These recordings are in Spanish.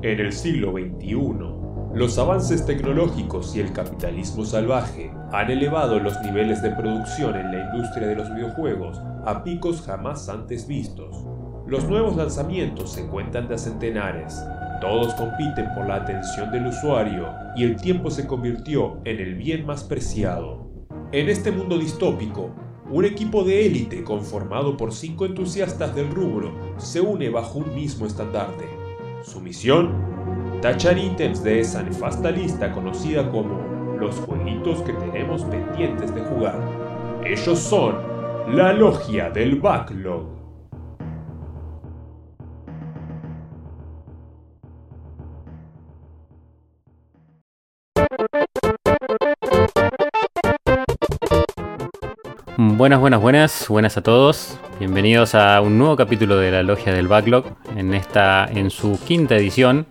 En el siglo XXI, los avances tecnológicos y el capitalismo salvaje han elevado los niveles de producción en la industria de los videojuegos a picos jamás antes vistos. Los nuevos lanzamientos se cuentan de centenares, todos compiten por la atención del usuario y el tiempo se convirtió en el bien más preciado. En este mundo distópico, un equipo de élite conformado por cinco entusiastas del rubro se une bajo un mismo estandarte. Su misión tachar ítems de esa nefasta lista conocida como los jueguitos que tenemos pendientes de jugar. Ellos son la logia del backlog. Buenas, buenas, buenas, buenas a todos. Bienvenidos a un nuevo capítulo de la Logia del Backlog, en esta, en su quinta edición,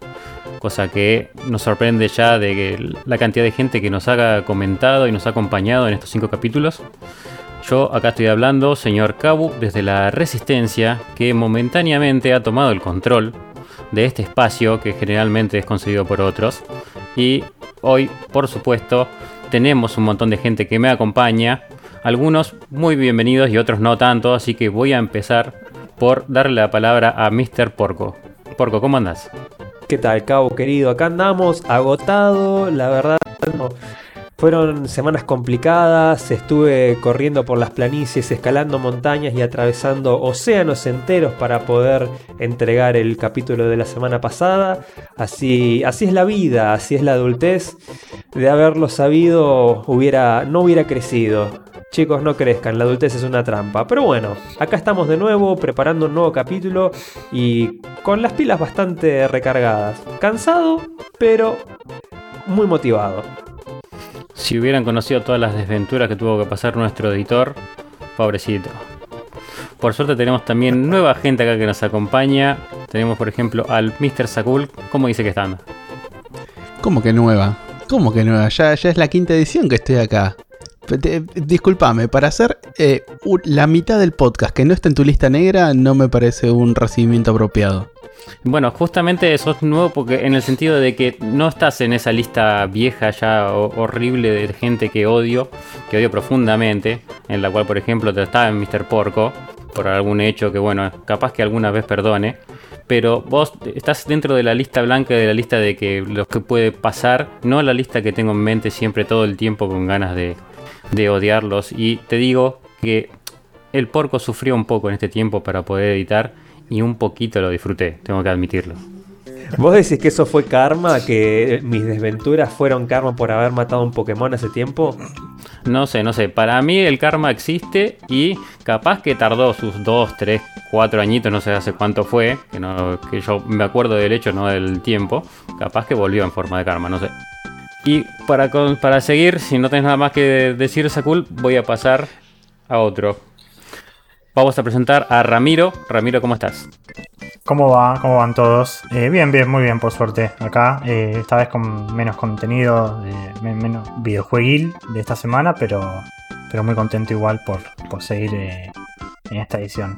cosa que nos sorprende ya de la cantidad de gente que nos ha comentado y nos ha acompañado en estos cinco capítulos. Yo acá estoy hablando, señor Kabu, desde la Resistencia, que momentáneamente ha tomado el control de este espacio que generalmente es concedido por otros. Y hoy, por supuesto, tenemos un montón de gente que me acompaña algunos muy bienvenidos y otros no tanto, así que voy a empezar por darle la palabra a Mr. Porco. Porco, ¿cómo andas? ¿Qué tal, Cabo querido? Acá andamos, agotado, la verdad. Fueron semanas complicadas, estuve corriendo por las planicies, escalando montañas y atravesando océanos enteros para poder entregar el capítulo de la semana pasada. Así, así es la vida, así es la adultez. De haberlo sabido, hubiera, no hubiera crecido. Chicos, no crezcan, la adultez es una trampa. Pero bueno, acá estamos de nuevo preparando un nuevo capítulo y con las pilas bastante recargadas. Cansado, pero muy motivado. Si hubieran conocido todas las desventuras que tuvo que pasar nuestro editor, pobrecito. Por suerte tenemos también nueva gente acá que nos acompaña. Tenemos por ejemplo al Mr. Sakul. ¿Cómo dice que están? ¿Cómo que nueva? ¿Cómo que nueva? Ya, ya es la quinta edición que estoy acá. Disculpame, para hacer eh, la mitad del podcast que no está en tu lista negra no me parece un recibimiento apropiado. Bueno, justamente eso es nuevo porque en el sentido de que no estás en esa lista vieja ya horrible de gente que odio, que odio profundamente, en la cual por ejemplo te estaba en Mr. Porco por algún hecho que bueno, capaz que alguna vez perdone, pero vos estás dentro de la lista blanca de la lista de que los que puede pasar, no la lista que tengo en mente siempre todo el tiempo con ganas de, de odiarlos. Y te digo que el porco sufrió un poco en este tiempo para poder editar y un poquito lo disfruté, tengo que admitirlo. ¿Vos decís que eso fue karma? ¿Que mis desventuras fueron karma por haber matado un Pokémon hace tiempo? No sé, no sé. Para mí el karma existe y capaz que tardó sus 2, 3, 4 añitos, no sé hace cuánto fue, que, no, que yo me acuerdo del hecho, no del tiempo. Capaz que volvió en forma de karma, no sé. Y para, para seguir, si no tenés nada más que decir, Sakul, voy a pasar a otro. Vamos a presentar a Ramiro. Ramiro, ¿cómo estás? ¿Cómo va? ¿Cómo van todos? Eh, bien, bien, muy bien, por suerte. Acá, eh, esta vez con menos contenido, menos videojueguil de esta semana, pero, pero muy contento igual por, por seguir eh, en esta edición.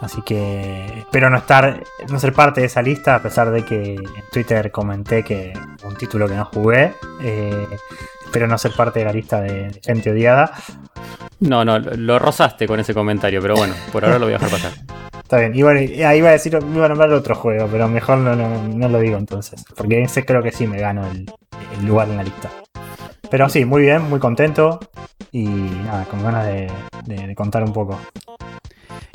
Así que espero no estar, no ser parte de esa lista, a pesar de que en Twitter comenté que un título que no jugué. Eh, espero no ser parte de la lista de gente odiada. No, no, lo rozaste con ese comentario, pero bueno, por ahora lo voy a dejar pasar. Está bien, y bueno, ahí iba a decir, iba a nombrar otro juego, pero mejor no, lo digo entonces. Porque ese creo que sí me gano el, lugar en la lista. Pero sí, muy bien, muy contento. Y nada, con ganas de contar un poco.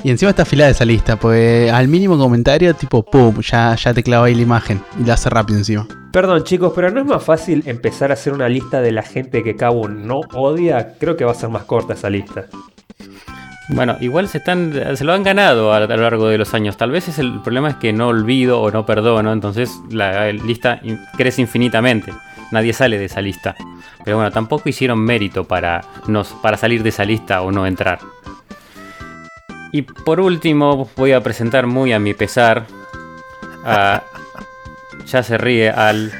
Y encima está afilada esa lista, pues al mínimo comentario, tipo, pum, ya, ya te clava ahí la imagen y la hace rápido encima. Perdón chicos, pero ¿no es más fácil empezar a hacer una lista de la gente que Cabo no odia? Creo que va a ser más corta esa lista. Bueno, igual se están, se lo han ganado a, lo largo de los años. Tal vez es el problema es que no olvido o no perdono, entonces la lista crece infinitamente. Nadie sale de esa lista. Pero bueno, tampoco hicieron mérito para, nos, para salir de esa lista o no entrar. Y por último, voy a presentar muy a mi pesar ya se ríe al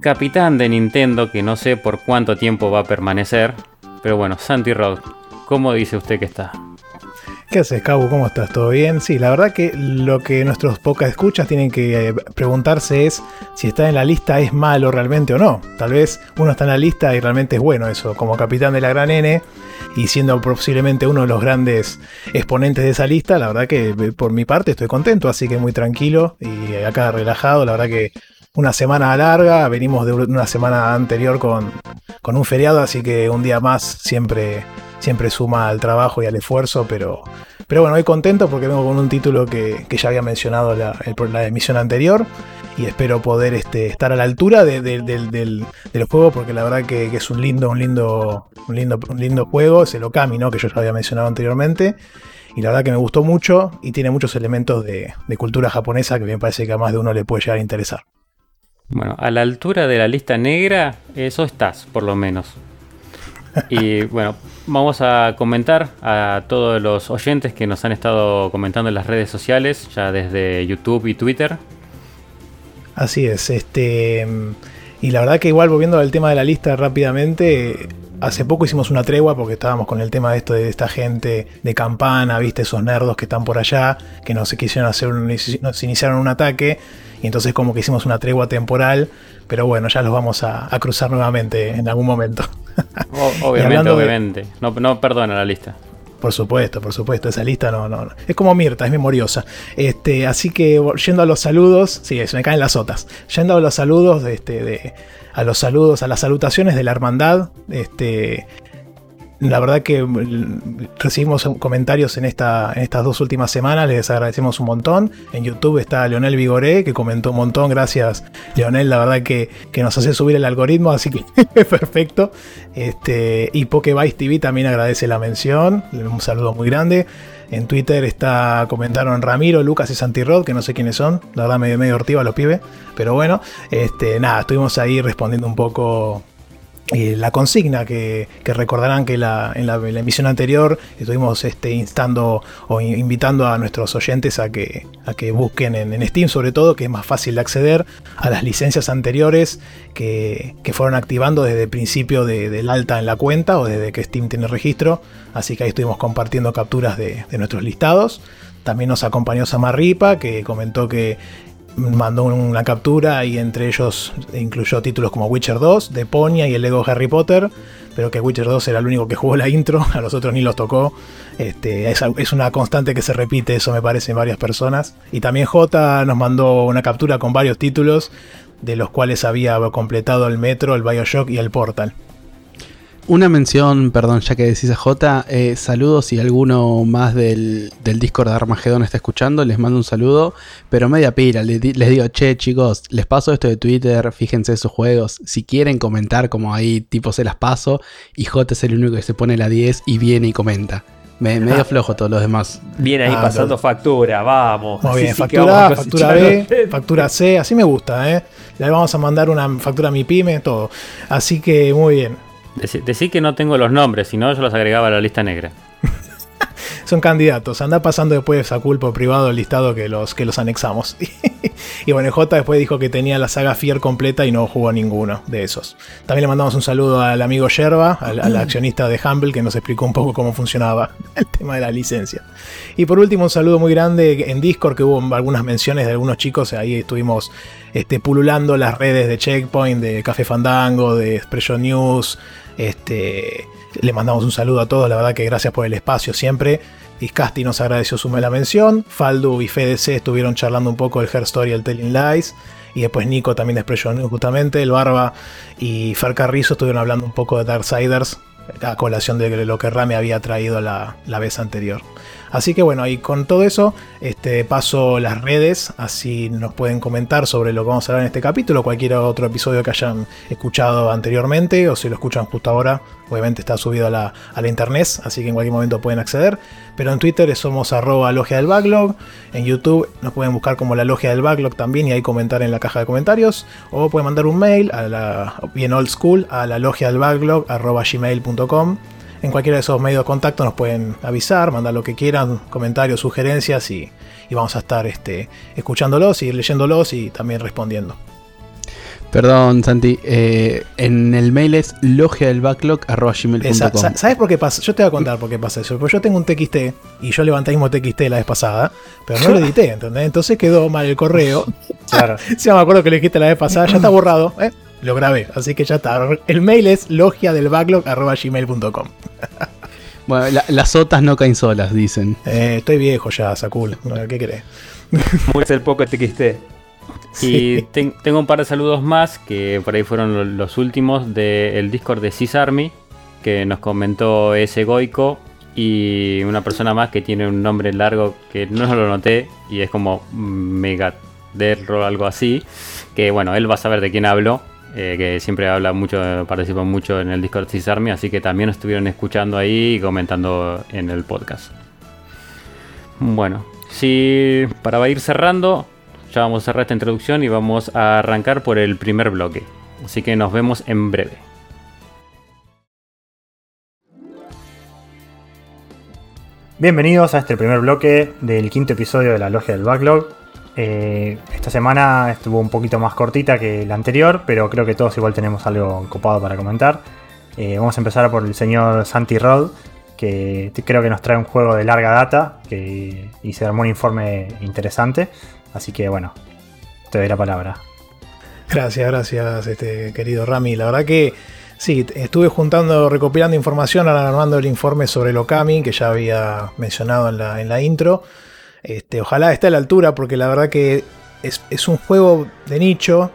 capitán de Nintendo que no sé por cuánto tiempo va a permanecer. Pero bueno, Santi Rod, ¿cómo dice usted que está? ¿Qué haces, Cabo? ¿Cómo estás? ¿Todo bien? Sí, la verdad que lo que nuestros pocas escuchas tienen que eh, preguntarse es si está en la lista es malo realmente o no. Tal vez uno está en la lista y realmente es bueno eso, como capitán de la gran N y siendo posiblemente uno de los grandes exponentes de esa lista, la verdad que eh, por mi parte estoy contento, así que muy tranquilo y acá relajado, la verdad que una semana larga, venimos de una semana anterior con, con un feriado, así que un día más siempre siempre suma al trabajo y al esfuerzo, pero, pero bueno, hoy contento porque vengo con un título que, ya había mencionado la, la, emisión anterior y espero poder este, estar a la altura de, del, juego porque la verdad que, es un lindo, un lindo, un lindo, un lindo juego, es el Okami, ¿no? que yo ya había mencionado anteriormente. Y la verdad que me gustó mucho y tiene muchos elementos de, de cultura japonesa que me parece que a más de uno le puede llegar a interesar. Bueno, a la altura de la lista negra, eso estás, por lo menos. Y bueno, vamos a comentar a todos los oyentes que nos han estado comentando en las redes sociales, ya desde YouTube y Twitter. Así es, este. Y la verdad que igual volviendo al tema de la lista rápidamente, hace poco hicimos una tregua porque estábamos con el tema de esto de esta gente de campana, viste, esos nerdos que están por allá, que nos quisieron hacer un, nos iniciaron un ataque, y entonces como que hicimos una tregua temporal, pero bueno, ya los vamos a cruzar nuevamente en algún momento. obviamente, obviamente. No, no perdona la lista. Por supuesto, por supuesto, esa lista no, no, Es como Mirta, es memoriosa. Este, así que yendo a los saludos, sí, se me caen las otras. Yendo a los saludos, este, de, a los saludos, a las salutaciones de la hermandad, este, la verdad que mm, recibimos comentarios en, esta, en estas dos últimas semanas, les agradecemos un montón. En YouTube está Leonel Vigoré, que comentó un montón. Gracias, Leonel, la verdad que, nos hace subir el algoritmo, así que perfecto. Este, y Pokevice TV también agradece la mención. Un saludo muy grande. En Twitter está comentaron Ramiro, Lucas y Santirod, que no sé quiénes son. La verdad, medio, medio hortiva los pibes. Pero bueno, este, nada, estuvimos ahí respondiendo un poco eh, la consigna que, recordarán que en, la, emisión anterior estuvimos este, instando o invitando a nuestros oyentes a que, a que busquen en, Steam sobre todo, que es más fácil de acceder a las licencias anteriores que, fueron activando desde el principio del alta en la cuenta o desde que Steam tiene registro. Así que ahí estuvimos compartiendo capturas de, de nuestros listados. También nos acompañó Samarripa, que comentó que mandó una captura y entre ellos incluyó títulos como Witcher 2, de Ponya y el Lego Harry Potter, pero que Witcher 2 era el único que jugó la intro, a los otros ni los tocó. Este, es, una constante que se repite, eso me parece en varias personas. Y también J nos mandó una captura con varios títulos, de los cuales había completado el Metro, el Bioshock y el Portal. Una mención, perdón, ya que decís a J, eh, saludos si alguno más del, del, Discord de Armagedón está escuchando, les mando un saludo, pero media pila, les, digo, che chicos, les paso esto de Twitter, fíjense sus juegos, si quieren comentar como ahí tipo se las paso, y J es el único que se pone la 10 y viene y comenta. Me, medio flojo todos los demás. Viene ahí ah, pasando factura, vamos. Muy bien, factura A, factura B, factura C, así me gusta, ¿eh? Le vamos a mandar una factura a mi pyme, todo. Así que muy bien. Decir que no tengo los nombres, si no yo los agregaba a la lista negra. Son candidatos. Anda pasando después a culpo privado el listado que los, que los anexamos. y bueno, J después dijo que tenía la saga Fier completa y no jugó ninguno de esos. También le mandamos un saludo al amigo Yerba, al, accionista de Humble, que nos explicó un poco cómo funcionaba el tema de la licencia. Y por último, un saludo muy grande en Discord, que hubo algunas menciones de algunos chicos. Ahí estuvimos este, pululando las redes de Checkpoint, de Café Fandango, de Expression News este, le mandamos un saludo a todos, la verdad que gracias por el espacio siempre. Iscasti nos agradeció su la mención. Faldu y FDC estuvieron charlando un poco del Her Story y el Telling Lies. Y después Nico también de Expression justamente. El Barba y Fer Carrizo estuvieron hablando un poco de Darksiders. A colación de lo que Rame había traído la, la vez anterior. Así que bueno, y con todo eso, este, paso las redes, así nos pueden comentar sobre lo que vamos a hablar en este capítulo, cualquier otro episodio que hayan escuchado anteriormente, o si lo escuchan justo ahora, obviamente está subido a la, internet, así que en cualquier momento pueden acceder. Pero en Twitter somos arroba logia del backlog, en YouTube nos pueden buscar como la logia del backlog también y ahí comentar en la caja de comentarios, o pueden mandar un mail a la bien old school a la logia del backlog gmail.com en cualquiera de esos medios de contacto nos pueden avisar, mandar lo que quieran, comentarios, sugerencias y, vamos a estar este, escuchándolos y leyéndolos y también respondiendo. Perdón, Santi. eh, en el mail es sa- ¿Sabes por qué pasa? Yo te voy a contar por qué pasa eso. Porque yo tengo un TXT y yo levanté el mismo TXT la vez pasada, pero no lo edité, ¿entendés? Entonces quedó mal el correo. Claro. Sí, me acuerdo que lo dijiste la vez pasada, ya está borrado, ¿eh? Lo grabé, así que ya está. El mail es logiadelbacklog.gmail.com. Bueno, la- las otas no caen solas, dicen. Eh, estoy viejo ya, Sakul. ¿Qué querés? Muy el poco TXT. Y Sí. ten- tengo un par de saludos más que por ahí fueron lo- los últimos del Discord de Sys Army, que nos comentó ese Goico y una persona más que tiene un nombre largo que no lo noté y es como Megaderro o algo así, que bueno, él va a saber de quién hablo. Eh, que siempre habla mucho, participa mucho en el Discord Army, así que también estuvieron escuchando ahí y comentando en el podcast. Bueno, si para ir cerrando, ya vamos a cerrar esta introducción y vamos a arrancar por el primer bloque. Así que nos vemos en breve. Bienvenidos a este primer bloque del quinto episodio de la Logia del Backlog. Eh, esta semana estuvo un poquito más cortita que la anterior, pero creo que todos igual tenemos algo copado para comentar. Eh, vamos a empezar por el señor Santi Rod, que creo que nos trae un juego de larga data que, y se armó un informe interesante. Así que bueno, te doy la palabra. Gracias, gracias, este, querido Rami. La verdad que sí, estuve juntando, recopilando información, armando el informe sobre el Okami, que ya había mencionado en la intro. Este, ojalá esté a la altura, porque la verdad que es, un juego de nicho.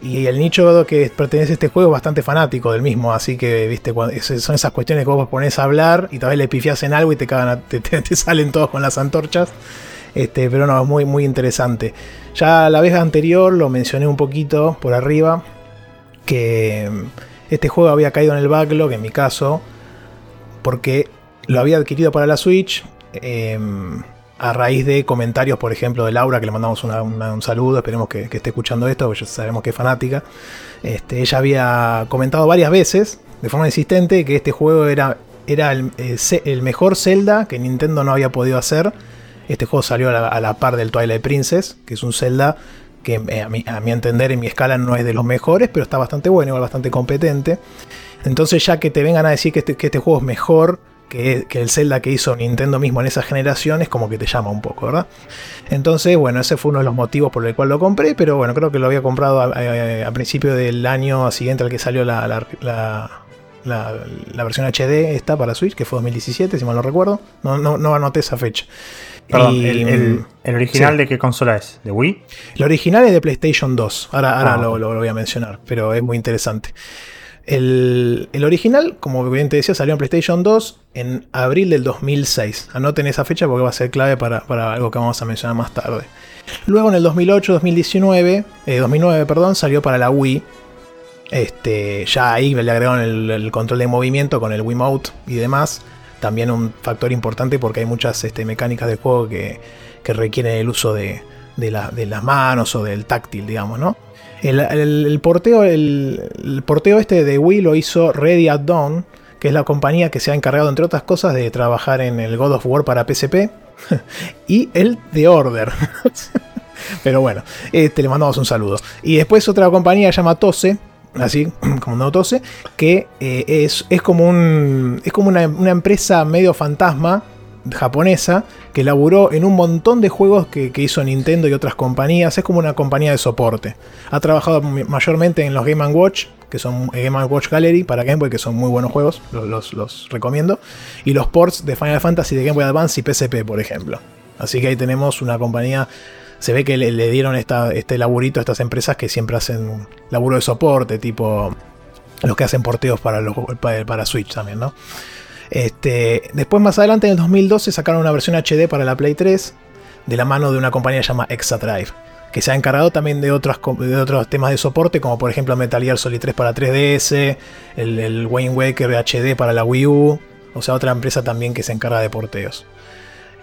Y el nicho que pertenece a este juego es bastante fanático del mismo, así que, viste, son esas cuestiones que vos pones a hablar y tal vez le pifias en algo y te salen todos con las antorchas. Este, pero no, es muy, muy interesante. Ya la vez anterior lo mencioné un poquito por arriba, que mm, este juego había caído en el backlog, en mi caso, porque lo había adquirido para la Switch. em, a raíz de comentarios, por ejemplo, de Laura, que le mandamos un saludo, esperemos que, esté escuchando esto, porque ya sabemos que es fanática. Este, ella había comentado varias veces, de forma insistente, que este juego era, era el, mejor Zelda que Nintendo no había podido hacer. Este juego salió a la, par del Twilight Princess, que es un Zelda que eh, a, mi, a mi entender, en mi escala, no es de los mejores, pero está bastante bueno, igual bastante competente. Entonces, ya que te vengan a decir que este, que este juego es mejor que, que el Zelda que hizo Nintendo mismo en esa generación, es como que te llama un poco, ¿verdad? Entonces, bueno, ese fue uno de los motivos por el cual lo compré, pero bueno, creo que lo había comprado a, a- a principio del año siguiente al que salió la, la- la- la- la versión HD esta para Switch, que fue 2017, si mal no recuerdo. No, no, no anoté esa fecha. Perdón, Y, el, el- el original sí. de qué consola es? ¿De Wii? El original es de PlayStation 2. Ahora, ahora Ah, lo- lo voy a mencionar, pero es muy interesante. El, original, como bien te decía, salió en PlayStation 2 en abril del 2006. Anoten esa fecha porque va a ser clave para, algo que vamos a mencionar más tarde. Luego en el 2008-2019, eh, 2009, perdón, salió para la Wii. Este, ya ahí le agregaron el, control de movimiento con el Wiimote y demás. También un factor importante porque hay muchas este, mecánicas del juego que, requieren el uso de, de la- de las manos o del táctil, digamos, ¿no? El, el- porteo, el, porteo este de Wii lo hizo Ready at Dawn, que es la compañía que se ha encargado, entre otras cosas, de trabajar en el God of War para PSP y el The Order. Pero bueno, este, le mandamos un saludo. Y después otra compañía llama Tose, así como no Tose, que eh, es, es como, un, es como una empresa medio fantasma japonesa que laburó en un montón de juegos que, hizo Nintendo y otras compañías. Es como una compañía de soporte. Ha trabajado mayormente en los Game Watch, que son eh, Game Watch Gallery para Game Boy, que son muy buenos juegos, los, los- recomiendo. Y los ports de Final Fantasy de Game Boy Advance y PSP, por ejemplo. Así que ahí tenemos una compañía. Se ve que le, dieron este laburito a estas empresas que siempre hacen laburo de soporte, tipo los que hacen porteos para, para, para Switch también, ¿no? Este, después más adelante en el 2012 sacaron una versión HD para la Play 3 de la mano de una compañía llamada Exadrive, que se ha encargado también de, otros temas de soporte, como por ejemplo Metal Gear Solid 3 para 3DS, el, Wayne Waker HD para la Wii U, o sea, otra empresa también que se encarga de porteos.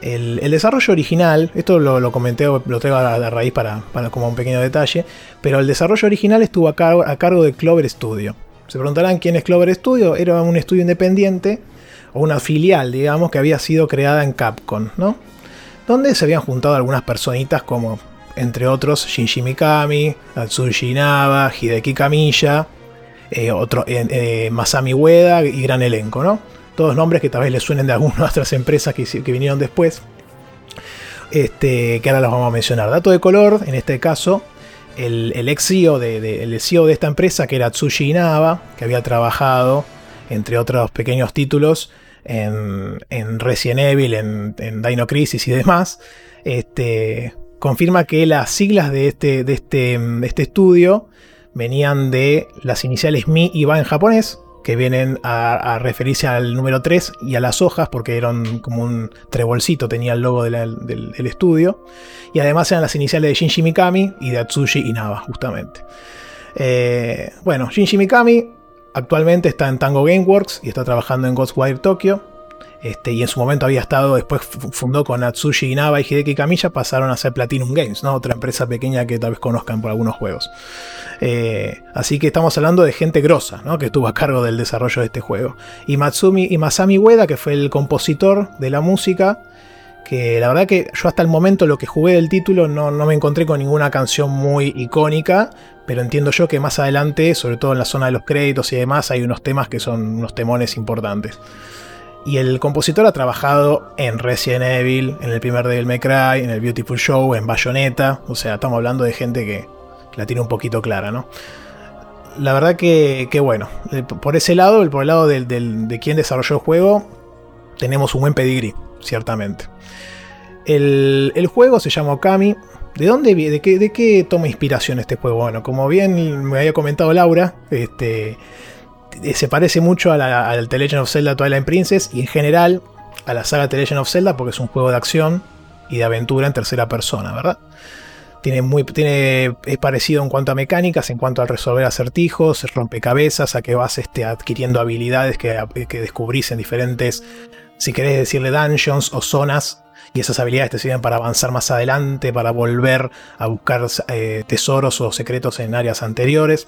El, desarrollo original, esto lo, lo comenté, lo traigo a, a raíz para, como un pequeño detalle, pero el desarrollo original estuvo a cargo de Clover Studio. Se preguntarán quién es Clover Studio, era un estudio independiente o una filial, digamos, que había sido creada en Capcom, ¿no? Donde se habían juntado algunas personitas como entre otros Shinji Mikami, Atsushi Inaba, Hideki Kamiya, eh, otro, eh, eh, Masami Ueda y gran elenco, ¿no? Todos nombres que tal vez les suenen de algunas otras empresas que, que vinieron después. Este, que ahora los vamos a mencionar. Dato de color, en este caso, el, ex CEO de, el CEO de esta empresa, que era Tsushi Inaba, que había trabajado, entre otros pequeños títulos, en, Resident Evil, en, Dino Crisis y demás, este, confirma que las siglas de este, este, de este estudio venían de las iniciales Mi y Va en japonés, que vienen a, referirse al número 3 y a las hojas, porque eran como un trebolcito, tenía el logo del, estudio. Y además eran las iniciales de Shinji Mikami y de Atsushi Inaba, justamente. Eh, bueno, Shinji Mikami actualmente está en Tango Gameworks y está trabajando en Ghostwire Tokyo. Este, y en su momento había estado, después fundó con Atsushi Inaba y Hideki Kamiya, pasaron a ser Platinum Games, ¿no? otra empresa pequeña que tal vez conozcan por algunos juegos. Eh, así que estamos hablando de gente grosa, ¿no? que estuvo a cargo del desarrollo de este juego. Y Matsumi y Masami Ueda, que fue el compositor de la música, que la verdad que yo hasta el momento lo que jugué del título no, no me encontré con ninguna canción muy icónica, pero entiendo yo que más adelante, sobre todo en la zona de los créditos y demás, hay unos temas que son unos temones importantes. Y el compositor ha trabajado en Resident Evil, en el primer Devil May Cry, en el Beautiful Show, en Bayonetta. O sea, estamos hablando de gente que la tiene un poquito clara, ¿no? La verdad que, bueno, eh, por ese lado, por el lado de quien desarrolló el juego, tenemos un buen pedigrí, ciertamente. El, juego se llama Okami. ¿De dónde de qué, de qué toma inspiración este juego? Bueno, como bien me había comentado Laura, este, eh, se parece mucho al The Legend of Zelda Twilight Princess y en general a la saga The Legend of Zelda porque es un juego de acción y de aventura en tercera persona, ¿verdad? Tiene muy, tiene, es parecido en cuanto a mecánicas, en cuanto a resolver acertijos, rompecabezas, a que vas este, adquiriendo habilidades que, que descubrís en diferentes, si querés decirle dungeons o zonas, y esas habilidades te sirven para avanzar más adelante, para volver a buscar eh, tesoros o secretos en áreas anteriores.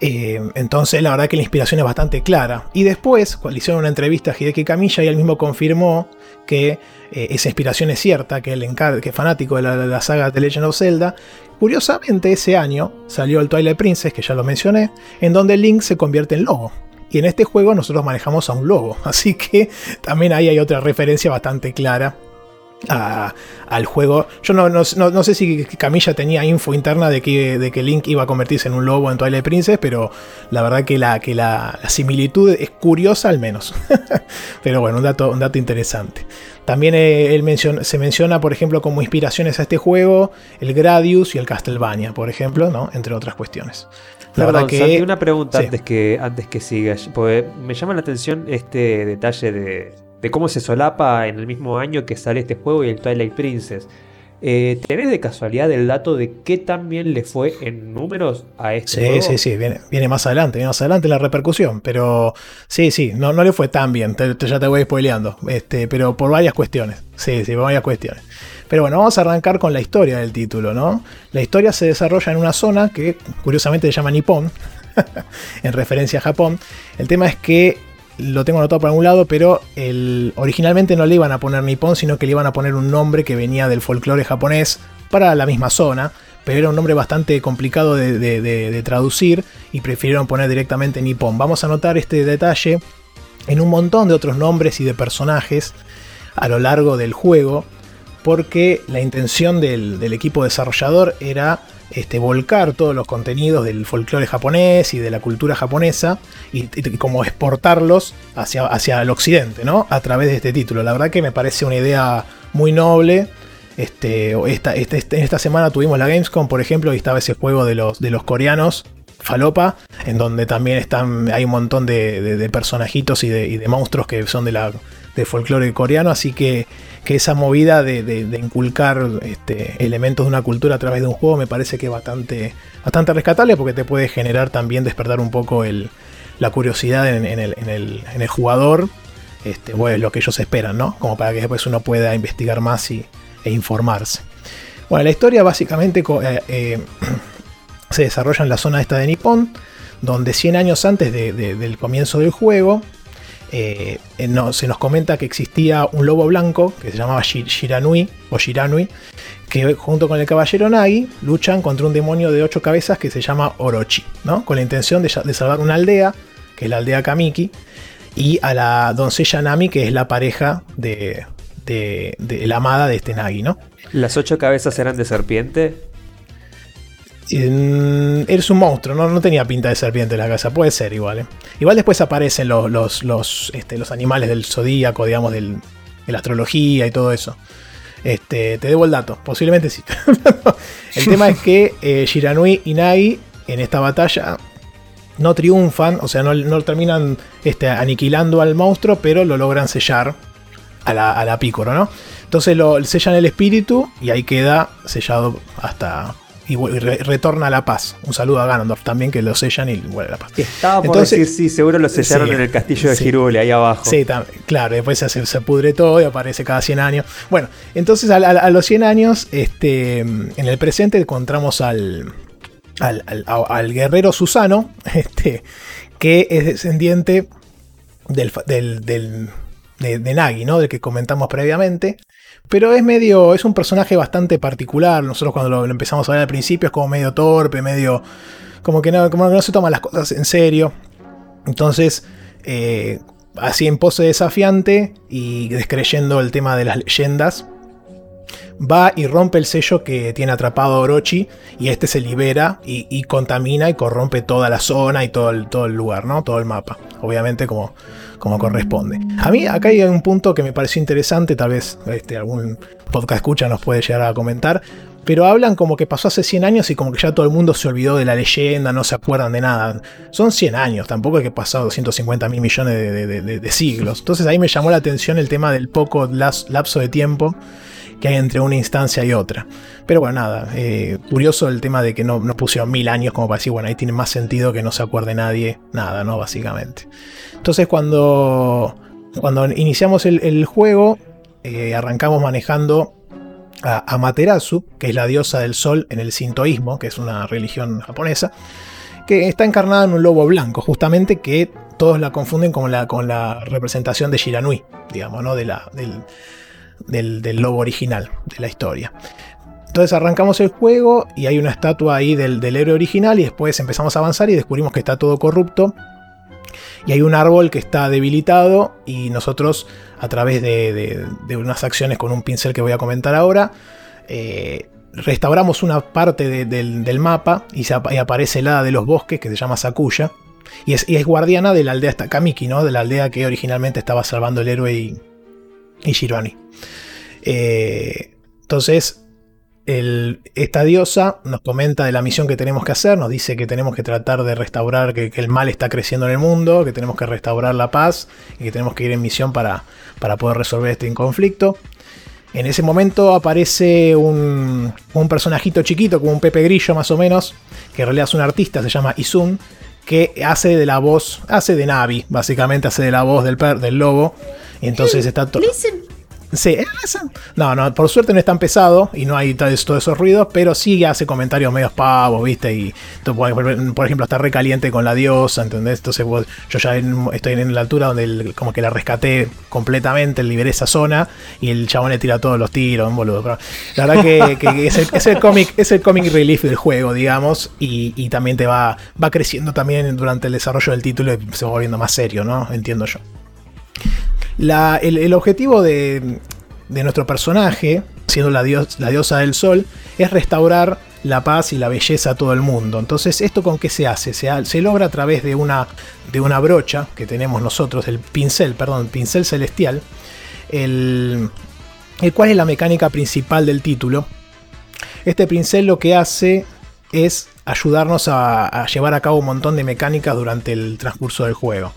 Eh, entonces, la verdad que la inspiración es bastante clara. Y después, cuando hicieron una entrevista a Hideki Kamiya, y él mismo confirmó que eh, esa inspiración es cierta, que él que es fanático de la, saga The Legend of Zelda. Curiosamente, ese año salió el Twilight Princess, que ya lo mencioné, en donde Link se convierte en lobo. Y en este juego nosotros manejamos a un lobo, así que también ahí hay otra referencia bastante clara al juego. Yo no, sé si Camilla tenía info interna de que, Link iba a convertirse en un lobo en Twilight Princess, pero la verdad que la, similitud es curiosa al menos. pero bueno, un dato, interesante. También eh, se menciona, por ejemplo, como inspiraciones a este juego, el Gradius y el Castlevania, por ejemplo, ¿no? entre otras cuestiones. La verdad que... una pregunta antes, que, antes que sigas, porque me llama la atención este detalle de de cómo se solapa en el mismo año que sale este juego y el Twilight Princess. Eh, ¿Tenés de casualidad el dato de qué también le fue en números a este sí, juego? Sí, sí, viene, viene más adelante, viene más adelante la repercusión, pero sí, sí, no, no le fue tan bien, ya te voy spoileando, este, pero por varias cuestiones, sí, sí, por varias cuestiones. Pero bueno, vamos a arrancar con la historia del título, ¿no? La historia se desarrolla en una zona que curiosamente se llama Nippon, en referencia a Japón. El tema es que lo tengo anotado por algún lado, pero el, originalmente no le iban a poner Nippon, sino que le iban a poner un nombre que venía del folclore japonés para la misma zona, pero era un nombre bastante complicado de, traducir y prefirieron poner directamente Nippon. Vamos a notar este detalle en un montón de otros nombres y de personajes a lo largo del juego, porque la intención del, equipo desarrollador era este, volcar todos los contenidos del folclore japonés y de la cultura japonesa y, como exportarlos hacia, hacia el occidente, ¿no? A través de este título. La verdad que me parece una idea muy noble. Este, esta, este, este, esta semana tuvimos la Gamescom, por ejemplo, y estaba ese juego de los, de los coreanos, Falopa, en donde también están, hay un montón de, personajitos y de, y de, monstruos que son de la de folclore coreano, así que que esa movida de, inculcar este, elementos de una cultura a través de un juego me parece que es bastante, bastante rescatable porque te puede generar también despertar un poco la curiosidad en, el, jugador, este, lo que ellos esperan, ¿no? Como para que después uno pueda investigar más y, e informarse. Bueno, la historia básicamente eh, eh, se desarrolla en la zona esta de Nippon, donde 100 años antes del comienzo del juego, eh, no, se nos comenta que existía un lobo blanco que se llamaba Shiranui o Shiranui, que junto con el caballero Nagi luchan contra un demonio de ocho cabezas que se llama Orochi, ¿no? con la intención de, salvar una aldea, que es la aldea Kamiki, y a la doncella Nami, que es la pareja de, de, la amada de este Nagi. ¿no? ¿Las ocho cabezas eran de serpiente? Eres un monstruo, ¿no? no tenía pinta de serpiente la casa, puede ser igual. ¿eh? Igual después aparecen los, los, los, este, los animales del zodíaco, digamos, del, de la astrología y todo eso. Este, te debo el dato, posiblemente sí. el tema es que eh, Shiranui y Nagi en esta batalla no triunfan, o sea, no, no terminan este, aniquilando al monstruo, pero lo logran sellar a la, a la Picoro, ¿no? Entonces lo sellan el espíritu y ahí queda sellado hasta y, retorna a la paz. Un saludo a Ganondorf también, que lo sellan y vuelve a la paz. Estaba por Entonces, decir, sí, seguro lo sellaron en el castillo de Girule, ahí abajo. Sí, claro, después se, se, pudre todo y aparece cada 100 años. Bueno, entonces a, los 100 años, este, en el presente encontramos al, al, guerrero Susano, este, que es descendiente del, del, del de, de, Nagi, ¿no? Del que comentamos previamente. Pero es medio, es un personaje bastante particular. Nosotros cuando lo, empezamos a ver al principio es como medio torpe, medio... Como que no, como no se toma las cosas en serio. Entonces, eh, así en pose desafiante y descreyendo el tema de las leyendas, va y rompe el sello que tiene atrapado Orochi y este se libera y, contamina y corrompe toda la zona y todo el, todo el lugar, ¿no? Todo el mapa. Obviamente como como corresponde. A mí acá hay un punto que me pareció interesante, tal vez este, algún podcast escucha nos puede llegar a comentar, pero hablan como que pasó hace 100 años y como que ya todo el mundo se olvidó de la leyenda, no se acuerdan de nada. Son 100 años, tampoco es que pasado 250 mil millones de, siglos. Entonces ahí me llamó la atención el tema del poco lapso de tiempo que hay entre una instancia y otra. Pero bueno, nada, eh, curioso el tema de que no, no pusieron mil años como para decir, bueno, ahí tiene más sentido que no se acuerde nadie, nada, ¿no? Básicamente. Entonces cuando, cuando iniciamos el, juego, eh, arrancamos manejando a Amaterasu, que es la diosa del sol en el sintoísmo, que es una religión japonesa, que está encarnada en un lobo blanco, justamente que todos la confunden con la, con la representación de Shiranui, digamos, ¿no? de la, del, del, lobo original de la historia. Entonces arrancamos el juego y hay una estatua ahí del, del, héroe original y después empezamos a avanzar y descubrimos que está todo corrupto. Y hay un árbol que está debilitado y nosotros a través de, unas acciones con un pincel que voy a comentar ahora, eh, restauramos una parte del, mapa y, aparece el hada de los bosques que se llama Sakuya. Y es, y es guardiana de la aldea Kamiki, ¿no? De la aldea que originalmente estaba salvando el héroe y, y Shirani. Eh, entonces, esta diosa nos comenta de la misión que tenemos que hacer, nos dice que tenemos que tratar de restaurar, que, el mal está creciendo en el mundo, que tenemos que restaurar la paz y que tenemos que ir en misión para, para poder resolver este conflicto. En ese momento aparece un, un, personajito chiquito, como un Pepe Grillo más o menos, que en realidad es un artista, se llama Izun, que hace de la voz, hace de Navi, básicamente hace de la voz del, del lobo. Y entonces está todo... Sí, no, no, por suerte no es tan pesado y no hay todos esos ruidos, pero sí hace comentarios medios pavos, ¿viste? Y por ejemplo, está recaliente con la diosa, ¿entendés? Entonces yo ya estoy en la altura donde como que la rescaté completamente, liberé esa zona y el chabón le tira todos los tiros, boludo. la verdad que, es el, cómic, es el comic relief del juego, digamos, y, también te va, va creciendo también durante el desarrollo del título y se va volviendo más serio, ¿no? Entiendo yo el, objetivo de, nuestro personaje, siendo la, diosa del sol, es restaurar la paz y la belleza a todo el mundo. Entonces, ¿esto con qué se hace? Se, logra a través de una, brocha que tenemos nosotros, el pincel, perdón, pincel celestial, el, cual es la mecánica principal del título. Este pincel lo que hace es ayudarnos a, llevar a cabo un montón de mecánicas durante el transcurso del juego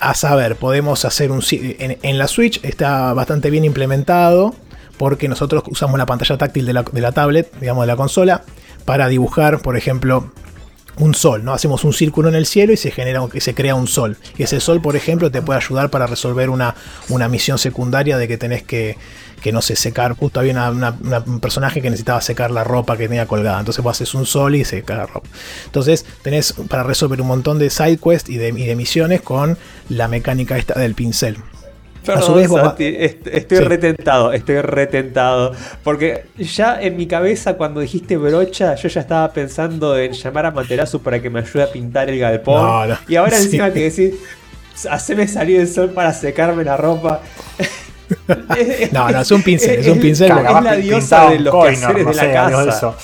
a saber, podemos hacer un... En, en, la Switch está bastante bien implementado porque nosotros usamos la pantalla táctil de la, tablet, digamos de la consola, para dibujar, por ejemplo, un sol, ¿no? Hacemos un círculo en el cielo y se genera se crea un sol. Y ese sol, por ejemplo, te puede ayudar para resolver una, una misión secundaria de que tenés que, que no sé, secar. Justo había un personaje que necesitaba secar la ropa que tenía colgada. Entonces vos haces un sol y seca la ropa. Entonces tenés para resolver un montón de side quests y de, y de misiones con la mecánica esta del pincel a su vez, estoy retentado, estoy retentado. Porque ya en mi cabeza, cuando dijiste brocha, yo ya estaba pensando en llamar a Materazu para que me ayude a pintar el galpón. Y ahora encima que decís, haceme salir el sol para secarme la ropa. no, no, es un pincel, es un pincel. Es la diosa de los quehaceres de la casa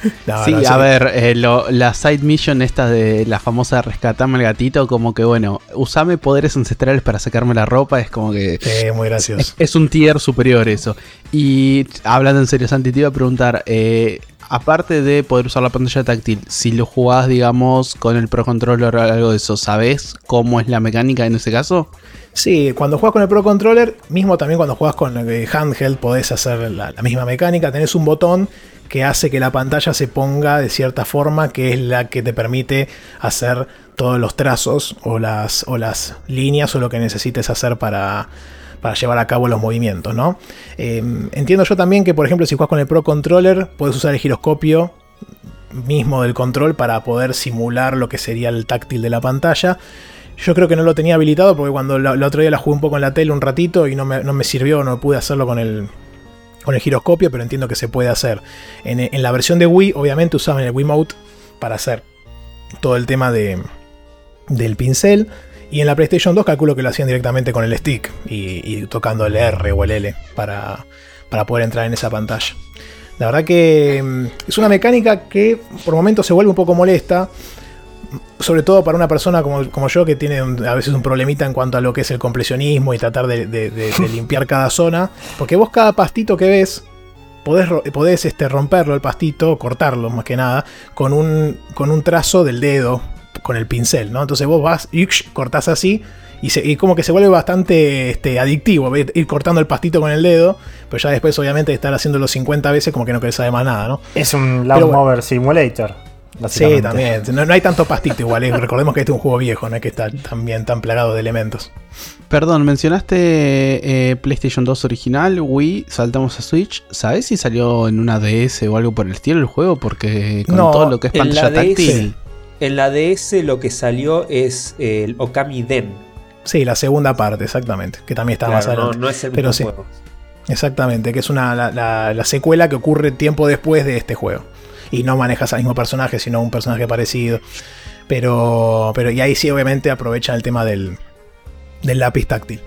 sí, a ver, eh, la side mission esta de la famosa rescatarme el gatito, como que bueno, usame poderes ancestrales para sacarme la ropa, es como que... muy gracioso. Es, un tier superior eso. Y hablando en serio, Santi, te iba a preguntar, eh, aparte de poder usar la pantalla táctil, si lo jugás, digamos, con el Pro Controller o algo de eso, ¿sabés cómo es la mecánica en ese caso? Sí, cuando juegas con el Pro Controller, mismo también cuando juegas con el handheld, podés hacer la misma mecánica. Tenés un botón que hace que la pantalla se ponga de cierta forma, que es la que te permite hacer todos los trazos o las, o las líneas o lo que necesites hacer para, para llevar a cabo los movimientos, ¿no? Em, entiendo yo también que, por ejemplo, si juegas con el Pro Controller, puedes usar el giroscopio mismo del control para poder simular lo que sería el táctil de la pantalla. Yo creo que no lo tenía habilitado porque cuando el otro día la jugué un poco en la tele un ratito y no me, no me sirvió, no pude hacerlo con el, con el giroscopio, pero entiendo que se puede hacer. En, la versión de Wii, obviamente usaban el Wiimote para hacer todo el tema de, del pincel. Y en la PlayStation 2 calculo que lo hacían directamente con el stick y, tocando el R o el L para, para poder entrar en esa pantalla. La verdad que mm, es una mecánica que por momentos se vuelve un poco molesta sobre todo para una persona como, yo que tiene a veces un problemita en cuanto a lo que es el completionismo y tratar de, limpiar cada zona, porque vos cada pastito que ves podés, podés este, romperlo el pastito, cortarlo más que nada, con un, con un trazo del dedo, con el pincel, ¿no? Entonces vos vas y cortás así y, como que se vuelve bastante este, adictivo ir cortando el pastito con el dedo, pero ya después obviamente estar haciéndolo 50 veces como que no querés saber más nada, ¿no? Es un Lawnmower Simulator. Sí, también. No, hay tanto pastito igual. ¿eh? Recordemos que este es un juego viejo, no es que está también tan plagado de elementos. Perdón, mencionaste eh, PlayStation 2 original, Wii, saltamos a Switch. ¿Sabes si salió en una DS o algo por el estilo el juego? Porque con todo lo que es pantalla táctil. En la DS lo que salió es el Okami Den. Sí, la segunda parte, exactamente. Que también está más adelante. No, es el Pero sí, Exactamente, que es una, la secuela que ocurre tiempo después de este juego y no manejas al mismo personaje, sino un personaje parecido. Pero, pero y ahí sí, obviamente, aprovechan el tema del, del lápiz táctil.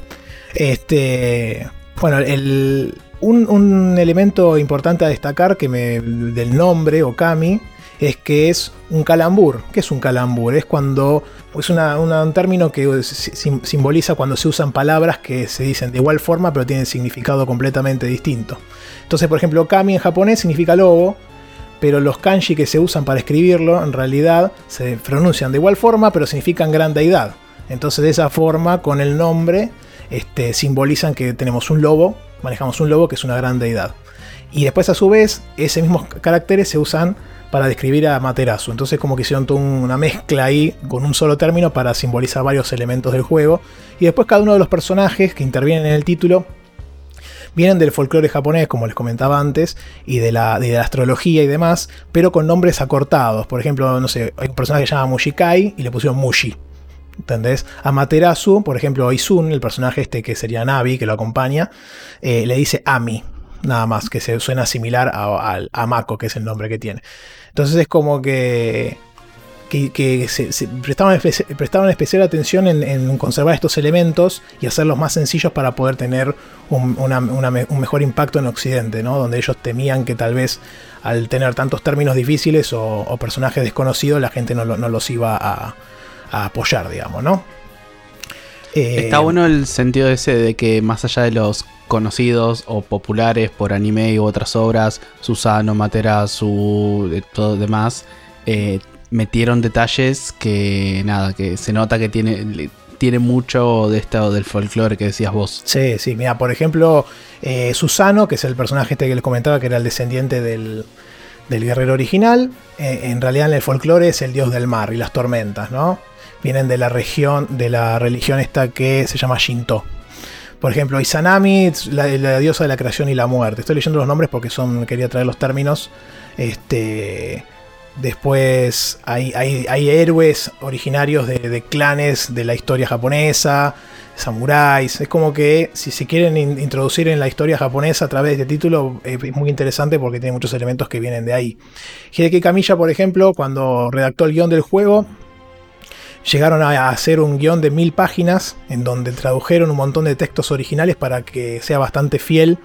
Este, bueno, el, un, elemento importante a destcar que me, del nombre, Okami, es que es un calambur. ¿Qué es un calambur? Es cuando. Es un término que simboliza cuando se usan palabras que se dicen de igual forma, pero tienen significado completamente distinto. Entonces, por ejemplo, Okami en japonés significa lobo, pero los kanji que se usan para escribirlo en realidad se pronuncian de igual forma, pero significan gran deidad. Entonces de esa forma, con el nombre, este, simbolizan que tenemos un lobo, manejamos un lobo que es una gran deidad. Y después a su vez, esos mismos caracteres se usan para describir a Materazu. Entonces como que hicieron una mezcla ahí con un solo término para simbolizar varios elementos del juego. Y después cada uno de los personajes que intervienen en el título vienen del folclore japonés, como les comentaba antes, y de la, de la astrología y demás, pero con nombres acortados. Por ejemplo, no sé, hay un personaje que se llama Mushikai y le pusieron Mushi. ¿Entendés? A Materasu, por ejemplo, Izun, el personaje este que sería Navi, que lo acompaña, eh, le dice Ami, nada más, que se suena similar a, a Mako, que es el nombre que tiene. Entonces es como que que, se, prestaban, especial atención en, conservar estos elementos y hacerlos más sencillos para poder tener un, mejor impacto en Occidente, ¿no? donde ellos temían que tal vez al tener tantos términos difíciles o, personajes desconocidos la gente no, los iba a, apoyar, digamos, ¿no? Está eh, bueno el sentido ese de que más allá de los conocidos o populares por anime u otras obras, Susano, Materasu, de todo demás, eh, metieron detalles que nada, que se nota que tiene, tiene mucho de esto del folclore que decías vos. Sí, sí, mira, por ejemplo, eh, Susano, que es el personaje este que les comentaba, que era el descendiente del, del guerrero original. Eh, en realidad en el folclore es el dios del mar y las tormentas, ¿no? Vienen de la región, de la religión esta que se llama Shinto. Por ejemplo, Izanami, la, la diosa de la creación y la muerte. Estoy leyendo los nombres porque son, quería traer los términos. Este, después hay, hay, hay héroes originarios de, de clanes de la historia japonesa samuráis. Es como que si se quieren in- introducir en la historia japonesa a través de este título, es muy interesante porque tiene muchos elementos que vienen de ahí. Hideki Kamiya, por ejemplo, cuando redactó el guion del juego, llegaron a hacer un guion de mil páginas en donde tradujeron un montón de textos originales para que sea bastante fiel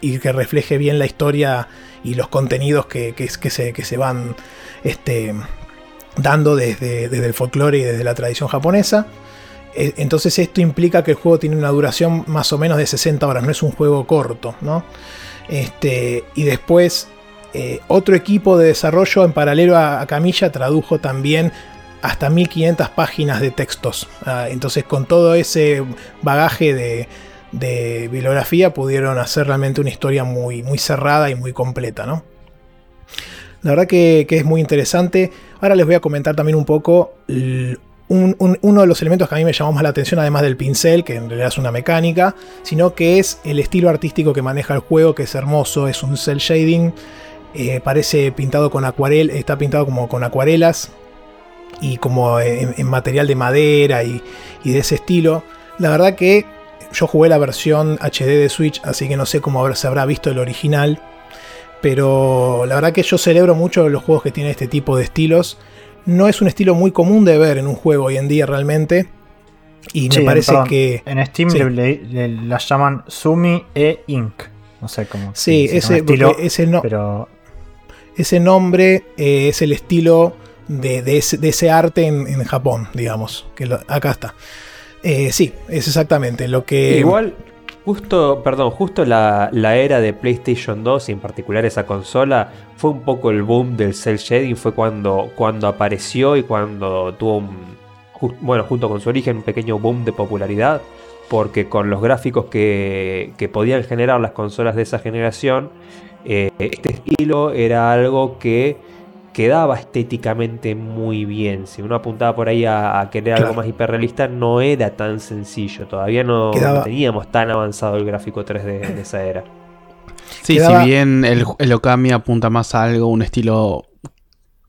y que refleje bien la historia y los contenidos que, que- se, que se van este, dando desde, desde el folclore y desde la tradición japonesa. Eh, Entonces esto implica que el juego tiene una duración más o menos de 60 horas, no es un juego corto, ¿no? Este, y después eh, otro equipo de desarrollo en paralelo a, a Camilla tradujo también hasta 1500 páginas de textos. Ah, entonces con todo ese bagaje de, de bibliografía pudieron hacer realmente una historia muy, muy cerrada y muy completa, ¿no? La verdad que, es muy interesante. Ahora les voy a comentar también un poco un- uno de los elementos que a mí me llamó más la atención, además del pincel, que en realidad es una mecánica, sino que es el estilo artístico que maneja el juego, que es hermoso, es un cel shading, eh, parece pintado con acuarel, está pintado como con acuarelas y como en, en material de madera y, y de ese estilo. La verdad que yo jugué la versión HD de Switch, así que no sé cómo se habrá visto el original. Pero la verdad que yo celebro mucho los juegos que tienen este tipo de estilos. No es un estilo muy común de ver en un juego hoy en día realmente. Y me parece perdón, que. En Steam sí. le, le- le- las llaman Sumi e Ink. No sé cómo. Sí, se llama ese, estilo, ese, no- pero ese nombre eh, es el estilo de, de ese, de ese arte en, en Japón, digamos. Que lo- acá está. Eh, sí, es exactamente lo que. Igual, justo, perdón, justo la, la era de PlayStation 2, y en particular esa consola, fue un poco el boom del cel shading, fue cuando, cuando apareció y cuando tuvo un, bueno, junto con su origen, un pequeño boom de popularidad, porque con los gráficos que, que podían generar las consolas de esa generación, eh, este estilo era algo que quedaba estéticamente muy bien. Si uno apuntaba por ahí a, a querer algo más hiperrealista, no era tan sencillo. Todavía no, Quedaba- no teníamos tan avanzado el gráfico 3D en esa era. Sí, Quedaba- si bien el, el Okami apunta más a algo, un estilo,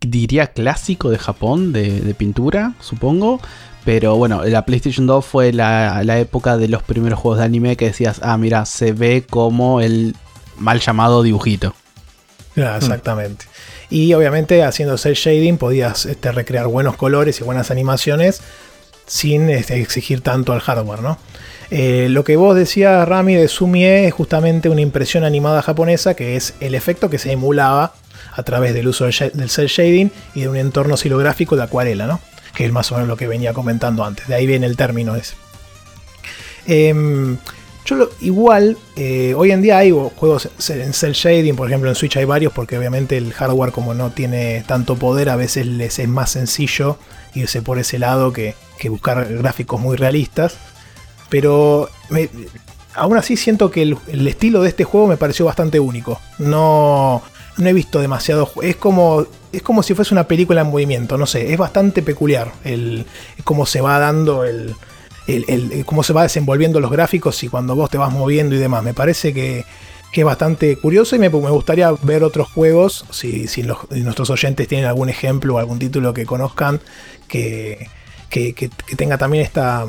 diría clásico de Japón, de, de pintura, supongo. Pero bueno, la PlayStation 2 fue la, la época de los primeros juegos de anime que decías, ah, mira, se ve como el mal llamado dibujito. Ah, exactamente. Y obviamente haciendo cel shading podías este, recrear buenos colores y buenas animaciones sin este, exigir tanto al hardware, ¿no? Eh, lo que vos decías, Rami, de Sumie es justamente una impresión animada japonesa que es el efecto que se emulaba a través del uso del, cel shading y de un entorno silográfico de acuarela, ¿no? Que es más o menos lo que venía comentando antes. De ahí viene el término ese. Em, yo lo- igual, eh, hoy en día hay juegos en cel shading, por ejemplo en Switch hay varios, porque obviamente el hardware como no tiene tanto poder, a veces les es más sencillo irse por ese lado que, buscar gráficos muy realistas. Pero me- aún así siento que el, estilo de este juego me pareció bastante único. No, no he visto demasiado. Es como, es como si fuese una película en movimiento, no sé, es bastante peculiar el, cómo se va dando el, el- el- cómo se va desenvolviendo los gráficos y cuando vos te vas moviendo y demás. Me parece que, que es bastante curioso y me, gustaría ver otros juegos, si, nuestros oyentes tienen algún ejemplo o algún título que conozcan que, que- tenga también esta,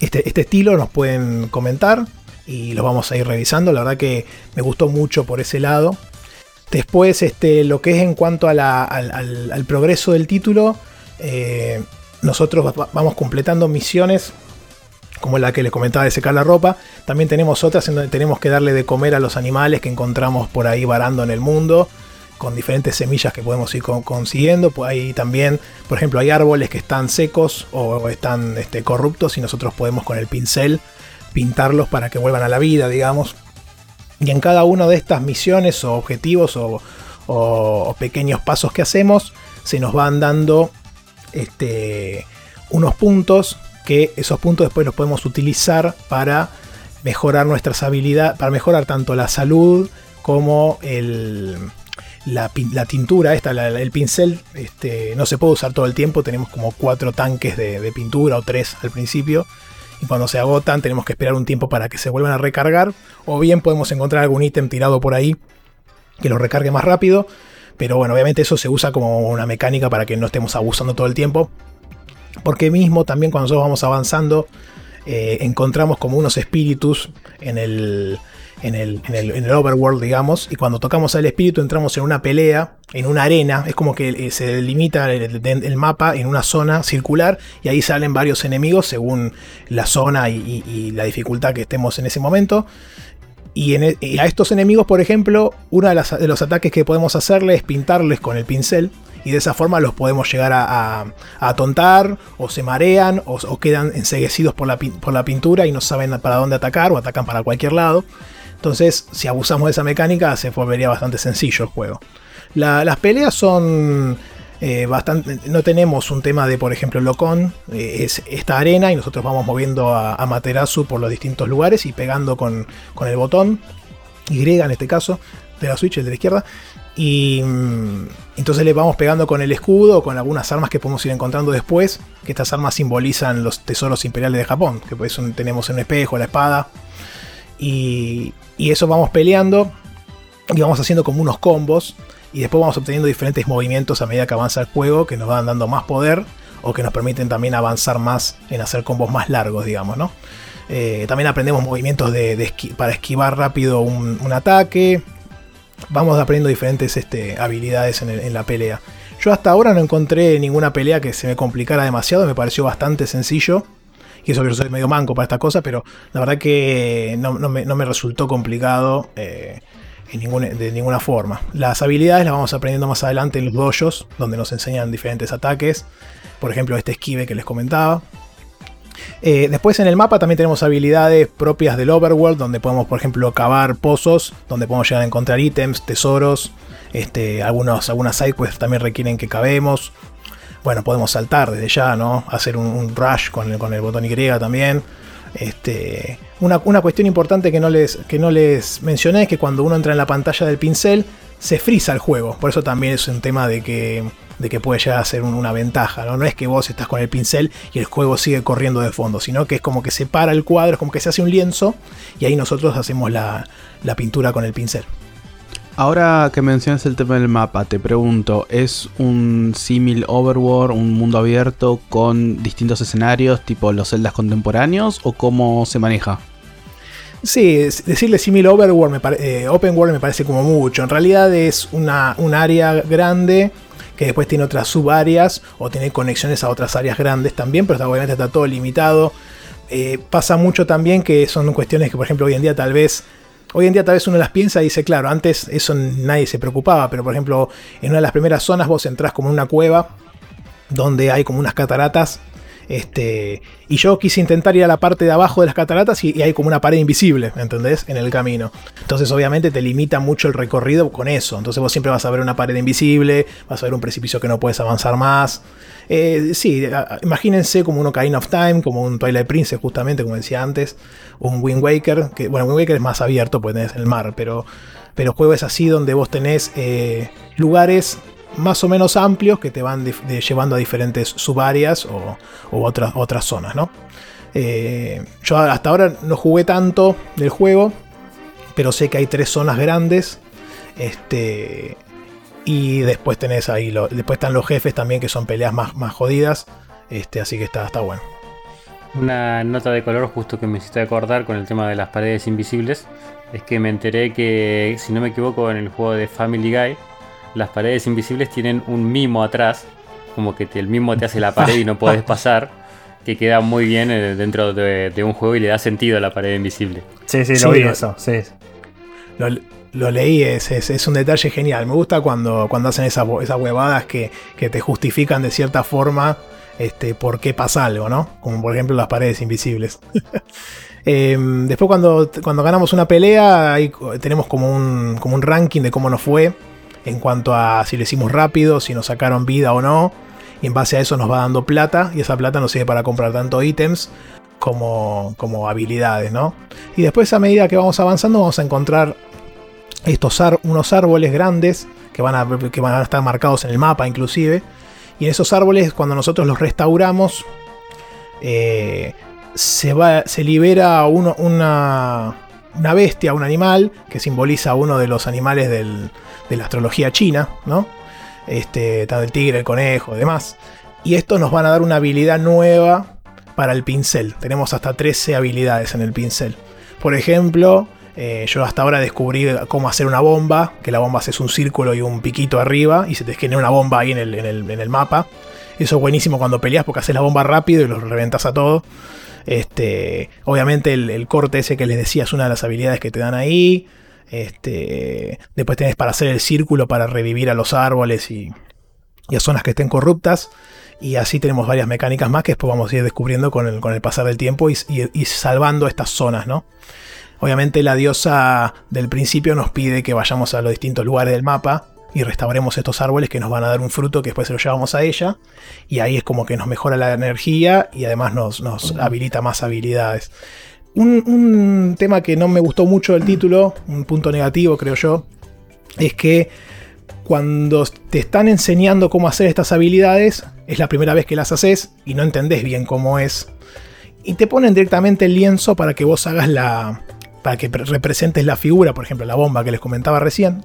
este, este estilo, nos pueden comentar y los vamos a ir revisando. La verdad que me gustó mucho por ese lado. Después, este, lo que es en cuanto al, al- al progreso del título, eh, nosotros va- vamos completando misiones como la que les comentaba de secar la ropa. También tenemos otras en donde tenemos que darle de comer a los animales que encontramos por ahí varando en el mundo, con diferentes semillas que podemos ir con- consiguiendo. Pues hay también, por ejemplo, hay árboles que están secos o están este, corruptos y nosotros podemos con el pincel pintarlos para que vuelvan a la vida, digamos. Y en cada una de estas misiones o objetivos o pequeños pasos que hacemos, se nos van dando este, unos puntos que esos puntos después los podemos utilizar para mejorar nuestras habilidades, para mejorar tanto la salud como el, la, tintura, esta, el pincel, este, no se puede usar todo el tiempo. Tenemos como cuatro tanques de, pintura o tres al principio. Y cuando se agotan tenemos que esperar un tiempo para que se vuelvan a recargar. O bien podemos encontrar algún ítem tirado por ahí que lo recargue más rápido. Pero bueno, obviamente eso se usa como una mecánica para que no estemos abusando todo el tiempo. Porque mismo también cuando nosotros vamos avanzando eh, encontramos como unos espíritus en el, en el, en, el, overworld, digamos, y cuando tocamos al espíritu entramos en una pelea, en una arena, es como que eh, se limita el, mapa en una zona circular y ahí salen varios enemigos según la zona y, la dificultad que estemos en ese momento. Y, e, a estos enemigos, por ejemplo, uno de, de los ataques que podemos hacerle es pintarles con el pincel y de esa forma los podemos llegar a, atontar o se marean o, quedan enseguecidos por la, por la, pintura y no saben para dónde atacar o atacan para cualquier lado. Entonces, si abusamos de esa mecánica, se volvería bastante sencillo el juego. las peleas son eh, bastante. No tenemos un tema de, por ejemplo, Locón. Eh, es esta arena y nosotros vamos moviendo a, a, Materasu por los distintos lugares y pegando con, con, el botón Y en este caso, de la Switch, el de la izquierda. Y mm, entonces le vamos pegando con el escudo, con algunas armas que podemos ir encontrando después. Que estas armas simbolizan los tesoros imperiales de Japón. Que pues tenemos un espejo, la espada. Y, y eso vamos peleando y vamos haciendo como unos combos y después vamos obteniendo diferentes movimientos a medida que avanza el juego que nos van dando más poder o que nos permiten también avanzar más en hacer combos más largos, digamos, ¿no? Eh, también aprendemos movimientos de, para esquivar rápido un, ataque. Vamos aprendiendo diferentes este, habilidades en, la pelea. Yo hasta ahora no encontré ninguna pelea que se me complicara demasiado, me pareció bastante sencillo y eso que yo soy medio manco para esta cosa, pero la verdad que no, me, resultó complicado eh, de ninguna forma. Las habilidades las vamos aprendiendo más adelante en los dojos, donde nos enseñan diferentes ataques, por ejemplo este esquive que les comentaba. Eh, después en el mapa también tenemos habilidades propias del overworld, donde podemos, por ejemplo, cavar pozos, donde podemos llegar a encontrar ítems, tesoros. Este, algunos, algunas sidequests también requieren que cavemos bueno, podemos saltar desde ya, ¿no? Hacer un, rush con el, con el, botón Y también. Este, una, cuestión importante que no, les, que no les mencioné es que cuando uno entra en la pantalla del pincel se frisa el juego. Por eso también es un tema de que, de que puede llegar a ser una ventaja. ¿no? no es que vos estás con el pincel y el juego sigue corriendo de fondo, sino que es como que se para el cuadro, es como que se hace un lienzo y ahí nosotros hacemos la, la pintura con el pincel. Ahora que mencionas el tema del mapa, te pregunto, ¿es un símil overworld, un mundo abierto con distintos escenarios tipo los celdas contemporáneos o cómo se maneja? Sí, decirle símil overworld, me eh, open world me parece como mucho. En realidad es una, un área grande que después tiene otras subáreas o tiene conexiones a otras áreas grandes también, pero obviamente está todo limitado. Eh, pasa mucho también que son cuestiones que, por ejemplo, hoy en día tal vez Hoy en día tal vez uno las piensa y dice, claro, antes eso nadie se preocupaba, pero por ejemplo, en una de las primeras zonas vos entrás como en una cueva donde hay como unas cataratas este, y yo quise intentar ir a la parte de abajo de las cataratas y, hay como una pared invisible, ¿entendés? En el camino. Entonces obviamente te limita mucho el recorrido con eso. Entonces vos siempre vas a ver una pared invisible, vas a ver un precipicio que no puedes avanzar más. Eh, sí, imagínense como un Ocarina of Time, como un Twilight Princess justamente, como decía antes, un Wind Waker, que bueno, Wind Waker es más abierto, pues tenés el mar, pero, pero juego así donde vos tenés eh, lugares más o menos amplios que te van llevando a diferentes subáreas o, otras, otras zonas, ¿no? Eh, yo hasta ahora no jugué tanto del juego, pero sé que hay tres zonas grandes. Este, y después tenés ahí, después están los jefes también que son peleas más, más jodidas. Este, así que está, está bueno. Una nota de color justo que me hiciste acordar con el tema de las paredes invisibles es que me enteré que, si no me equivoco, en el juego de Family Guy las paredes invisibles tienen un mimo atrás, como que el mimo te hace la pared y no puedes pasar, que queda muy bien eh, dentro de, un juego y le da sentido a la pared invisible. Sí, sí, lo vi eso, sí. Lo, leí, es, es, un detalle genial. Me gusta cuando, cuando hacen esas, esas huevadas que, te justifican de cierta forma este, por qué pasa algo, ¿no? Como por ejemplo las paredes invisibles. Em, después cuando, cuando ganamos una pelea, ahí tenemos como un, como un ranking de cómo nos fue en cuanto a si lo hicimos rápido, si nos sacaron vida o no. Y en base a eso nos va dando plata y esa plata nos sirve para comprar tanto ítems como, como habilidades, ¿no? Y después a medida que vamos avanzando vamos a encontrar estos unos árboles grandes que van, a, que van a estar marcados en el mapa inclusive. Y en esos árboles, cuando nosotros los restauramos, eh, se, va, se libera una, una bestia, un animal, que simboliza uno de los animales de la astrología china, ¿no? Este, el tigre, el conejo demás. Y estos nos van a dar una habilidad nueva para el pincel. Tenemos hasta 13 habilidades en el pincel. Por ejemplo, eh, yo hasta ahora descubrí cómo hacer una bomba, que la bomba es un círculo y un piquito arriba y se te genera una bomba ahí en el, en el mapa. Eso es buenísimo cuando peleas porque haces la bomba rápido y los reventas a todos. Este, obviamente el, corte ese que les decía es una de las habilidades que te dan ahí. Este, después tenés para hacer el círculo para revivir a los árboles y, a zonas que estén corruptas. Y así tenemos varias mecánicas más que después vamos a ir descubriendo con el, con el pasar del tiempo y, y, salvando estas zonas, ¿no? Obviamente la diosa del principio nos pide que vayamos a los distintos lugares del mapa y restauremos estos árboles que nos van a dar un fruto que después se lo llevamos a ella. Y ahí es como que nos mejora la energía y además nos, habilita más habilidades. Un, tema que no me gustó mucho del título, un punto negativo creo yo, es que cuando te están enseñando cómo hacer estas habilidades, es la primera vez que las haces y no entendés bien cómo es. Y te ponen directamente el lienzo para que vos hagas la. para que representes la figura, por ejemplo, la bomba que les comentaba recién.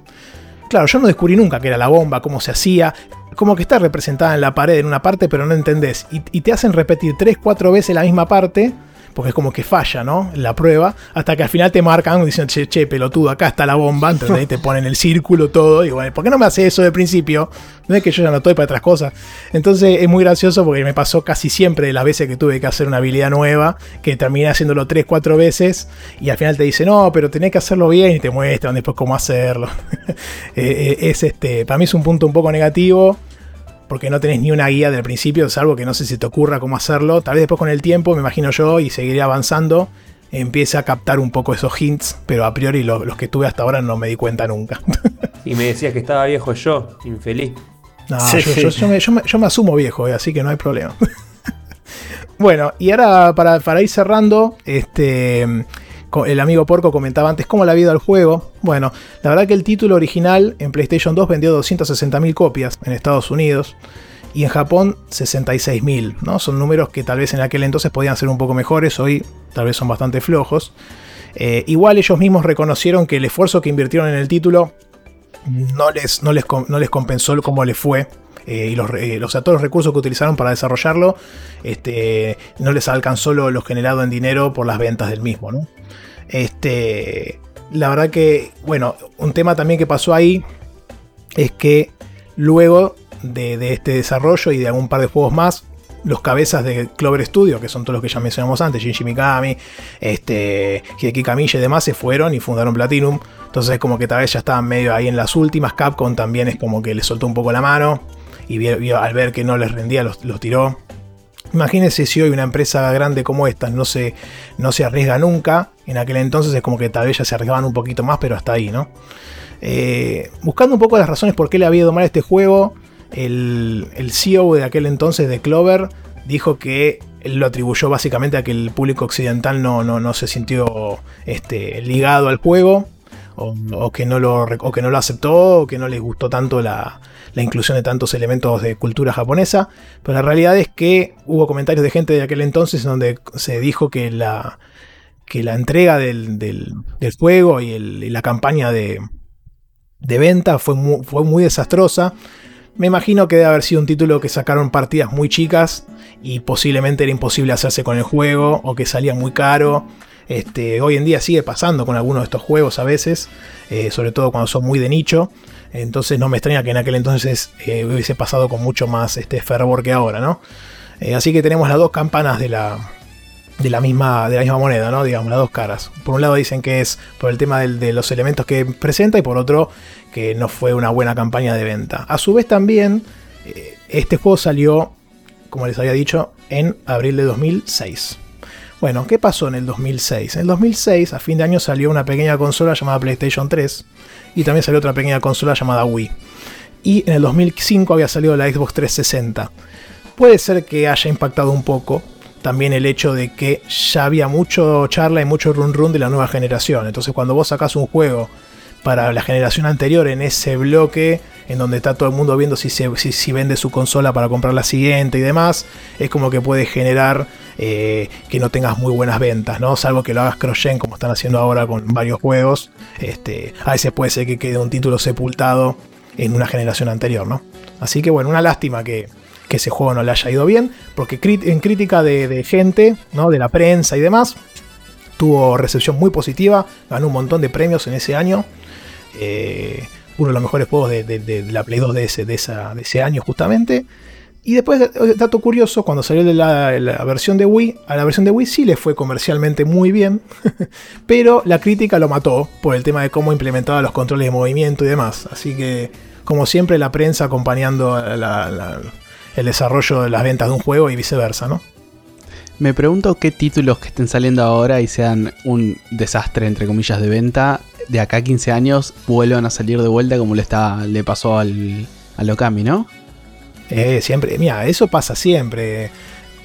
Claro, yo no descubrí nunca qué era la bomba, cómo se hacía. Como que está representada en la pared en una parte, pero no entendés. Y, te hacen repetir 3-4 veces la misma parte porque es como que falla, ¿no? La prueba, hasta que al final te marcan diciendo, che, che, pelotudo, acá está la bomba, entonces ahí te ponen el círculo, todo, y bueno, ¿por qué no me hace eso de principio? No es que yo ya no estoy para otras cosas. Entonces es muy gracioso porque me pasó casi siempre las veces que tuve que hacer una habilidad nueva, que terminé haciéndolo 3, 4 veces, y al final te dice, no, pero tenés que hacerlo bien, y te muestran después cómo hacerlo. Eh, eh, es este, para mí es un punto un poco negativo porque no tenés ni una guía del principio, salvo que no sé si te ocurra cómo hacerlo. Tal vez después con el tiempo, me imagino yo, y seguiré avanzando, empiece a captar un poco esos hints, pero a priori los que tuve hasta ahora no me di cuenta nunca. y me decías que estaba viejo yo, infeliz. No, yo, me, asumo viejo, eh, así que no hay problema. bueno, y ahora para, para ir cerrando, este el amigo Porco comentaba antes cómo le ha ido al juego. Bueno, la verdad que el título original en PlayStation 2 vendió 260.000 copias en Estados Unidos y en Japón 66.000, ¿no? Son números que tal vez en aquel entonces podían ser un poco mejores, hoy tal vez son bastante flojos. Eh, igual ellos mismos reconocieron que el esfuerzo que invirtieron en el título no les, no les, no les compensó como le fue eh, y los, eh, todos los recursos que utilizaron para desarrollarlo este, no les alcanzó lo, lo, generado en dinero por las ventas del mismo. ¿no? Este, la verdad que, bueno, un tema también que pasó ahí es que luego de, este desarrollo y de algún par de juegos más, los cabezas de Clover Studio, que son todos los que ya mencionamos antes, Shinji Mikami, este, Hideki Kamiya y demás, se fueron y fundaron Platinum. Entonces como que tal vez ya estaban medio ahí en las últimas. Capcom también es como que le soltó un poco la mano y al ver que no les rendía los tiró. Imagínense si hoy una empresa grande como esta no se, no se arriesga nunca. En aquel entonces es como que tal vez ya se arriesgaban un poquito más, pero hasta ahí, ¿no? Eh, buscando un poco las razones por qué le había ido mal este juego, el, el CEO de aquel entonces de Clover dijo que lo atribuyó básicamente a que el público occidental no, no, no se sintió este, ligado al juego, o, que no lo, o que no lo aceptó, o que no les gustó tanto la, la inclusión de tantos elementos de cultura japonesa, pero la realidad es que hubo comentarios de gente de aquel entonces donde se dijo que la, que la entrega del, del, juego y, la campaña de, de venta fue muy, fue muy desastrosa. Me imagino que debe haber sido un título que sacaron partidas muy chicas y posiblemente era imposible hacerse con el juego o que salía muy caro. Este, hoy en día sigue pasando con algunos de estos juegos a veces, eh, sobre todo cuando son muy de nicho. Entonces no me extraña que en aquel entonces eh, hubiese pasado con mucho más este fervor que ahora, ¿no? Eh, así que tenemos las dos campanas de la, de la, misma, de la misma moneda, ¿no? Digamos, las dos caras. Por un lado dicen que es por el tema de los elementos que presenta y por otro que no fue una buena campaña de venta. A su vez también, este juego salió, como les había dicho, en abril de 2006. Bueno, ¿qué pasó en el 2006? En el 2006, a fin de año, salió una pequeña consola llamada PlayStation 3 y también salió otra pequeña consola llamada Wii. Y en el 2005 había salido la Xbox 360. Puede ser que haya impactado un poco también el hecho de que ya había mucho charla y mucho run run de la nueva generación. Entonces cuando vos sacás un juego para la generación anterior en ese bloque en donde está todo el mundo viendo si, se, vende su consola para comprar la siguiente y demás, es como que puede generar eh, que no tengas muy buenas ventas, ¿no? Salvo que lo hagas cross como están haciendo ahora con varios juegos. Este, a veces puede ser que quede un título sepultado en una generación anterior, ¿no? Así que bueno, una lástima que, que ese juego no le haya ido bien, porque en crítica de, gente, ¿no? De la prensa y demás, tuvo recepción muy positiva, ganó un montón de premios en ese año. Eh, uno de los mejores juegos de, la Play 2 de ese, de, ese año justamente. Y después, eh, dato curioso, cuando salió la, versión de Wii, a la versión de Wii sí le fue comercialmente muy bien, pero la crítica lo mató por el tema de cómo implementaba los controles de movimiento y demás. Así que, como siempre, la prensa acompañando el desarrollo de las ventas de un juego y viceversa, ¿no? Me pregunto qué títulos que estén saliendo ahora y sean un desastre, entre comillas, de venta, de acá a 15 años vuelvan a salir de vuelta como le, está, le pasó al, al Okami, ¿no? Eh, siempre, mira, eso pasa siempre.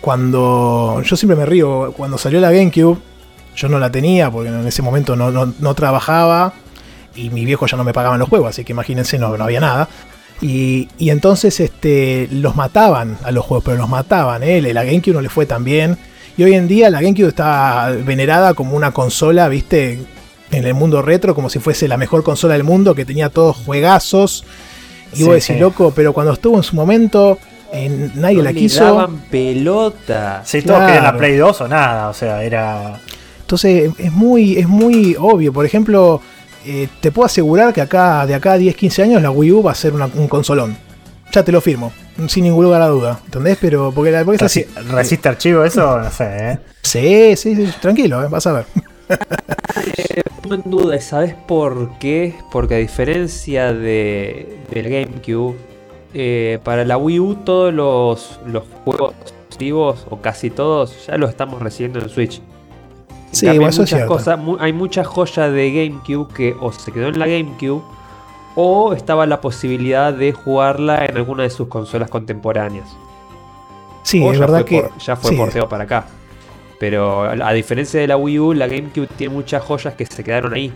Cuando. Yo siempre me río. Cuando salió la GameCube, yo no la tenía porque en ese momento no, trabajaba y mi viejo ya no me pagaban los juegos, así que imagínense, no, no había nada. Y, entonces este, los mataban a los juegos, pero los mataban. ¿eh? La GameCube no le fue tan bien. Y hoy en día la GameCube está venerada como una consola, viste, en el mundo retro, como si fuese la mejor consola del mundo, que tenía todos juegazos y vos decís, loco, pero cuando estuvo en su momento, nadie la quiso. daban pelota. Sí, todos querían la Play 2 o nada, o sea, era. Entonces es muy, es muy obvio. Por ejemplo, eh, te puedo asegurar que acá, de acá a 10, 15 años, la Wii U va a ser un consolón. Ya te lo firmo, sin ningún lugar a duda. ¿Entendés? Pero porque, la, porque así. ¿Resiste archivo eso? No sé, ¿eh? Sí, sí, sí, tranquilo, ¿eh? vas a ver. eh, en duda, ¿sabes por qué? Porque a diferencia de, del GameCube, eh, para la Wii U todos los, los juegos activos, o casi todos, ya los estamos recibiendo en Switch. sí, hay, muchas cosas, hay muchas joyas de GameCube que o se quedó en la GameCube o estaba la posibilidad de jugarla en alguna de sus consolas contemporáneas. Sí, es verdad que ya fue porteo para acá. Pero a diferencia de la Wii U, la GameCube tiene muchas joyas que se quedaron ahí.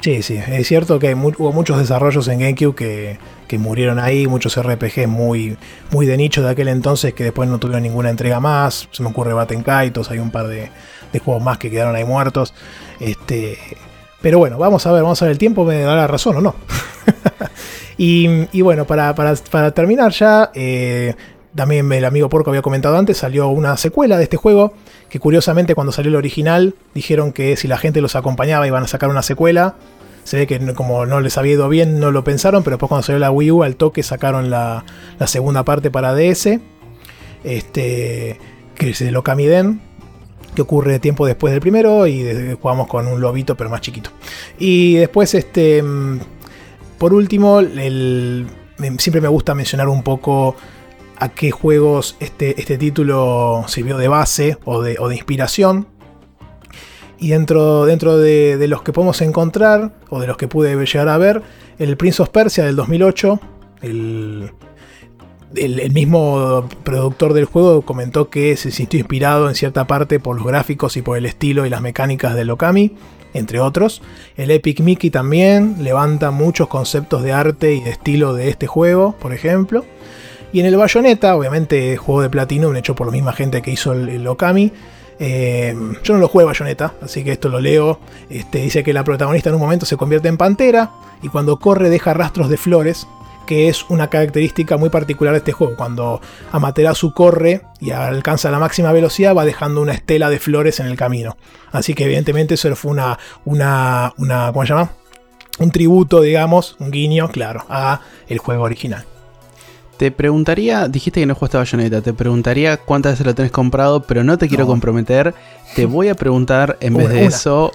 Sí, sí, es cierto que hubo muchos desarrollos en GameCube que, murieron ahí, muchos RPG muy, muy de nicho de aquel entonces que después no tuvieron ninguna entrega más. Se me ocurre Batten Kaitos, hay un par de, juegos más que quedaron ahí muertos. Este, pero bueno, vamos a ver, vamos a ver, el tiempo me da la razón o no. y, bueno, para, terminar ya, eh, también el amigo Porco había comentado antes, salió una secuela de este juego, que curiosamente cuando salió el original dijeron que si la gente los acompañaba iban a sacar una secuela. Se ve que como no les había ido bien no lo pensaron, pero después cuando salió la Wii U al toque sacaron la, segunda parte para DS, este, que es el Okamiden, que ocurre tiempo después del primero y jugamos con un lobito pero más chiquito. Y después, este, mm, por último, siempre me gusta mencionar un poco a qué juegos este, este título sirvió de base o de, inspiración. Y dentro, dentro de, los que podemos encontrar, o de los que pude llegar a ver, el Prince of Persia del 2008, el, el, mismo productor del juego comentó que se sintió inspirado en cierta parte por los gráficos y por el estilo y las mecánicas del Okami, entre otros. El Epic Mickey también levanta muchos conceptos de arte y de estilo de este juego, por ejemplo. Y en el Bayonetta, obviamente juego de Platinum hecho por la misma gente que hizo el, Okami. Eh, yo no lo juego Bayonetta, así que esto lo leo. Este, dice que la protagonista en un momento se convierte en pantera y cuando corre deja rastros de flores, que es una característica muy particular de este juego. Cuando Amaterasu corre y alcanza la máxima velocidad, va dejando una estela de flores en el camino. Así que evidentemente eso fue una, una, una ¿cómo se llama? Un tributo, digamos, un guiño, claro, a el juego original. Te preguntaría, dijiste que no jugaste Bayonetta, te preguntaría cuántas veces lo tenés comprado, pero no te quiero comprometer. Te voy a preguntar, en vez de eso,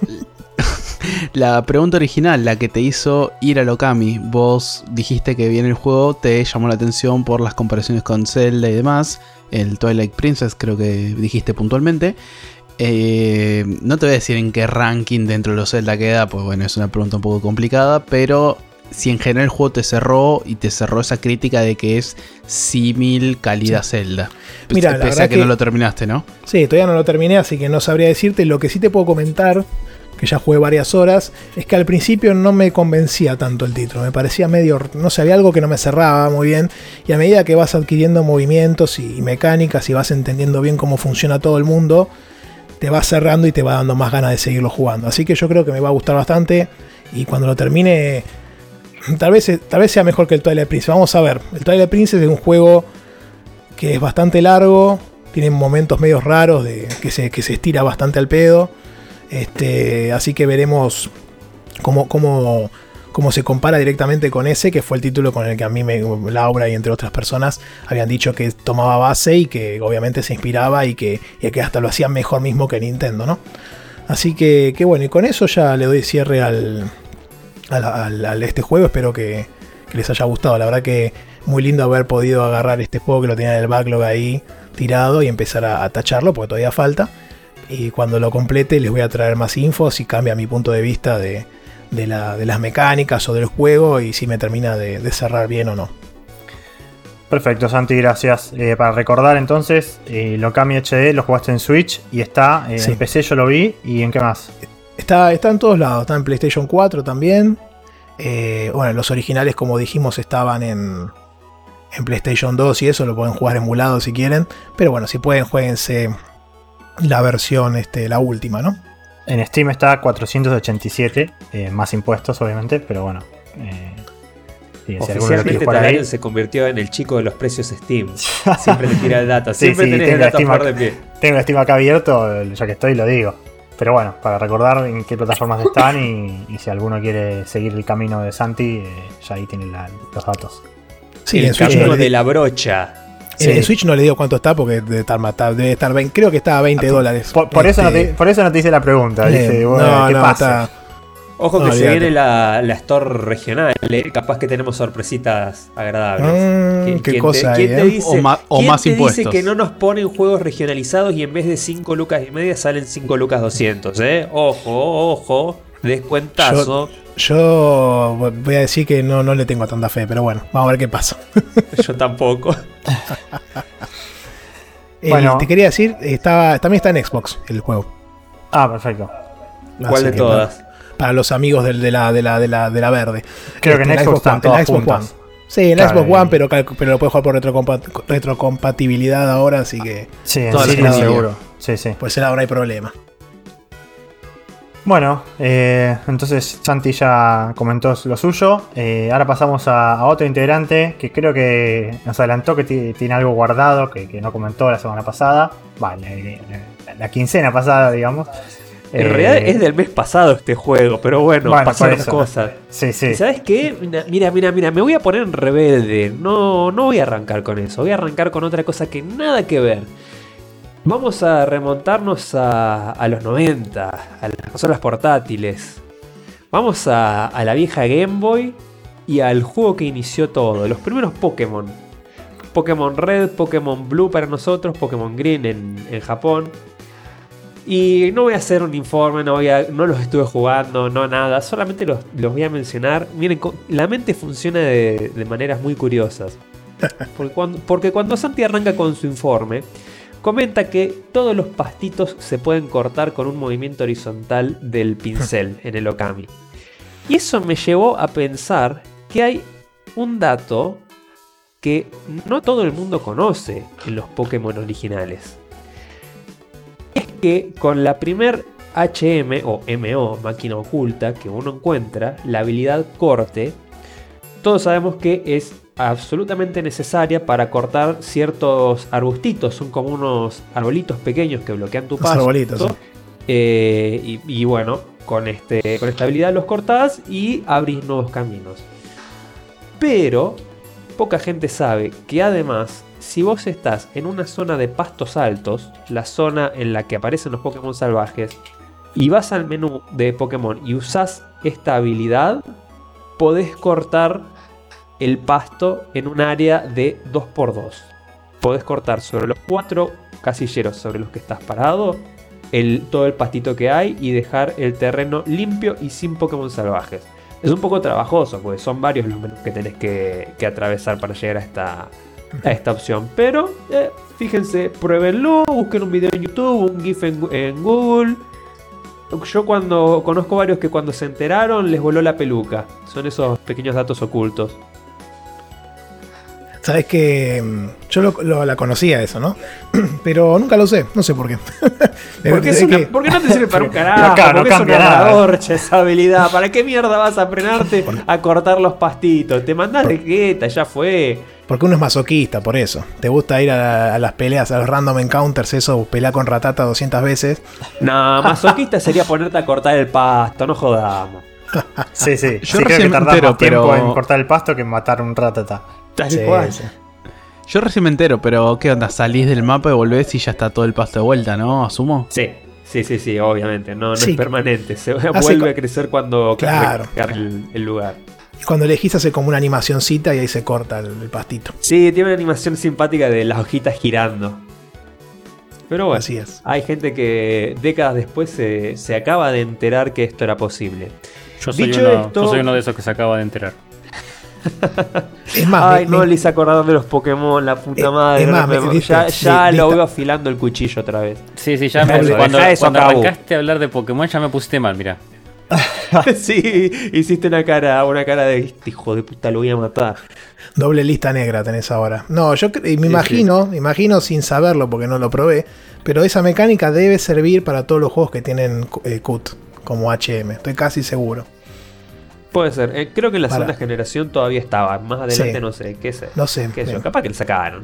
la pregunta original, la que te hizo ir a Lokami. Vos dijiste que viene el juego, te llamó la atención por las comparaciones con Zelda y demás. El Twilight Princess creo que dijiste puntualmente. Eh, no te voy a decir en qué ranking dentro de los Zelda queda, pues bueno, es una pregunta un poco complicada, pero si en general el juego te cerró y te cerró esa crítica de que es símil calidad Zelda. Mira, pese a que, no lo terminaste, ¿no? Sí, todavía no lo terminé, así que no sabría decirte. Lo que sí te puedo comentar, que ya jugué varias horas, es que al principio no me convencía tanto el título, me parecía medio, no sé, había algo que no me cerraba muy bien, y a medida que vas adquiriendo movimientos y, mecánicas y vas entendiendo bien cómo funciona todo el mundo, te va cerrando y te va dando más ganas de seguirlo jugando. Así que yo creo que me va a gustar bastante, y cuando lo termine, tal vez, tal vez sea mejor que el Twilight Princess. Vamos a ver, el Twilight Princess es un juego que es bastante largo, tiene momentos medios raros de que se, que se estira bastante al pedo. Este, así que veremos cómo, cómo, cómo, se compara directamente con ese, que fue el título con el que a mí, me, Laura y entre otras personas habían dicho que tomaba base y que obviamente se inspiraba y que, que hasta lo hacía mejor mismo que Nintendo, ¿no? Así que, que bueno, y con eso ya le doy cierre al, al, este juego. Espero que, que les haya gustado. La verdad que muy lindo haber podido agarrar este juego que lo tenía en el backlog ahí tirado y empezar a, tacharlo porque todavía falta. Y cuando lo complete les voy a traer más info si cambia mi punto de vista de, las mecánicas o del juego y si me termina de, cerrar bien o no. Perfecto, Santi, gracias. Eh, para recordar entonces, eh, Lokami HD lo jugaste en Switch y está eh, en PC, yo lo vi. ¿Y en qué más? Está, está en todos lados, está en PlayStation 4 también. bueno, los originales, como dijimos, estaban en, en PlayStation 2 y eso, lo pueden jugar emulado si quieren. Pero bueno, si pueden, jueguense la versión, este, la última, ¿no? En Steam está 487, eh, más impuestos obviamente, pero bueno. Eh, Oficialmente se convirtió en el chico de los precios Steam. Siempre le tira el data, siempre tenés el data por de pie. Tengo Steam acá abierto, ya que estoy lo digo. Pero bueno, para recordar en qué plataformas están y, si alguno quiere seguir el camino de Santi, eh, ya ahí tienen los datos. Sí, el en Switch no de la brocha. En Switch no le digo cuánto está porque debe estar, debe estar creo que estaba a 20 dólares. Por, eso no te, este, por eso no te hice la pregunta. Dice, no, ¿qué pasa? Ojo que se viene la, la, store regional, eh. capaz que tenemos sorpresitas agradables. Mm, ¿Qué cosa? ¿quién te eh? dice, o, más, te dice que no nos ponen juegos regionalizados y en vez de 5 lucas y media salen 5 lucas 200? ¿eh? Ojo, ojo, descuentazo. Yo voy a decir que no, no le tengo tanta fe, pero bueno, vamos a ver qué pasa. Yo tampoco. bueno, te quería decir, estaba, también está en Xbox el juego. Ah, perfecto. ¿Cuál de todas? Para, los amigos de, la, de, la, de, la, de la verde. Creo que en, este, Xbox, One. Sí, en Xbox One, pero, pero lo puedes jugar por retrocompatibilidad ahora, así que. Sí, en seguro. Sí, sí. Pues ahora no hay problema. Bueno, eh, entonces Santi ya comentó lo suyo. Eh, ahora pasamos a, otro integrante que creo que nos adelantó que tiene algo guardado que, no comentó la semana pasada. Vale, la, quincena pasada, digamos. En realidad eh, es del mes pasado este juego, pero bueno, pasaron cosas. Sí, sí. ¿Sabes qué? Mira, mira, mira, me voy a poner en rebelde. No, no voy a arrancar con eso. Voy a arrancar con otra cosa que nada que ver. Vamos a remontarnos a, los 90, a las consolas portátiles. Vamos a, la vieja Game Boy y al juego que inició todo, los primeros Pokémon. Pokémon Red, Pokémon Blue para nosotros, Pokémon Green en, Japón. Y no voy a hacer un informe, no, voy no los estuve jugando, no nada, solamente los, voy a mencionar. Miren, la mente funciona de, maneras muy curiosas. Porque cuando, porque cuando Santi arranca con su informe, comenta que todos los pastitos se pueden cortar con un movimiento horizontal del pincel en el Okami. Y eso me llevó a pensar que hay un dato que no todo el mundo conoce en los Pokémon originales. Que con la primer HM o MO, máquina oculta, que uno encuentra, la habilidad corte, todos sabemos que es absolutamente necesaria para cortar ciertos arbustitos. Son como unos arbolitos pequeños que bloquean tu paso. Arbolitos, eh, y, bueno, con, este, con esta habilidad los cortás y abrís nuevos caminos. Pero poca gente sabe que además, si vos estás en una zona de pastos altos, la zona en la que aparecen los Pokémon salvajes, y vas al menú de Pokémon y usás esta habilidad, podés cortar el pasto en un área de 2x2. Podés cortar sobre los cuatro casilleros sobre los que estás parado el, todo el pastito que hay y dejar el terreno limpio y sin Pokémon salvajes. Es un poco trabajoso, porque son varios los menús que tenés que, atravesar para llegar a esta, a esta opción. Pero eh, fíjense, pruébenlo, busquen un video en YouTube, un GIF en, Google. yo cuando conozco varios que cuando se enteraron les voló la peluca. Son esos pequeños datos ocultos. Sabes que mm, yo lo, lo- la conocía eso, ¿no? Pero nunca lo usé, no sé por qué. Porque, es una- que- porque no te sirve para un carajo. acá no porque es una esa habilidad. ¿Para qué mierda vas a frenarte a cortar los pastitos? Te mandás de quieta, ya fue. Porque uno es masoquista, por eso. Te gusta ir a, la- a las peleas, a los random encounters, eso, pelear con ratata 200 veces. No, masoquista sería ponerte a cortar el pasto, no jodamos. Sí, sí. Yo sí creo que tardás entero, más tiempo pero- en cortar el pasto que en matar un ratata. Tal Sí, cual. sí. Yo recién me entero, pero ¿qué onda? Salís del mapa y volvés y ya está todo el pasto de vuelta, ¿no? Asumo. Sí, sí, sí, sí, obviamente. No, no Sí. es permanente. Se vuelve a crecer cuando Claro. cambia el, el lugar. Y cuando elegís hace como una animacioncita y ahí se corta el, el pastito. Sí, tiene una animación simpática de las hojitas girando. Pero bueno, Así es. hay gente que décadas después se, se acaba de enterar que esto era posible. Yo soy, Dicho uno, esto- yo soy uno de esos que se acaba de enterar. Es más, Ay, me- no me- le hice acordar de los Pokémon, la puta Eh, madre. es más, me- ya ya lo veo afilando el cuchillo otra vez. Sí, sí, ya me, cuando, cuando Cabu. arrancaste a hablar de Pokémon ya me pusiste mal, mira. sí, hiciste una cara, una cara de "Este hijo de puta, lo voy a matar. doble lista negra tenés ahora. No, yo me Sí, imagino, me imagino sin saberlo porque no lo probé, pero esa mecánica debe servir para todos los juegos que tienen eh, CUT, como HM. Estoy casi seguro. Puede ser. Eh, creo que en la Para. segunda generación todavía estaba. Más adelante Sí. no sé. ¿Qué sé? No sé. qué sé. Capaz que le sacaron.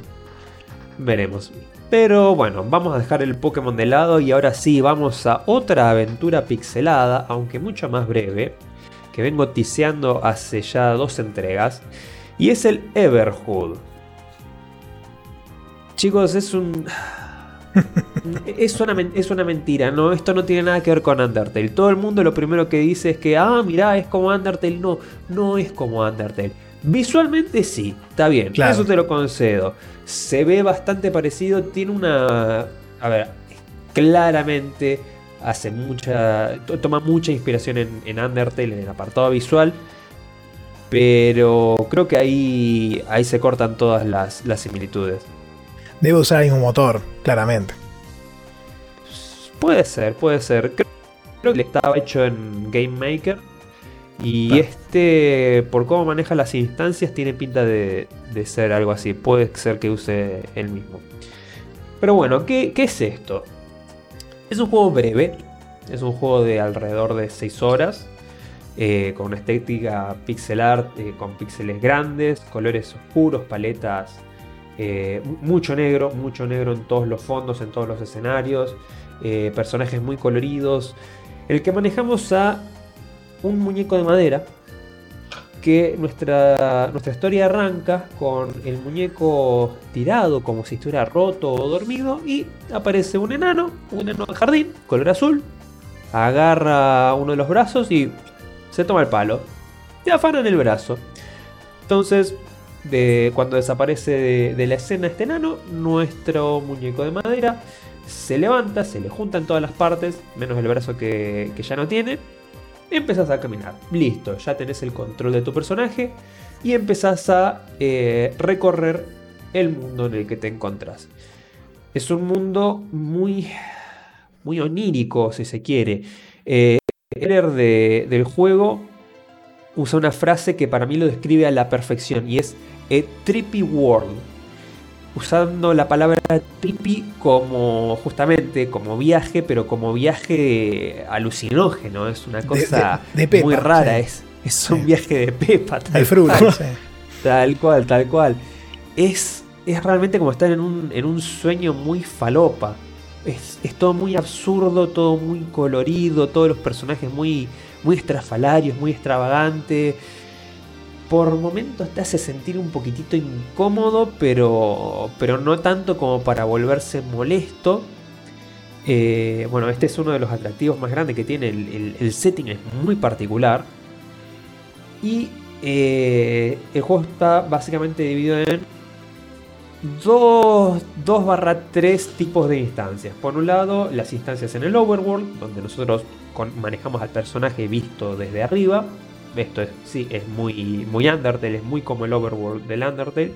Veremos. Pero bueno, vamos a dejar el Pokémon de lado y ahora sí vamos a otra aventura pixelada, aunque mucho más breve, que vengo tiseando hace ya dos entregas, y es el Everhood. Chicos, es un... es, una, es una mentira, ¿no? Esto no tiene nada que ver con Undertale. Todo el mundo lo primero que dice es que, ah, mirá, es como Undertale. No, no es como Undertale. Visualmente sí, está bien, Claro. eso te lo concedo. Se ve bastante parecido, tiene una... A ver, claramente hace mucha... to- Toma mucha inspiración en, en Undertale, en el apartado visual. Pero creo que ahí, ahí se cortan todas las, las similitudes. Debe usar el mismo motor, claramente. Puede ser, puede ser. Creo, creo que estaba hecho en Game Maker. Y Claro. este, por cómo maneja las instancias, tiene pinta de, de ser algo así. Puede ser que use el mismo. Pero bueno, ¿qué, qué es esto? Es un juego breve. Es un juego de alrededor de 6 horas. eh, con una estética pixel art, eh, con píxeles grandes, colores oscuros, paletas eh, mucho negro, mucho negro en todos los fondos, en todos los escenarios, eh, personajes muy coloridos. El que manejamos a un muñeco de madera, que nuestra, nuestra historia arranca con el muñeco tirado como si estuviera roto o dormido y aparece un enano, un enano de jardín, color azul, agarra uno de los brazos y se toma el palo. Y afana en el brazo. Entonces, cuando desaparece de, la escena este enano, nuestro muñeco de madera se levanta, se le juntan todas las partes, menos el brazo que, ya no tiene, empezás a caminar. Listo, ya tenés el control de tu personaje y empezás a eh, recorrer el mundo en el que te encontrás. Es un mundo muy, muy onírico, si se quiere. Eh, el de- del juego usa una frase que para mí lo describe a la perfección y es a trippy world. Usando la palabra trippy como justamente como viaje, pero como viaje alucinógeno. Es una cosa de- de Pepa, muy rara. sí. Es, es un viaje de Pepa. tal De fruta. sí. Tal cual, tal cual. Es, es realmente como estar en un, en un sueño muy falopa. Es, es todo muy absurdo, todo muy colorido, todos los personajes muy, muy estrafalarios, muy extravagantes. Por momentos te hace sentir un poquitito incómodo, pero, pero no tanto como para volverse molesto. Eh, bueno, este es uno de los atractivos más grandes que tiene. El, el- setting es muy particular. Y eh, el juego está básicamente dividido en 2 barra 3 tipos de instancias. Por un lado, las instancias en el Overworld, donde nosotros manejamos al personaje visto desde arriba. Esto es, sí, es muy, muy Undertale, es muy como el Overworld del Undertale.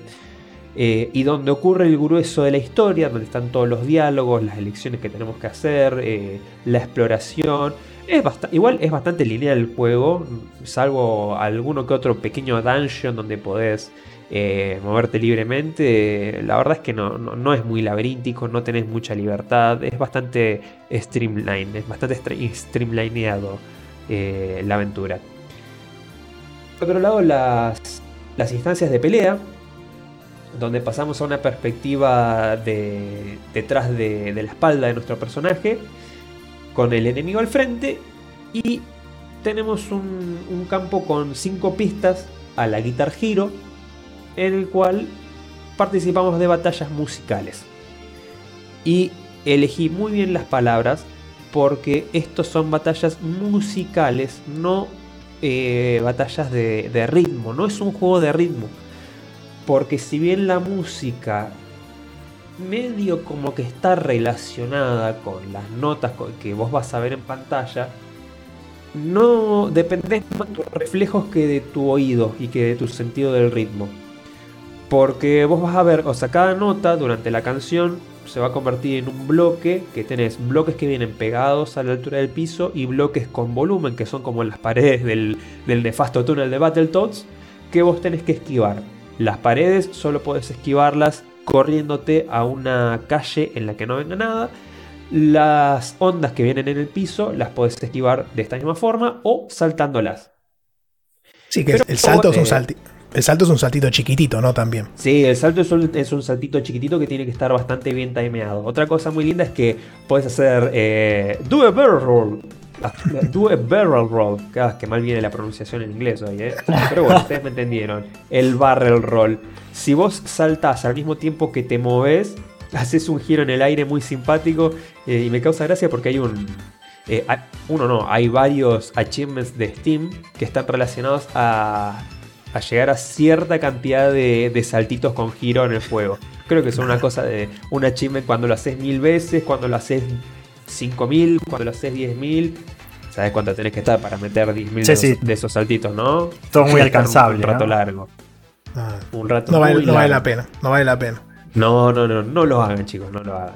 Eh, y donde ocurre el grueso de la historia, donde están todos los diálogos, las elecciones que tenemos que hacer, eh, la exploración, Es igual es bastante lineal el juego, salvo alguno que otro pequeño dungeon donde podés eh, moverte libremente. La verdad es que no, no, no es muy laberíntico, no tenés mucha libertad, es bastante streamline, es bastante stre- streamlineado la aventura. Por otro lado, las, instancias de pelea, donde pasamos a una perspectiva de, detrás de, de la espalda de nuestro personaje, con el enemigo al frente, y tenemos un, un campo con cinco pistas a la Guitar Hero, en el cual participamos de batallas musicales. Y elegí muy bien las palabras, porque estos son batallas musicales, no eh, batallas de, de ritmo, no es un juego de ritmo. Porque si bien la música medio como que está relacionada con las notas que vos vas a ver en pantalla, no dependés más de tus reflejos que de tu oído y que de tu sentido del ritmo. Porque vos vas a ver, o sea, cada nota durante la canción se va a convertir en un bloque, que tenés bloques que vienen pegados a la altura del piso y bloques con volumen, que son como las paredes del, del nefasto túnel de Battletoads, que vos tenés que esquivar. Las paredes solo podés esquivarlas corriéndote a una calle en la que no venga nada. Las ondas que vienen en el piso las podés esquivar de esta misma forma o saltándolas. Sí, que Pero, el salto es un eh, salti- El salto es un saltito chiquitito, ¿no? También. Sí, el salto es un, saltito chiquitito que tiene que estar bastante bien timeado. Otra cosa muy linda es que puedes hacer eh, do a barrel roll. Do a barrel roll. Ah, que mal viene la pronunciación en inglés hoy, ¿eh? Pero bueno, ustedes me entendieron. El barrel roll. Si vos saltás al mismo tiempo que te moves, haces un giro en el aire muy simpático eh, y me causa gracia porque hay un... eh, uno no, hay varios achievements de Steam que están relacionados a, a llegar a cierta cantidad de, de saltitos con giro en el juego. Creo que son una cosa de un achievement cuando lo haces mil veces, cuando lo haces 5000, cuando lo haces 10000. ¿Sabes cuánto tenés que estar para meter 10.000 Sí, de, sí. esos- de esos saltitos, no? Todo muy alcanzable, Un rato ¿no? largo. Ah, Un rato no, vale, muy no vale largo. la pena. No vale la pena. No, no, no, no lo hagan, chicos, no lo hagan.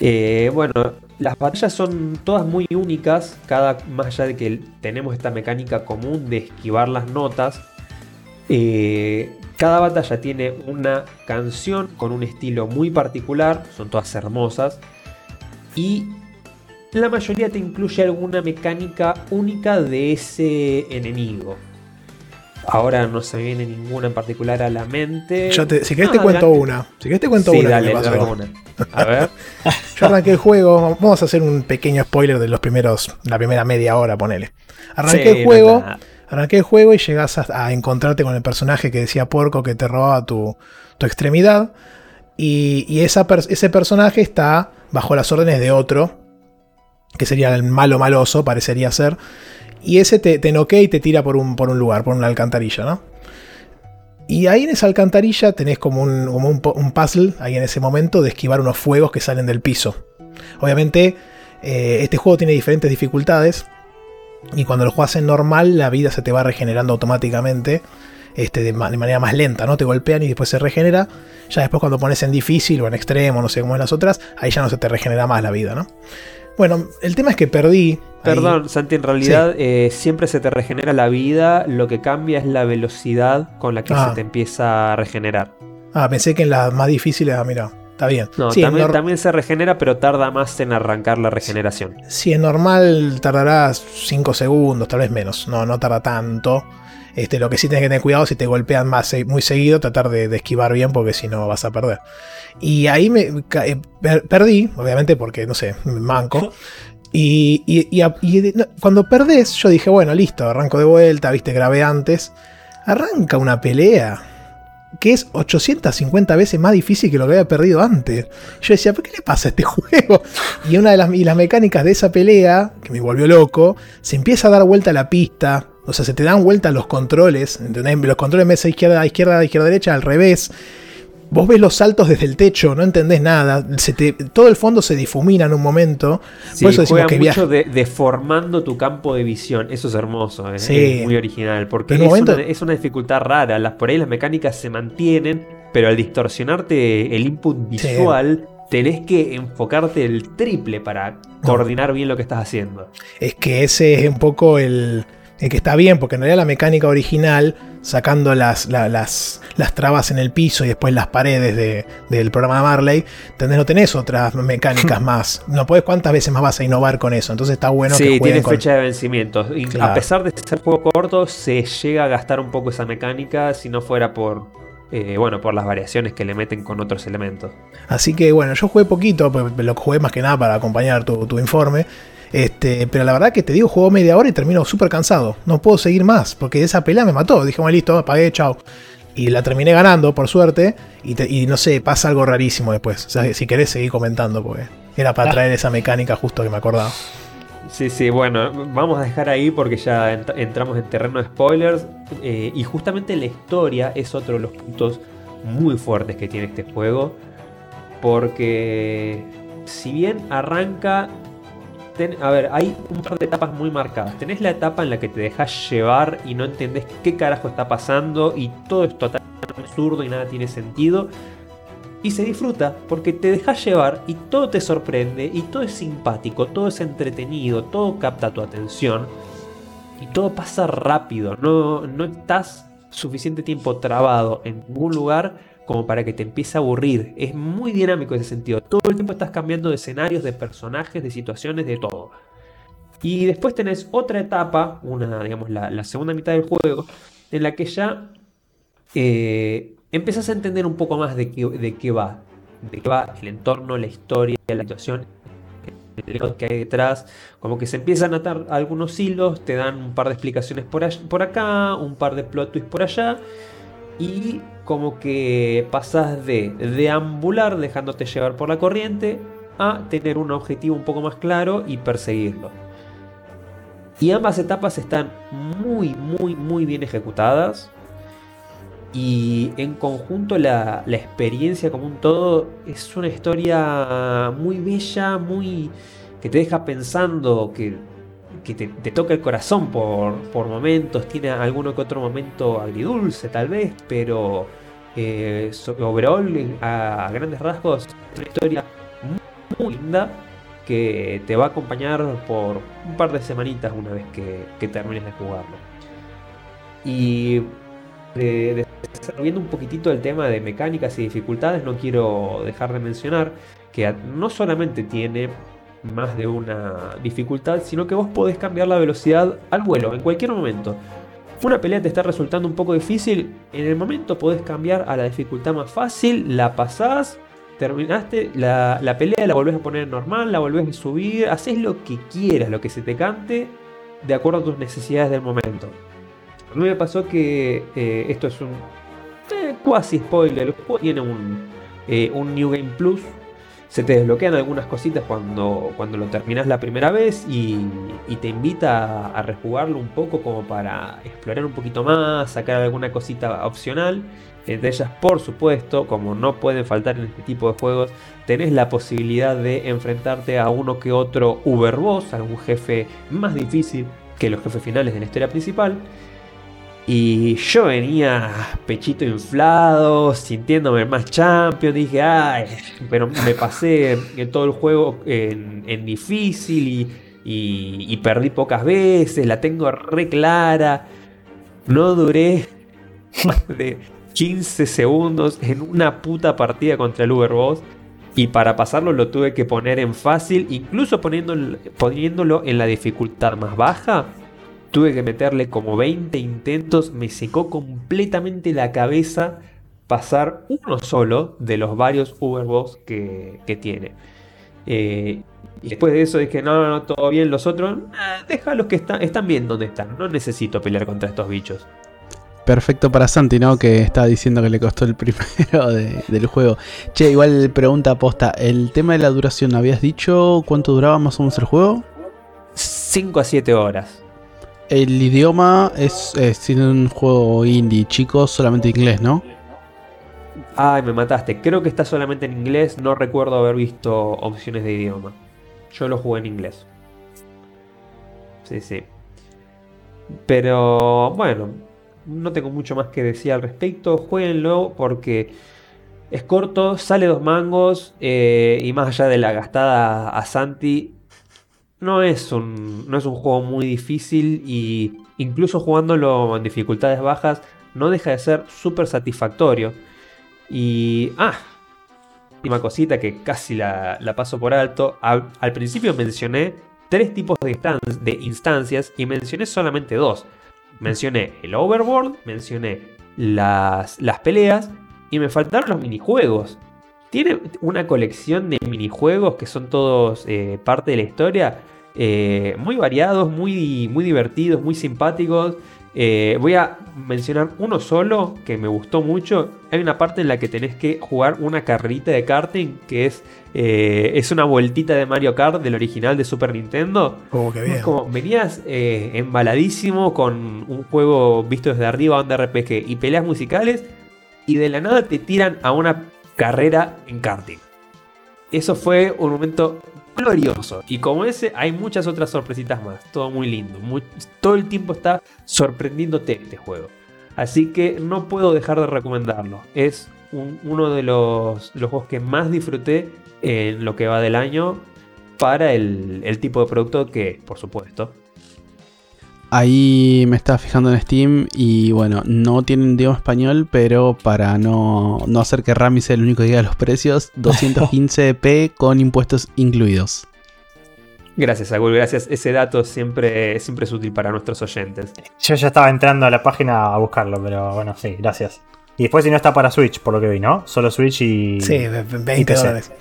Eh, bueno, las batallas son todas muy únicas, cada más allá de que tenemos esta mecánica común de esquivar las notas. Eh, cada batalla tiene una canción con un estilo muy particular, son todas hermosas. Y la mayoría te incluye alguna mecánica única de ese enemigo. Ahora no se me viene ninguna en particular a la mente. Yo te- si querés Ah, te cuento adelante. una. Si querés te cuento Sí, una. que me. A ver. Yo arranqué el juego. Vamos a hacer un pequeño spoiler de los primeros. La primera media hora, ponele. Arranqué Sí, el juego. Arranqué el juego y llegás a, encontrarte con el personaje que decía Porco que te robaba tu, extremidad. Y, ese personaje está bajo las órdenes de otro, que sería el malo maloso, parecería ser. Y ese te, te noquea y te tira por un, lugar, por una alcantarilla, ¿no? Y ahí en esa alcantarilla tenés como un, como un puzzle, ahí en ese momento, de esquivar unos fuegos que salen del piso. Obviamente, eh, este juego tiene diferentes dificultades. Y cuando lo juegas en normal, la vida se te va regenerando automáticamente. Este, de, ma- de manera más lenta, ¿no? Te golpean y después se regenera. Ya después cuando pones en difícil o en extremo, no sé cómo es las otras, ahí ya no se te regenera más la vida, ¿no? Bueno, el tema es que perdí. ahí. Perdón, Santi, en realidad eh, siempre se te regenera la vida, lo que cambia es la velocidad con la que Ah. se te empieza a regenerar. Ah, pensé que en las más difíciles, ah, mira, está bien. No, Sí, también, se regenera, pero tarda más en arrancar la regeneración. Si es normal, tardará 5 segundos, tal vez menos. No, no tarda tanto. Este, lo que sí tienes que tener cuidado si te golpean más muy seguido, tratar de, de esquivar bien porque si no vas a perder. Y ahí me eh, per- perdí, obviamente porque, no sé, manco. Y, y- y a- y de- no, cuando perdés, yo dije, bueno, listo, arranco de vuelta, viste, grabé antes. Arranca una pelea que es 850 veces más difícil que lo que había perdido antes. Yo decía, ¿por qué le pasa a este juego? Y una de las, y las mecánicas de esa pelea, que me volvió loco, se empieza a dar vuelta la pista. O sea, se te dan vuelta los controles. ¿entendés? Los controles de izquierda, izquierda, izquierda, derecha, al revés. Vos ves los saltos desde el techo, no entendés nada. Se te- todo el fondo se difumina en un momento. Sí, Por eso decimos juega que mucho de, deformando tu campo de visión. Eso es hermoso, ¿eh? Sí. es muy original. Porque momento- una, es una dificultad rara. Las, por ahí las mecánicas se mantienen, pero al distorsionarte el input visual, tenés que enfocarte el triple para coordinar bien lo que estás haciendo. Es que ese es un poco el, el que está bien, porque en realidad la mecánica original, sacando las, la- las, las trabas en el piso y después las paredes de- del programa de Marley, tenés, no tenés otras mecánicas más. No podés cuántas veces más vas a innovar con eso. Entonces está bueno que sí, jueguen tiene con- fecha de vencimiento. Y Claro. A pesar de ser juego corto, se llega a gastar un poco esa mecánica si no fuera por, eh, bueno, por las variaciones que le meten con otros elementos. Así que bueno, yo jugué poquito, pues, lo jugué más que nada para acompañar tu, tu informe. Este, pero la verdad que te digo, juego media hora y termino súper cansado. No puedo seguir más, porque esa pelea me mató. Dije, bueno, listo, apagué, chao. Y la terminé ganando, por suerte. Y, te- y no sé, pasa algo rarísimo después. O sea, si querés seguir comentando, porque era para traer esa mecánica justo que me acordaba. Sí, sí, bueno, vamos a dejar ahí porque ya ent- entramos en terreno de spoilers. eh, y justamente la historia es otro de los puntos muy fuertes que tiene este juego. Porque si bien arranca... a ver, hay un par de etapas muy marcadas. Tenés la etapa en la que te dejas llevar y no entendés qué carajo está pasando y todo es totalmente absurdo y nada tiene sentido. Y se disfruta porque te dejas llevar y todo te sorprende y todo es simpático, todo es entretenido, todo capta tu atención y todo pasa rápido. No, no estás suficiente tiempo trabado en ningún lugar como para que te empiece a aburrir. Es muy dinámico ese sentido. Todo el tiempo estás cambiando de escenarios, de personajes, de situaciones, de todo. Y después tenés otra etapa, una, digamos, la, segunda mitad del juego, en la que ya eh, a entender un poco más de qué, de qué va. De qué va el entorno, la historia, la situación, que hay detrás. Como que se empiezan a atar algunos hilos, te dan un par de explicaciones por, por acá, un par de plot twists por allá. Y como que pasas de deambular dejándote llevar por la corriente a tener un objetivo un poco más claro y perseguirlo. Y ambas etapas están muy, muy, muy bien ejecutadas. Y en conjunto la, la experiencia como un todo es una historia muy bella, muy que te deja pensando, que, que te, toca el corazón por, por momentos, tiene alguno que otro momento agridulce tal vez, pero eh, overall, a, grandes rasgos, es una historia muy, linda que te va a acompañar por un par de semanitas una vez que, termines de jugarlo. Y de- desarrollando un poquitito el tema de mecánicas y dificultades, no quiero dejar de mencionar que no solamente tiene más de una dificultad, sino que vos podés cambiar la velocidad al vuelo en cualquier momento. Una pelea te está resultando un poco difícil, en el momento podés cambiar a la dificultad más fácil, la pasás, terminaste la, la pelea, la volvés a poner normal, la volvés a subir, haces lo que quieras, lo que se te cante, de acuerdo a tus necesidades del momento. A mí me pasó que eh, esto es un eh, spoiler. El juego tiene un, eh, un New Game Plus. Se te desbloquean algunas cositas cuando, cuando lo terminas la primera vez y, te invita a, rejugarlo un poco como para explorar un poquito más, sacar alguna cosita opcional. Entre ellas, por supuesto, como no pueden faltar en este tipo de juegos, tenés la posibilidad de enfrentarte a uno que otro Uber Boss, algún jefe más difícil que los jefes finales de la historia principal. Y yo venía pechito inflado, sintiéndome más champion. Dije, ay, pero me pasé en todo el juego en, en difícil y, y- perdí pocas veces. La tengo re clara. No duré más de 15 segundos en una puta partida contra el Uber Boss. Y para pasarlo lo tuve que poner en fácil, incluso poniéndolo en la dificultad más baja. Tuve que meterle como 20 intentos, me secó completamente la cabeza pasar uno solo de los varios Uberboss que, que tiene. Eh, y después de eso dije, no, no, no, todo bien, los otros, eh, déjalos que están, están bien donde están, no necesito pelear contra estos bichos. Perfecto para Santi, ¿no? Que estaba diciendo que le costó el primero de- del juego. Che, igual pregunta aposta. El tema de la duración, ¿habías dicho cuánto duraba más o menos el juego? 5 a 7 horas. El idioma es, es un juego indie, chicos, solamente inglés, ¿no? Ay, me mataste, creo que está solamente en inglés, no recuerdo haber visto opciones de idioma. Yo lo jugué en inglés. Sí, sí. Pero bueno, no tengo mucho más que decir al respecto. Jueguenlo porque Es corto, sale dos mangos eh, y más allá de la gastada a Santi, no es, un, no es un juego muy difícil y incluso jugándolo en dificultades bajas no deja de ser súper satisfactorio. Y... Ah, última cosita que casi la, la paso por alto. Al, principio mencioné tres tipos de, de instancias y mencioné solamente dos. Mencioné el overworld, mencioné las, las peleas y me faltaron los minijuegos. Tiene una colección de minijuegos que son todos eh, parte de la historia. eh, muy variados, muy, muy divertidos, muy simpáticos. Eh, voy a mencionar uno solo que me gustó mucho. Hay una parte en la que tenés que jugar una carrerita de karting que es, eh, es una vueltita de Mario Kart del original de Super Nintendo. Oh, qué bien. Como venías eh, embaladísimo con un juego visto desde arriba, onda RPG y peleas musicales, y de la nada te tiran a una carrera en karting. Eso fue un momento glorioso. Y como ese, hay muchas otras sorpresitas más. Todo muy lindo. todo el tiempo está sorprendiéndote este juego. Así que no puedo dejar de recomendarlo. Es un- uno de los, los juegos que más disfruté en lo que va del año para el, tipo de producto que, por supuesto. Ahí me estaba fijando en Steam y bueno, no tienen idioma español, pero para no, no hacer que Rami sea el único que diga los precios, 215p con impuestos incluidos. Gracias, Agul, gracias. Ese dato siempre, siempre es útil para nuestros oyentes. Yo ya estaba entrando a la página a buscarlo, pero bueno, sí, gracias. Y después si no está para Switch, por lo que vi, ¿no? Solo Switch y... Sí, ve- ve- y 20 PC. dólares.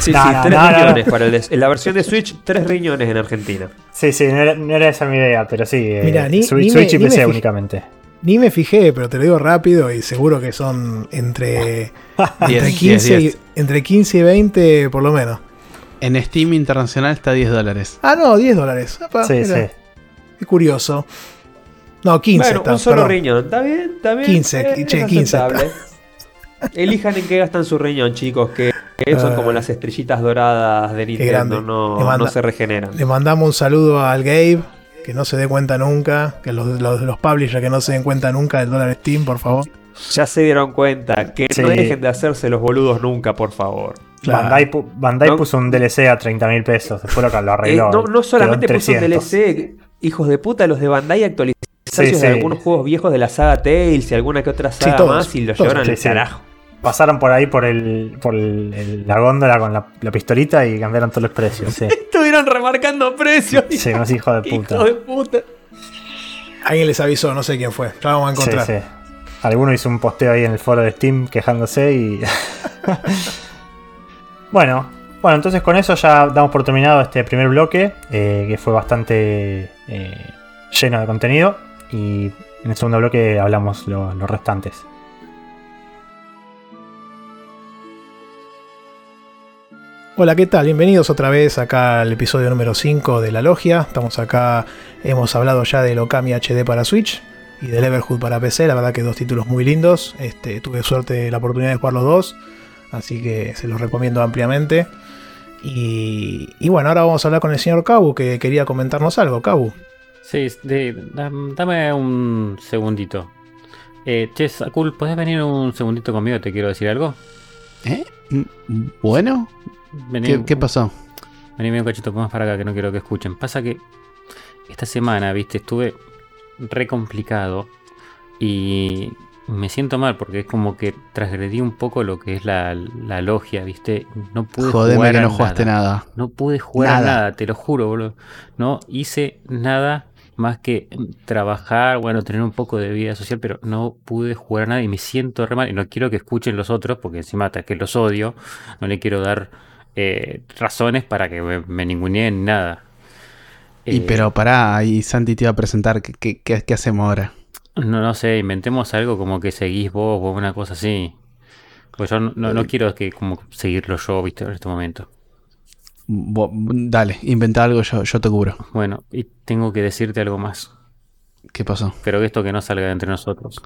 Sí, No, sí, no, tres no, riñones no. para el de- en la versión de Switch, tres riñones en Argentina. Sí, sí, no era, no era esa mi idea, pero sí. eh, Mirá, ni- Switch, ni me- Switch y me PC fijé. únicamente. Ni me fijé, pero te lo digo rápido y seguro que son entre, entre, 10, 15, 10, y, entre 15 y 20 por lo menos. En Steam Internacional está 10 dólares. Ah, no, 10 dólares. Apa, Sí, mira, sí. Qué curioso. No, 15 bueno, está, un solo perdón. riñón. ¿Está bien? ¿Está bien? 15, Eh, che, es 15 aceptable. Elijan en qué gastan su riñón, chicos, que, que son como las estrellitas doradas de Nintendo, no, manda- no se regeneran. Le mandamos un saludo al Gabe, que no se dé cuenta nunca, que los, los, los publishers que no se den cuenta nunca del dólar Steam, por favor. Ya se dieron cuenta, que Sí. no dejen de hacerse los boludos nunca, por favor. Claro. Bandai, pu- Bandai No. puso un DLC a 30 mil pesos, después lo, lo Eh, arregló. no, no solamente puso un 300. DLC, hijos de puta, los de Bandai actualizaciones Sí, sí. de algunos juegos viejos de la saga Tales y alguna que otra saga todos, más y lo todos. llevaron al sí. carajo. Pasaron por ahí por el por el- el- la góndola con la, la pistolita y cambiaron todos los precios. Sí, Estuvieron remarcando precios. sí unos hijos de puta. Hijos de puta. Alguien les avisó, no sé quién fue. Ya vamos a Sí, encontrar. sí. Alguno hizo un posteo ahí en el foro de Steam quejándose y. bueno, bueno, entonces con eso ya damos por terminado este primer bloque, eh, que fue bastante eh, lleno de contenido. Y en el segundo bloque hablamos lo- los restantes. Hola, ¿qué tal? Bienvenidos otra vez acá al episodio número 5 de La Logia. Estamos acá, hemos hablado ya del Okami HD para Switch y del Everhood para PC. La verdad que dos títulos muy lindos. Este, tuve suerte, la oportunidad de jugar los dos, así que se los recomiendo ampliamente. Y, y bueno, ahora vamos a hablar con el señor Kabu, que quería comentarnos algo. Kabu. Sí, de- dam- dame un segundito. Eh, che, Sakul, ¿podés venir un segundito conmigo? Te quiero decir algo. ¿Eh? Mm, Bueno, Vení, ¿qué, qué pasó? Vení un cachito más para acá que no quiero que escuchen. Pasa que esta semana, viste, estuve re complicado y me siento mal porque es como que transgredí un poco lo que es la, la logia, viste. No pude Jodeme jugar que no jugaste nada. No pude jugar Nada. nada, te lo juro, boludo. No hice nada más que trabajar, bueno, tener un poco de vida social, pero no pude jugar a nada y me siento re mal. Y no quiero que escuchen los otros, porque encima hasta que los odio, no le quiero dar eh, razones para que me, me ninguneen nada. Y Eh, pero pará, ahí Santi te iba a presentar. ¿Qué, qué, hacemos ahora? No, no sé, inventemos algo como que seguís vos o una cosa así. Pues yo no, no- no quiero que como seguirlo yo, viste, en este momento. Bo- dale, inventa algo, yo, yo te cubro. Bueno, y tengo que decirte algo más. ¿Qué pasó? Pero esto que no salga de entre nosotros.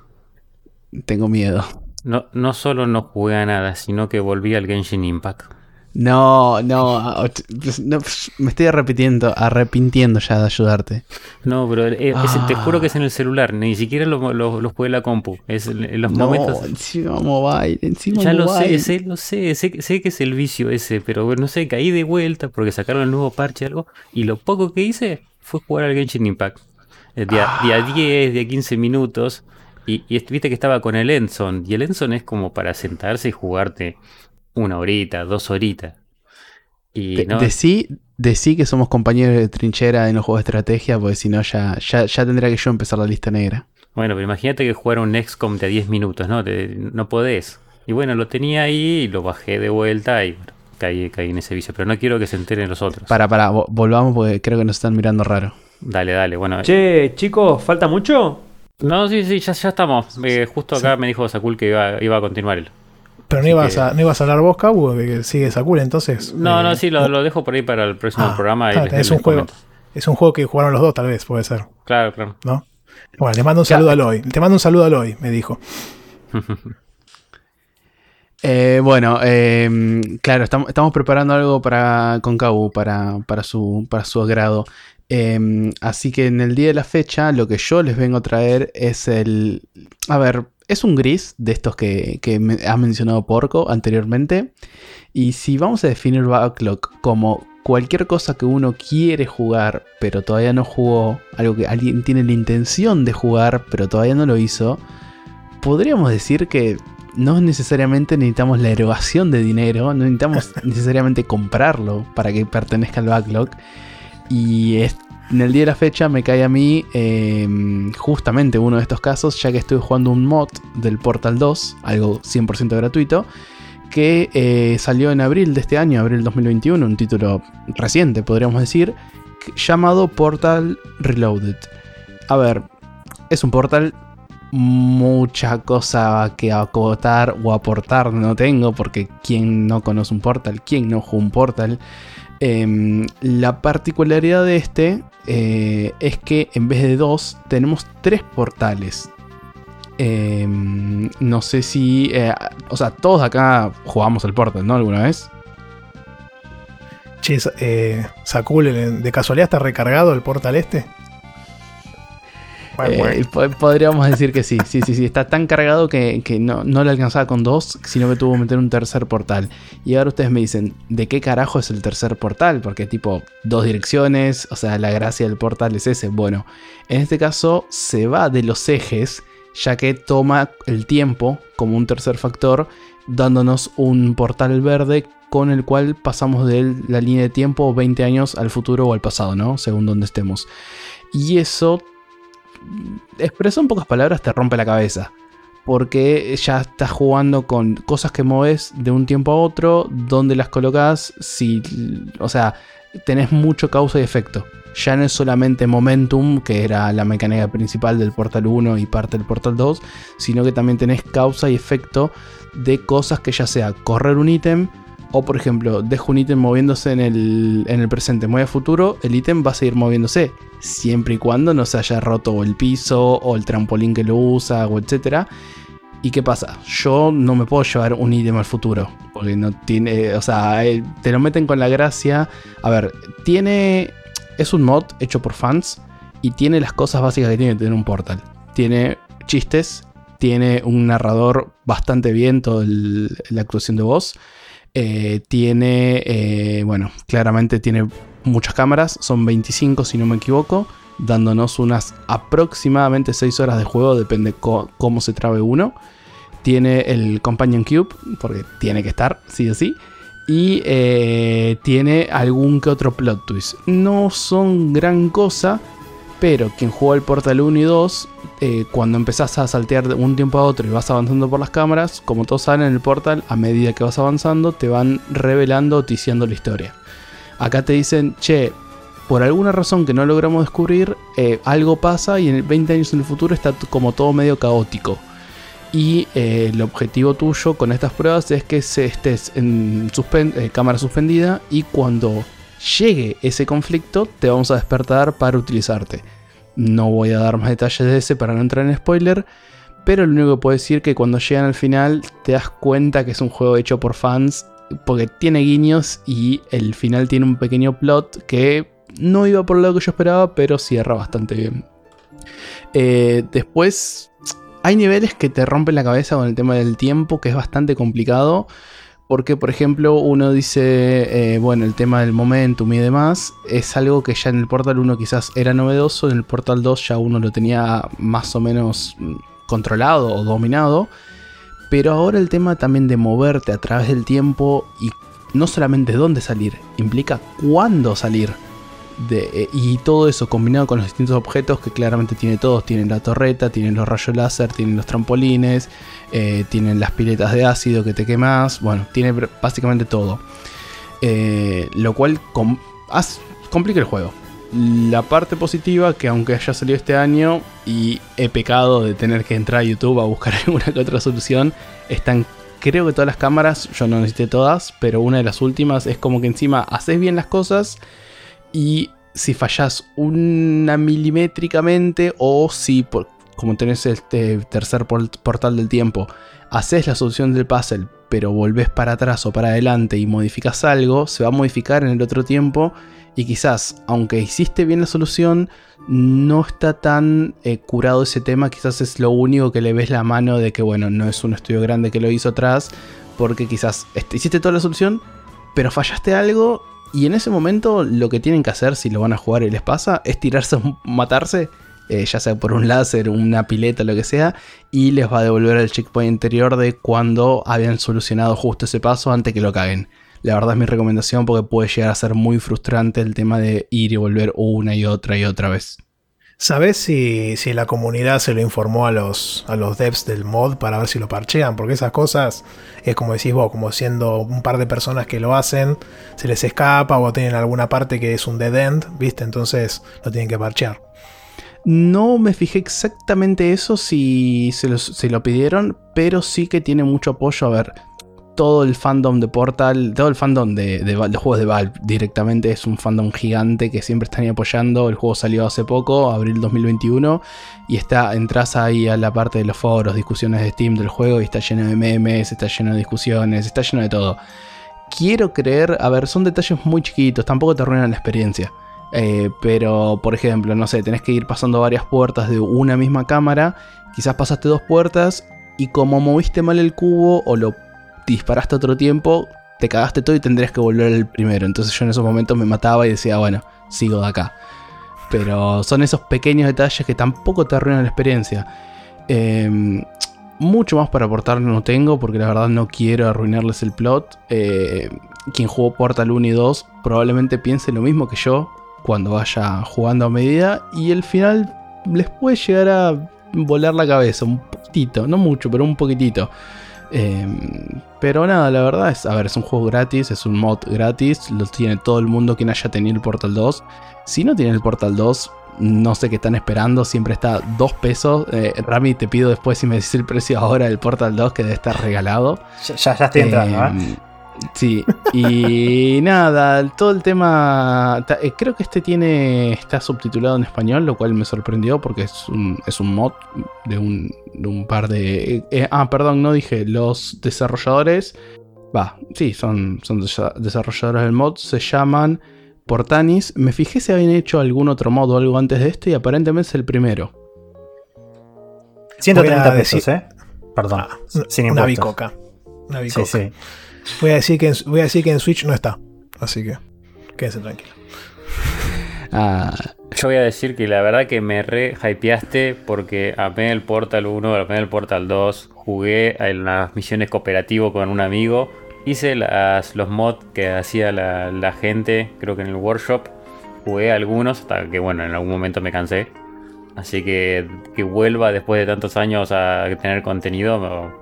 Tengo miedo. No, no solo no jugué a nada, sino que volví al Genshin Impact. No, no, pues, no, me estoy arrepintiendo, arrepintiendo ya de ayudarte. No, pero eh, ese- te Ah. juro que es en el celular, ni siquiera los lo, puede la compu. Es en los No, momentos. encima mobile, encima Ya lo sé, sé, lo sé, sé, sé que es el vicio ese, pero no sé, caí de vuelta porque sacaron el nuevo parche algo y lo poco que hice fue jugar al Genshin Impact. Eh, Día, día 10, día 15 minutos y, y viste que estaba con el Enson y el Enson es como para sentarse y jugarte una horita, dos horitas. Y De- no, decí, decí que somos compañeros de trinchera en los juegos de estrategia, porque si no ya, ya, ya tendría que yo empezar la lista negra. Bueno, pero imagínate que jugar un XCOM de a 10 minutos, ¿no? Te- no podés. Y bueno, lo tenía ahí y lo bajé de vuelta y bueno, caí, caí en ese vicio. Pero no quiero que se enteren los otros. Para, para, vo- volvamos porque creo que nos están mirando raro. Dale, dale, bueno. Che, chicos, ¿falta mucho? No, sí, sí, ya, ya estamos. Eh, justo acá me dijo Sakul que iba, iba a continuar él. Pero no ibas, que- a, no ibas a hablar vos, Cabu, de que sigue Sakura entonces. No, Eh, no, sí, lo, lo dejo por ahí para el próximo ah, programa. y les- es les un juego. Es un juego que jugaron los dos, tal vez, puede ser, Claro, claro. ¿no? Bueno, le mando un saludo a Aloy. Te mando un saludo a Aloy, me dijo. Eh, bueno, eh, claro, estamos, estamos preparando algo para con Kabu, para, para, su, para su agrado. Eh, así que en el día de la fecha, lo que yo les vengo a traer es el. A ver, es un gris de estos que, ha mencionado Porco anteriormente. Y si vamos a definir Backlog como cualquier cosa que uno quiere jugar, pero todavía no jugó, algo que alguien tiene la intención de jugar, pero todavía no lo hizo, podríamos decir que no necesariamente necesitamos la erogación de dinero, no necesitamos necesariamente comprarlo para que pertenezca al backlog. Y es- en el día de la fecha me cae a mí eh, justamente uno de estos casos, ya que estoy jugando un mod del Portal 2, algo 100% gratuito, que eh, salió en abril de este año, abril 2021, un título reciente podríamos decir, llamado Portal Reloaded. A ver, es un portal mucha cosa que acotar o aportar no tengo, porque quien no conoce un portal, quien no juega un portal. Em, la particularidad de este eh, es que en vez de dos, tenemos tres portales. Em, no sé si. eh, o sea, todos acá jugamos el portal, ¿no? ¿Alguna vez? Che, eh, Sakul, ¿de casualidad está recargado el portal este? Eh, po- podríamos decir que sí, sí, sí, sí. Está tan cargado que, que no, no le alcanzaba con dos, sino que tuvo que meter un tercer portal. Y ahora ustedes me dicen, ¿de qué carajo es el tercer portal? Porque tipo, dos direcciones, o sea, la gracia del portal es ese. Bueno, en este caso se va de los ejes, ya que toma el tiempo como un tercer factor, dándonos un portal verde con el cual pasamos de la línea de tiempo 20 años al futuro o al pasado, ¿no? Según donde estemos. Y eso expresado en pocas palabras, te rompe la cabeza. Porque ya estás jugando con cosas que mueves de un tiempo a otro, donde las colocas, si, o sea, tenés mucho causa y efecto. Ya no es solamente momentum, que era la mecánica principal del Portal 1 y parte del Portal 2, sino que también tenés causa y efecto de cosas que ya sea correr un ítem, o por ejemplo, dejo un ítem moviéndose en el, en el presente, mueve a futuro, el ítem va a seguir moviéndose. Siempre y cuando no se haya roto el piso o el trampolín que lo usa o etcétera. ¿Y qué pasa? Yo no me puedo llevar un ítem al futuro. Porque no tiene. O sea, eh, te lo meten con la gracia. A ver, tiene. Es un mod hecho por fans. Y tiene las cosas básicas que tiene tener un portal. Tiene chistes. Tiene un narrador bastante bien, toda la actuación de voz. Eh, tiene, eh, bueno, claramente tiene muchas cámaras, son 25 si no me equivoco, dándonos unas aproximadamente 6 horas de juego, depende cómo se trabe uno. Tiene el Companion Cube, porque tiene que estar, sí o sí. Y eh, tiene algún que otro plot twist. No son gran cosa, pero quien jugó el Portal 1 y 2, eh, cuando empezás a saltear de un tiempo a otro y vas avanzando por las cámaras, como todos saben en el Portal, a medida que vas avanzando, te van revelando o ticiando la historia. Acá te dicen, che, por alguna razón que no logramos descubrir, eh, algo pasa y en 20 años en el futuro está como todo medio caótico. Y eh, el objetivo tuyo con estas pruebas es que estés en cámara suspendida y cuando llegue ese conflicto te vamos a despertar para utilizarte. No voy a dar más detalles de ese para no entrar en spoiler, pero lo único que puedo decir es que cuando llegan al final te das cuenta que es un juego hecho por fans porque tiene guiños y el final tiene un pequeño plot que no iba por lo que yo esperaba, pero cierra bastante bien. Eh, después, hay niveles que te rompen la cabeza con el tema del tiempo, que es bastante complicado. Porque, por ejemplo, uno dice, eh, bueno, el tema del momentum y demás es algo que ya en el Portal 1 quizás era novedoso, en el Portal 2 ya uno lo tenía más o menos mm, controlado o dominado. Pero ahora el tema también de moverte a través del tiempo y no solamente dónde salir, implica cuándo salir. Eh, y todo eso combinado con los distintos objetos que claramente tiene todos. Tienen la torreta, tienen los rayos láser, tienen los trampolines, eh, tienen las piletas de ácido que te quemas. Bueno, tiene básicamente todo. Eh, lo cual complica el juego. La parte positiva, que aunque haya salido este año y he pecado de tener que entrar a YouTube a buscar alguna que otra solución, están creo que todas las cámaras, yo no necesité todas, pero una de las últimas es como que encima haces bien las cosas y si fallas una milimétricamente o si, como tenés este tercer portal del tiempo, haces la solución del puzzle, pero volvés para atrás o para adelante y modificas algo, se va a modificar en el otro tiempo y quizás, aunque hiciste bien la solución, no está tan eh, curado ese tema, quizás es lo único que le ves la mano de que, bueno, no es un estudio grande que lo hizo atrás, porque quizás este, hiciste toda la solución, pero fallaste algo y en ese momento lo que tienen que hacer si lo van a jugar y les pasa es tirarse, matarse, eh, ya sea por un láser, una pileta, lo que sea, y les va a devolver el checkpoint interior de cuando habían solucionado justo ese paso antes que lo caguen. La verdad es mi recomendación porque puede llegar a ser muy frustrante el tema de ir y volver una y otra y otra vez. ¿Sabes si, si, la comunidad se lo informó a los, a los devs del mod para ver si lo parchean? Porque esas cosas es como decís vos, como siendo un par de personas que lo hacen, se les escapa o tienen alguna parte que es un dead end, ¿viste? Entonces lo tienen que parchear. No me fijé exactamente eso si se, se lo pidieron, pero sí que tiene mucho apoyo. A ver, todo el fandom de Portal, todo el fandom de, de, los juegos de Valve directamente es un fandom gigante que siempre están apoyando. El juego salió hace poco, abril 2021, y está, entras ahí a la parte de los foros, discusiones de Steam del juego y está lleno de memes, está lleno de discusiones, está lleno de todo. Quiero creer, a ver, son detalles muy chiquitos, tampoco te arruinan la experiencia. Eh, pero, por ejemplo, no sé, tenés que ir pasando varias puertas de una misma cámara. Quizás pasaste dos puertas y como moviste mal el cubo o lo disparaste otro tiempo, te cagaste todo y tendrías que volver al primero. Entonces yo en esos momentos me mataba y decía, bueno, sigo de acá. Pero son esos pequeños detalles que tampoco te arruinan la experiencia. Em, mucho más para aportar no tengo, porque la verdad no quiero arruinarles el plot. Eh, quien jugó Portal 1 y 2 probablemente piense lo mismo que yo cuando vaya jugando a medida. Y el final les puede llegar a volar la cabeza un poquitito, no mucho, pero un poquitito. Em, pero nada, la verdad es, a ver, es un juego gratis, es un mod gratis, lo tiene todo el mundo quien haya tenido el Portal 2. Si no tiene el Portal 2, no sé qué están esperando, siempre está 2 pesos. Eh, Rami, te pido después si me decís el precio ahora del Portal 2 que debe estar regalado. Ya, ya, estoy entrando, ¿eh? Sí, y nada, todo el tema. Eh, creo que este tiene. está subtitulado en español, lo cual me sorprendió porque es un, es un mod de un, de un par de. Eh, eh, ah, perdón, no dije. Los desarrolladores. Va, sí, son, son desarrolladores del mod. Se llaman Portanis. Me fijé si habían hecho algún otro mod o algo antes de este y aparentemente es el primero. 130 pesos, ¿eh? Perdón. Ah, sin una bicoca. Una bicoca. Sí, sí. Voy a decir que en, voy a decir que en Switch no está. Así que quédense tranquilos. Ah, yo voy a decir que la verdad que me re hypeaste porque amé el Portal 1, amé el Portal 2, jugué en las misiones cooperativo con un amigo, hice los mods que hacía la, gente, creo que en el workshop, jugué algunos hasta que bueno, en algún momento me cansé. Así que que vuelva después de tantos años a tener contenido,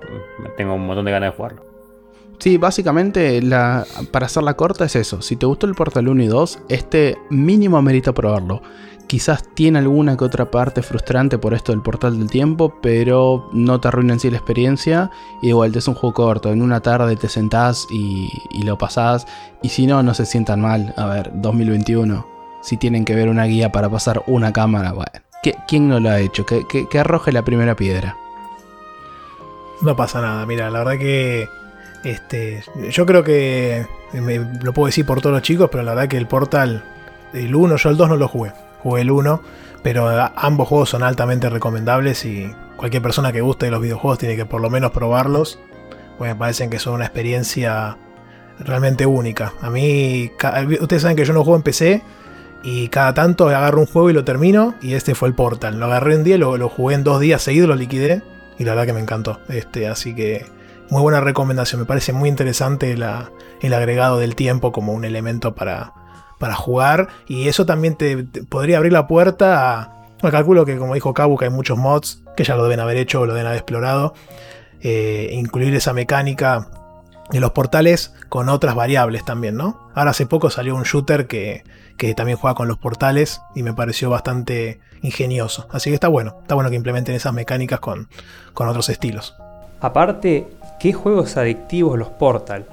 tengo un montón de ganas de jugarlo. Sí, básicamente, la, para hacerla corta es eso. Si te gustó el Portal 1 y 2, este mínimo amerita probarlo. Quizás tiene alguna que otra parte frustrante por esto del portal del tiempo, pero no te arruina en sí la experiencia. Y igual te es un juego corto. En una tarde te sentás y, lo pasás. Y si no, no se sientan mal. A ver, 2021. Si tienen que ver una guía para pasar una cámara, bueno. ¿Quién no lo ha hecho? Que, que arroje la primera piedra. No pasa nada, mira, la verdad que Este, yo creo que me- lo puedo decir por todos los chicos, pero la verdad que el Portal, el 1, yo el 2 no lo jugué, jugué el 1, pero a- ambos juegos son altamente recomendables y cualquier persona que guste de los videojuegos tiene que por lo menos probarlos, pues me parecen que son una experiencia realmente única. A mí, ustedes saben que yo no juego en PC y cada tanto agarro un juego y lo termino y este fue el Portal. Lo agarré un día, lo, lo jugué en dos días seguidos, lo liquidé y la verdad que me encantó. Este, así que muy buena recomendación. Me parece muy interesante el agregado del tiempo como un elemento para, jugar. Y eso también te, podría abrir la puerta a. Bueno, calculo que, como dijo Kabu, que hay muchos mods que ya lo deben haber hecho o lo deben haber explorado. Eh, incluir esa mecánica de los portales con otras variables también, ¿no? Ahora hace poco salió un shooter que, también juega con los portales y me pareció bastante ingenioso. Así que está bueno, está bueno que implementen esas mecánicas con otros estilos. Aparte, qué juegos adictivos los Portal.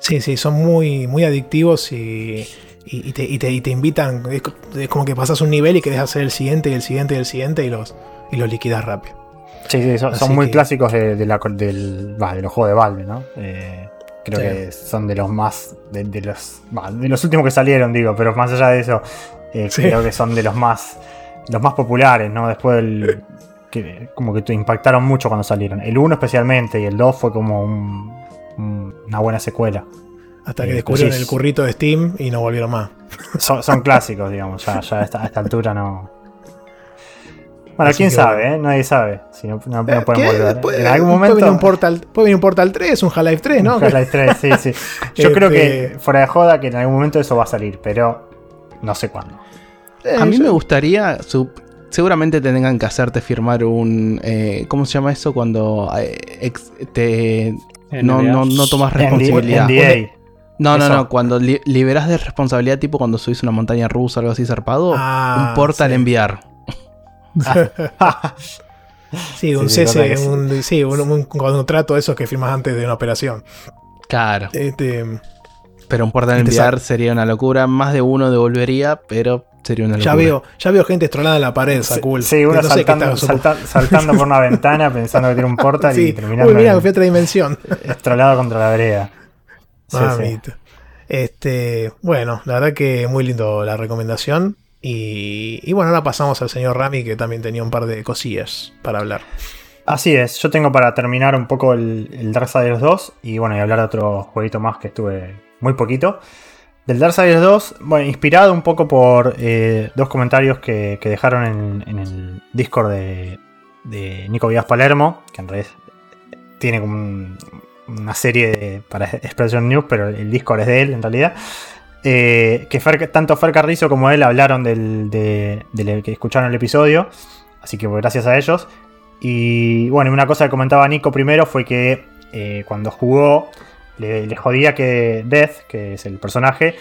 Sí, sí, son muy, muy adictivos y, y- y te, y te- y te invitan. Es, co- es como que pasas un nivel y querés hacer el siguiente y el siguiente y el siguiente y los, y los liquidas rápido. Sí, sí, son, muy que- clásicos de, de la, del, va, de los juegos de Valve, ¿no? Eh, creo Sí. que son de los más. De, de los, va, de los últimos que salieron, digo, pero más allá de eso, eh, Sí. creo que son de los más. Los más populares, ¿no? Después del. Que, como que te impactaron mucho cuando salieron. El 1 especialmente y el 2 fue como un- un- una buena secuela. Hasta que Eh, descubrieron el currito de Steam y no volvieron más. Son, son clásicos, digamos, ya, ya a, esta, a esta altura no. Bueno, Así quién sabe, bueno. ¿eh? Nadie sabe. Si no, no- no Eh, pueden volver. Puede- en algún puede momento. venir un Portal, puede venir un Portal 3, un Half-Life 3, ¿no? Half-Life 3, sí, sí. Yo creo Este- que, fuera de joda, que en algún momento eso va a salir, pero no sé cuándo. Eh, A mí yo- me gustaría, su- seguramente te tengan que hacerte firmar un, eh, ¿cómo se llama eso? Cuando eh, ex- te, no, no, no tomas responsabilidad. NDA. No, no, no, cuando li- liberás de responsabilidad, tipo cuando subís una montaña rusa o algo así zarpado, Ah, un portal sí. enviar. Sí, un Sí, sí, cese, un, sí, un, un contrato de esos que firmas antes de una operación. Claro. Este, Pero un portal enviar sería una locura. Más de uno devolvería, pero sería una locura. ya veo, ya veo gente estrolada en la pared, Sakul. Sí, uno No saltando, salta- saltando por una ventana pensando que tiene un portal y Sí. terminando Uy, mira, en- fui a otra dimensión. estrolado contra la vereda. Sí, sí. Mamita. Este, bueno, la verdad que muy lindo la recomendación. Y, y bueno, ahora pasamos al señor Rami, que también tenía un par de cosillas para hablar. Así es, yo tengo para terminar un poco el, el Darksiders 2 y bueno, y hablar de otro jueguito más que estuve muy poquito. Del Darksiders 2, bueno, inspirado un poco por eh, dos comentarios que, que dejaron en, el Discord de, Nico Vías Palermo, que en realidad tiene como un- una serie para Expression News, pero el Discord es de él en realidad. Eh, que tanto Fer Carrizo como él hablaron del, de- del que escucharon el episodio, así que gracias a ellos. Y bueno, una cosa que comentaba Nico primero fue que eh, cuando jugó le, jodía que Death, que es el personaje,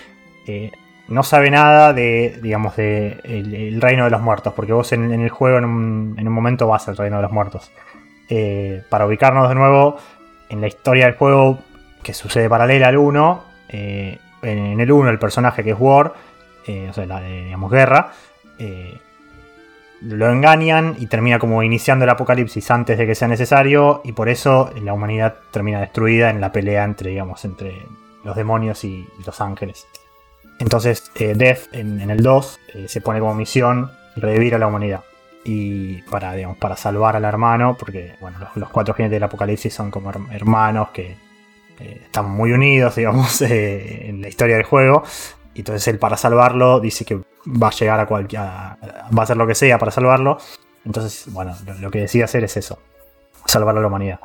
eh, no sabe nada de, digamos, el, reino de los muertos, porque vos en, el juego en un, en un momento vas al reino de los muertos. Eh, para ubicarnos de nuevo en la historia del juego que sucede paralela al 1, eh, en, el 1 el personaje que es War, o sea, la de, digamos, guerra, lo engañan y termina como iniciando el apocalipsis antes de que sea necesario y por eso la humanidad termina destruida en la pelea entre, digamos, entre los demonios y los ángeles. Entonces, eh, Death en, el 2 eh, se pone como misión revivir a la humanidad. Y para, digamos, para salvar al hermano, porque bueno, los, cuatro jinetes del apocalipsis son como her- hermanos que eh, están muy unidos, digamos, eh, en la historia del juego. Entonces él para salvarlo dice que va a llegar a cualquier... va a hacer lo que sea para salvarlo. Entonces, bueno, lo, que decide hacer es eso. Salvar a la humanidad.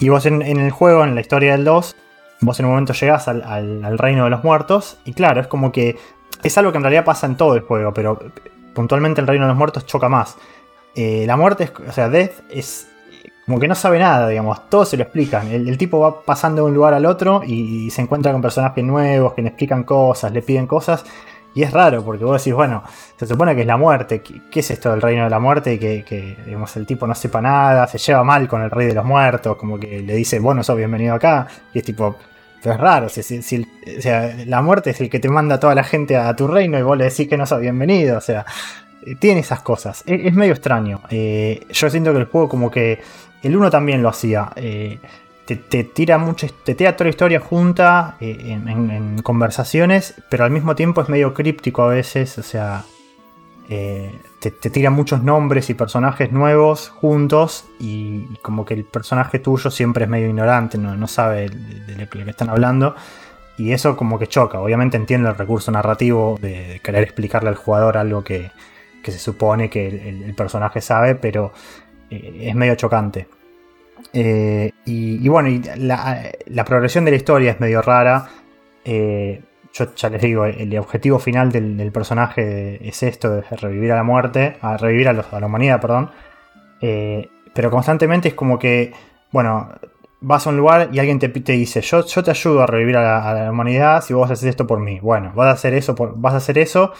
Y vos en, el juego, en la historia del 2, vos en un momento llegás al, reino de los muertos. Y claro, es como que... Es algo que en realidad pasa en todo el juego, pero puntualmente el reino de los muertos choca más. Eh, la muerte, es, o sea, Death es como que no sabe nada, digamos, todo se lo explican. El, el tipo va pasando de un lugar al otro y, se encuentra con personajes nuevos que le explican cosas, le piden cosas. Y es raro, porque vos decís, bueno, se supone que es la muerte. ¿Qué, es esto del reino de la muerte? Y que, que, digamos, el tipo no sepa nada, se lleva mal con el rey de los muertos, como que le dice, vos no sos bienvenido acá. Y es tipo, pero es raro, si, o sea, la muerte es el que te manda a toda la gente a tu reino y vos le decís que no sos bienvenido. O sea, eh, tiene esas cosas. Es, es medio extraño. Eh, yo siento que el juego como que... El 1 también lo hacía. eh, te, tira mucho, te tira toda la historia junta eh, en, conversaciones, pero al mismo tiempo es medio críptico a veces, o sea, eh, te, tira muchos nombres y personajes nuevos juntos y, como que el personaje tuyo siempre es medio ignorante, no, no sabe de, lo que están hablando. Y eso como que choca. Obviamente entiendo el recurso narrativo de, querer explicarle al jugador algo que, que se supone que el personaje sabe, pero eh, es medio chocante. Eh, y, bueno, la, progresión de la historia es medio rara. Eh, yo ya les digo, el objetivo final del, personaje es esto, de revivir a la muerte, a revivir a, la humanidad, perdón. Eh, pero constantemente es como que, bueno, vas a un lugar y alguien te, dice, yo, te ayudo a revivir a la, humanidad si vos haces esto por mí. Bueno, vas a hacer eso, vas a hacer eso,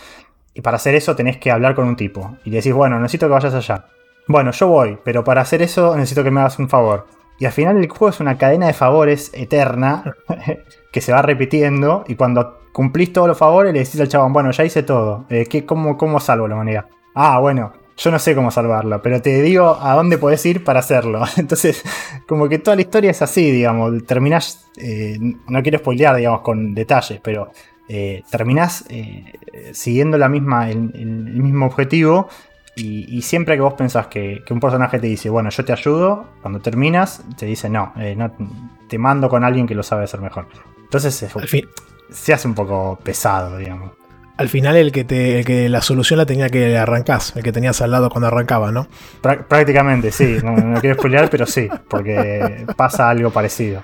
y para hacer eso tenés que hablar con un tipo. Y decís, bueno, necesito que vayas allá. Bueno, yo voy, pero para hacer eso necesito que me hagas un favor. Y al final el juego es una cadena de favores eterna que se va repitiendo y cuando cumplís todos los favores le decís al chabón, bueno, ya hice todo, eh, ¿qué, cómo, ¿cómo salvo la humanidad? Ah, bueno, yo no sé cómo salvarla, pero te digo a dónde podés ir para hacerlo. Entonces, como que toda la historia es así, digamos, terminás, eh, no quiero spoilear, digamos, con detalles, pero eh, terminás eh, siguiendo la misma, el mismo objetivo y, y siempre que vos pensás que, que un personaje te dice, bueno, yo te ayudo, cuando terminas, te dice, no, eh, no te mando con alguien que lo sabe hacer mejor. Entonces Al, fin- se hace un poco pesado, digamos. al final el que, te, el que la solución la tenía que arrancás, el que tenías al lado cuando arrancaba, ¿no? Prá- prácticamente, sí, no, no quiero spoilear, pero sí, porque pasa algo parecido.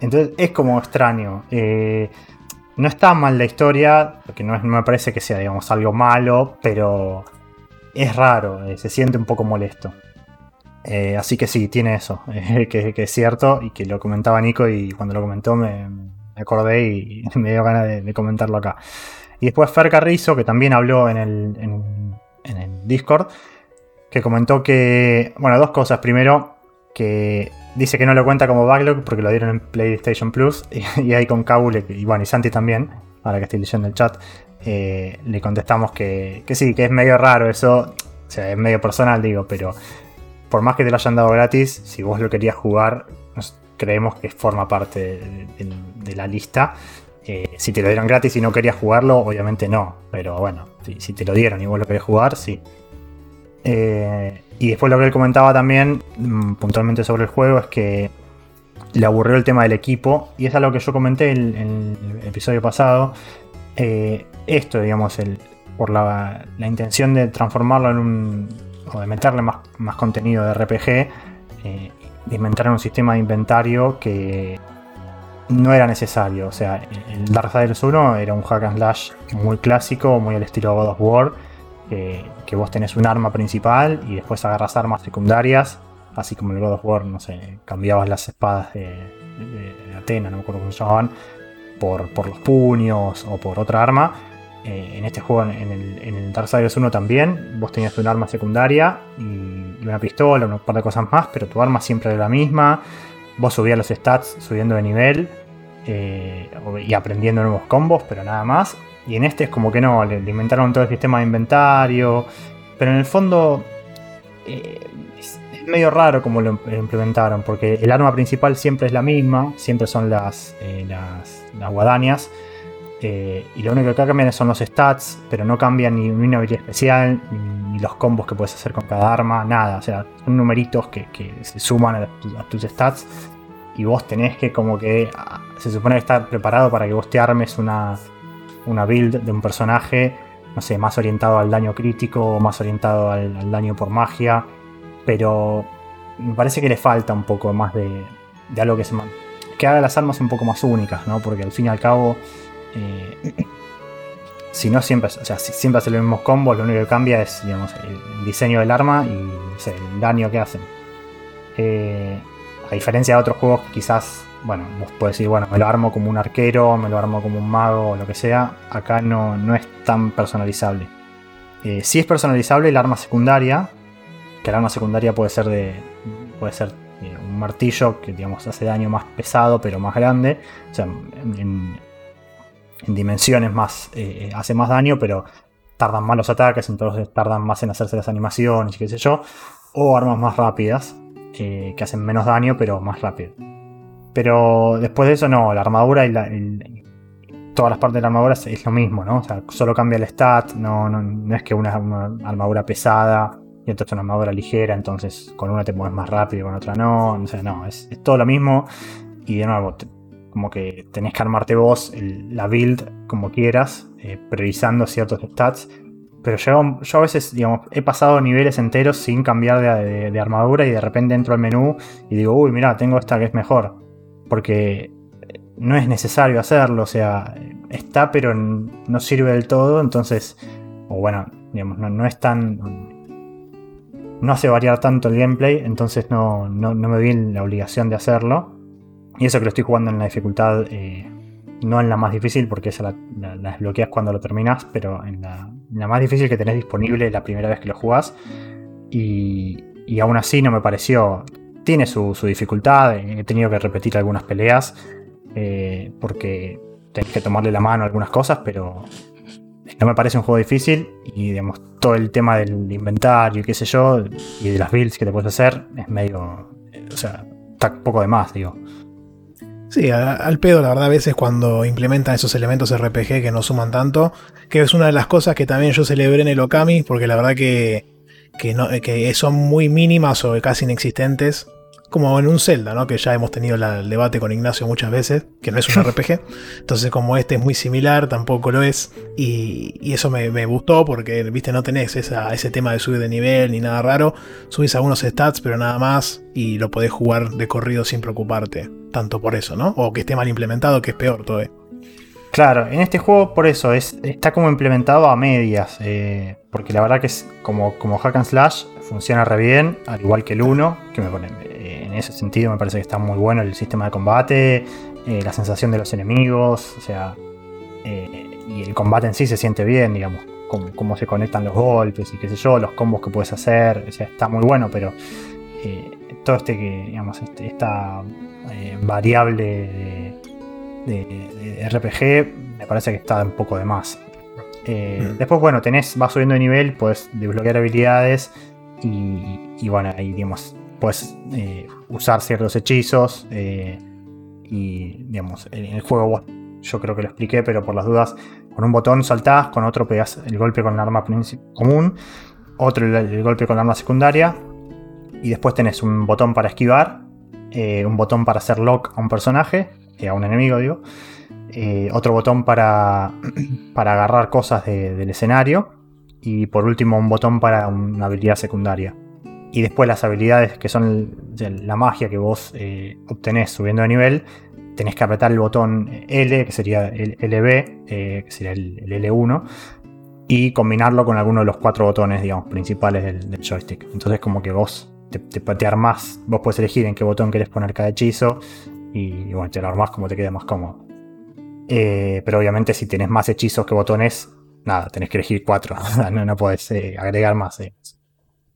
Entonces es como extraño. eh, no está mal la historia, porque no, no me parece que sea, digamos, algo malo, pero es raro, eh, se siente un poco molesto. Eh, así que sí, tiene eso, que, es cierto y que lo comentaba Nico y cuando lo comentó me, acordé y me dio ganas de, comentarlo acá. Y después Fer Carrizo, que también habló en el, en- el Discord, que comentó que, bueno, dos cosas. Primero, que dice que no lo cuenta como backlog porque lo dieron en PlayStation Plus y, ahí con Cabo le- y bueno, y Santi también, ahora que estoy leyendo el chat, eh, le contestamos que, que sí, que es medio raro eso, o sea, es medio personal, digo, pero por más que te lo hayan dado gratis, si vos lo querías jugar, creemos que forma parte de, la lista. Eh, si te lo dieron gratis y no querías jugarlo, obviamente no. Pero bueno, si, te lo dieron y vos lo querés jugar, sí. Eh, y después lo que él comentaba también, mm, puntualmente sobre el juego, es que le aburrió el tema del equipo. Y es algo que yo comenté en en el episodio pasado. Eh, esto, digamos, por la, intención de transformarlo en un. o de meterle más, contenido de RPG, eh, de inventar un sistema de inventario que no era necesario. O sea, el Darksiders 1 era un hack and slash muy clásico, muy al estilo God of War. Que, vos tenés un arma principal y después agarras armas secundarias. Así como en el God of War, no sé, cambiabas las espadas de- de Atena, no me acuerdo cómo se llamaban, por, por los puños o por otra arma. Eh, en este juego, en el, en el Darksiders 1 también, vos tenías un arma secundaria y, una pistola, un par de cosas más, pero tu arma siempre era la misma. Vos subías los stats subiendo de nivel eh, y aprendiendo nuevos combos, pero nada más. Y en este es como que no, le, inventaron todo el sistema de inventario, pero en el fondo eh, medio raro como lo im- implementaron, porque el arma principal siempre es la misma, siempre son las, eh, las, guadañas. eh, y lo único que cambian son los stats, pero no cambian ni, una habilidad especial, ni, los combos que puedes hacer con cada arma, nada. O sea, son numeritos que, se suman a, tu- a tus stats y vos tenés que como que ah, se supone que estar preparado para que vos te armes una, una build de un personaje, no sé, más orientado al daño crítico, más orientado al daño por magia, pero me parece que le falta un poco más de, de algo que se que haga las armas un poco más únicas, ¿no? Porque al fin y al cabo, eh, si no siempre, o sea, si siempre hacen los mismos combos, lo único que cambia es, digamos, el diseño del arma y el daño que hacen. Eh, a diferencia de otros juegos quizás, bueno, vos podés decir, bueno, me lo armo como un arquero, me lo armo como un mago o lo que sea, acá no, no es tan personalizable. Eh, sí es personalizable el arma secundaria, que el arma secundaria puede ser de. puede ser eh, un martillo que digamos hace daño más pesado pero más grande. O sea, en, en- en dimensiones más. eh, hace más daño, pero tardan más los ataques, entonces tardan más en hacerse las animaciones y qué sé yo. O armas más rápidas, eh, que hacen menos daño, pero más rápido. Pero después de eso, no, la armadura y, la, todas las partes de la armadura es, lo mismo, ¿no? O sea, solo cambia el stat, no, no, no es que una armadura pesada y otra es una armadura ligera, entonces con una te mueves más rápido y con otra no. O sea, no, es, todo lo mismo. Y de nuevo, como que tenés que armarte vos la build como quieras, eh, priorizando ciertos stats. Pero un- yo a veces, digamos, he pasado niveles enteros sin cambiar de, de- de armadura y de repente entro al menú y digo, uy, mira, tengo esta que es mejor. Porque eh, no es necesario hacerlo, o sea, está pero no sirve del todo, entonces, o bueno, digamos, no, no es tan... No hace variar tanto el gameplay, entonces no, no, no me vi en la obligación de hacerlo. Y eso que lo estoy jugando en la dificultad, eh, no en la más difícil, porque esa la, desbloqueas cuando lo terminas, pero en la, más difícil que tenés disponible la primera vez que lo jugás. Y, y aún así no me pareció. Tiene su, su dificultad, he tenido que repetir algunas peleas, eh, porque tenés que tomarle la mano a algunas cosas, pero no me parece un juego difícil. Y digamos, todo el tema del inventario y qué sé yo, y de las builds que te puedes hacer, es medio. eh, O sea, está poco de más, digo. Sí, al pedo, la verdad, a veces cuando implementan esos elementos RPG que no suman tanto, que es una de las cosas que también yo celebré en el Okami, porque la verdad que, que, no, que son muy mínimas o casi inexistentes, como en un Zelda, ¿no? Que ya hemos tenido la- el debate con Ignacio muchas veces, que no es un RPG. Entonces, como este es muy similar, tampoco lo es. Y, y eso me, me gustó porque, viste, no tenés esa- ese tema de subir de nivel ni nada raro. Subís algunos stats, pero nada más. Y lo podés jugar de corrido sin preocuparte. Tanto por eso, ¿no? O que esté mal implementado, que es peor todavía. Claro, en este juego por eso es, está como implementado a medias, eh, porque la verdad que es como, como hack and slash, funciona re bien, al igual que el 1, que me pone, eh, en ese sentido me parece que está muy bueno el sistema de combate, eh, la sensación de los enemigos, o sea, eh, y el combate en sí se siente bien, digamos, cómo, cómo se conectan los golpes y qué sé yo, los combos que puedes hacer, o sea, está muy bueno, pero eh, todo este que, digamos, este- esta variable de, de- de RPG me parece que está un poco de más. Eh, Mm. Después, bueno, tenés, vas subiendo de nivel, puedes desbloquear habilidades y, bueno, ahí digamos, puedes eh, usar ciertos hechizos eh, y digamos, en el juego yo creo que lo expliqué, pero por las dudas, con un botón saltás, con otro pegas el golpe con el arma común, otro el, el golpe con la arma secundaria y después tenés un botón para esquivar, eh, un botón para hacer lock a un personaje, eh, a un enemigo digo, otro botón para, para agarrar cosas de- del escenario y por último un botón para una habilidad secundaria. Y después las habilidades que son la magia que vos eh, obtenés subiendo de nivel, tenés que apretar el botón L, que sería el LB, eh, que sería el, el L1, y combinarlo con alguno de los cuatro botones, digamos, principales del, joystick. Entonces como que vos te, te, armás, vos puedes elegir en qué botón querés poner cada hechizo, y, y bueno, te lo armás como te quede más cómodo. Eh, pero obviamente si tenés más hechizos que botones, nada, tenés que elegir cuatro. no, no podés eh, agregar más. eh.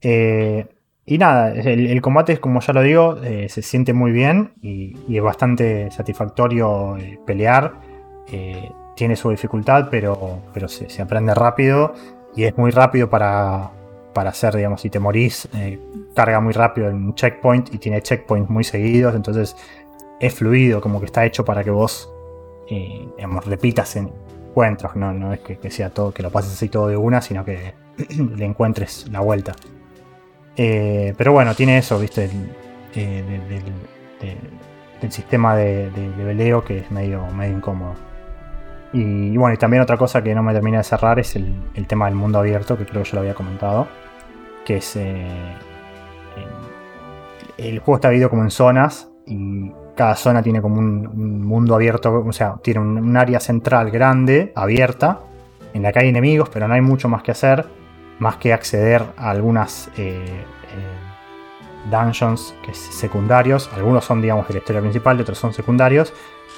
Eh, y nada, el, el combate, como ya lo digo, se siente muy bien y, es bastante satisfactorio pelear. Tiene su dificultad, pero, pero se, aprende rápido y es muy rápido para, para hacer, digamos, si te morís, carga muy rápido en un checkpoint y tiene checkpoints muy seguidos, entonces es fluido, como que está hecho para que vos repitas en encuentros, no, no es que, sea todo, que lo pases así todo de una, sino que le encuentres la vuelta. Eh, pero bueno, tiene eso, viste, eh, de- del, de- del sistema de, de, veleo que es medio, medio incómodo. Y, bueno, y también otra cosa que no me termina de cerrar es el, tema del mundo abierto, que creo que yo lo había comentado, que es... eh, el, el juego está dividido como en zonas y cada zona tiene como un, un mundo abierto, o sea, tiene un, área central grande, abierta, en la que hay enemigos, pero no hay mucho más que hacer, más que acceder a algunas eh, eh, dungeons que secundarios. Algunos son, digamos, de la historia principal, otros son secundarios.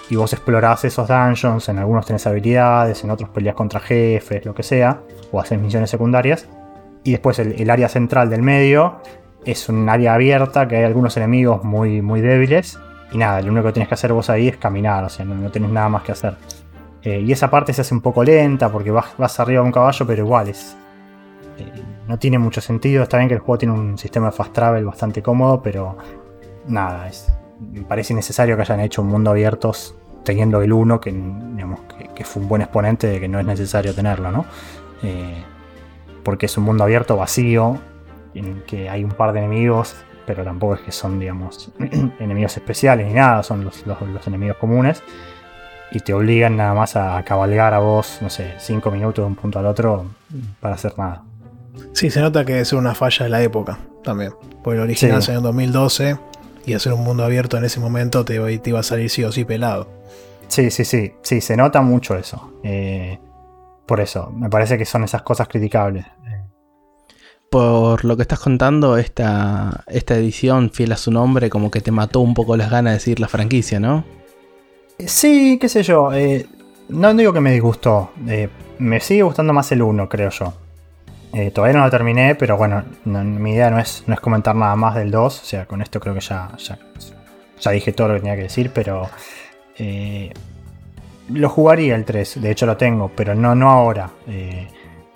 Y vos explorás esos dungeons, en algunos tenés habilidades, en otros peleas contra jefes, lo que sea, o haces misiones secundarias. Y después el, el área central del medio es un área abierta que hay algunos enemigos muy, muy débiles. Y nada, lo único que tenés que hacer vos ahí es caminar, o sea, no, tenés nada más que hacer. Eh, y esa parte se hace un poco lenta porque vas, vas arriba de un caballo, pero igual es. eh, no tiene mucho sentido. Está bien que el juego tiene un sistema de fast travel bastante cómodo, pero nada, es, me parece innecesario que hayan hecho un mundo abiertos teniendo el 1, que, digamos, que, que fue un buen exponente de que no es necesario tenerlo, ¿no? Eh, porque es un mundo abierto vacío, en que hay un par de enemigos, pero tampoco es que son, digamos, enemigos especiales ni nada, son los, los- los enemigos comunes. Y te obligan nada más a cabalgar a vos, no sé, 5 minutos de un punto al otro para hacer nada. Sí, se nota que es una falla de la época también. Porque el original Sí. salió en 2012 y hacer un mundo abierto en ese momento te, te iba a salir sí o sí pelado. Sí, sí, sí, sí, se nota mucho eso. Eh, por eso, me parece que son esas cosas criticables. Por lo que estás contando, esta, esta edición, fiel a su nombre, como que te mató un poco las ganas de decir la franquicia, ¿no? Eh, Sí, qué sé yo. eh, no digo que me disgustó. eh, me sigue gustando más el 1, creo yo. Todavía no lo terminé, pero bueno, no- mi idea no es, no es comentar nada más del 2. O sea, con esto creo que ya, ya, dije todo lo que tenía que decir, pero lo jugaría el 3. De hecho lo tengo, pero no, no ahora.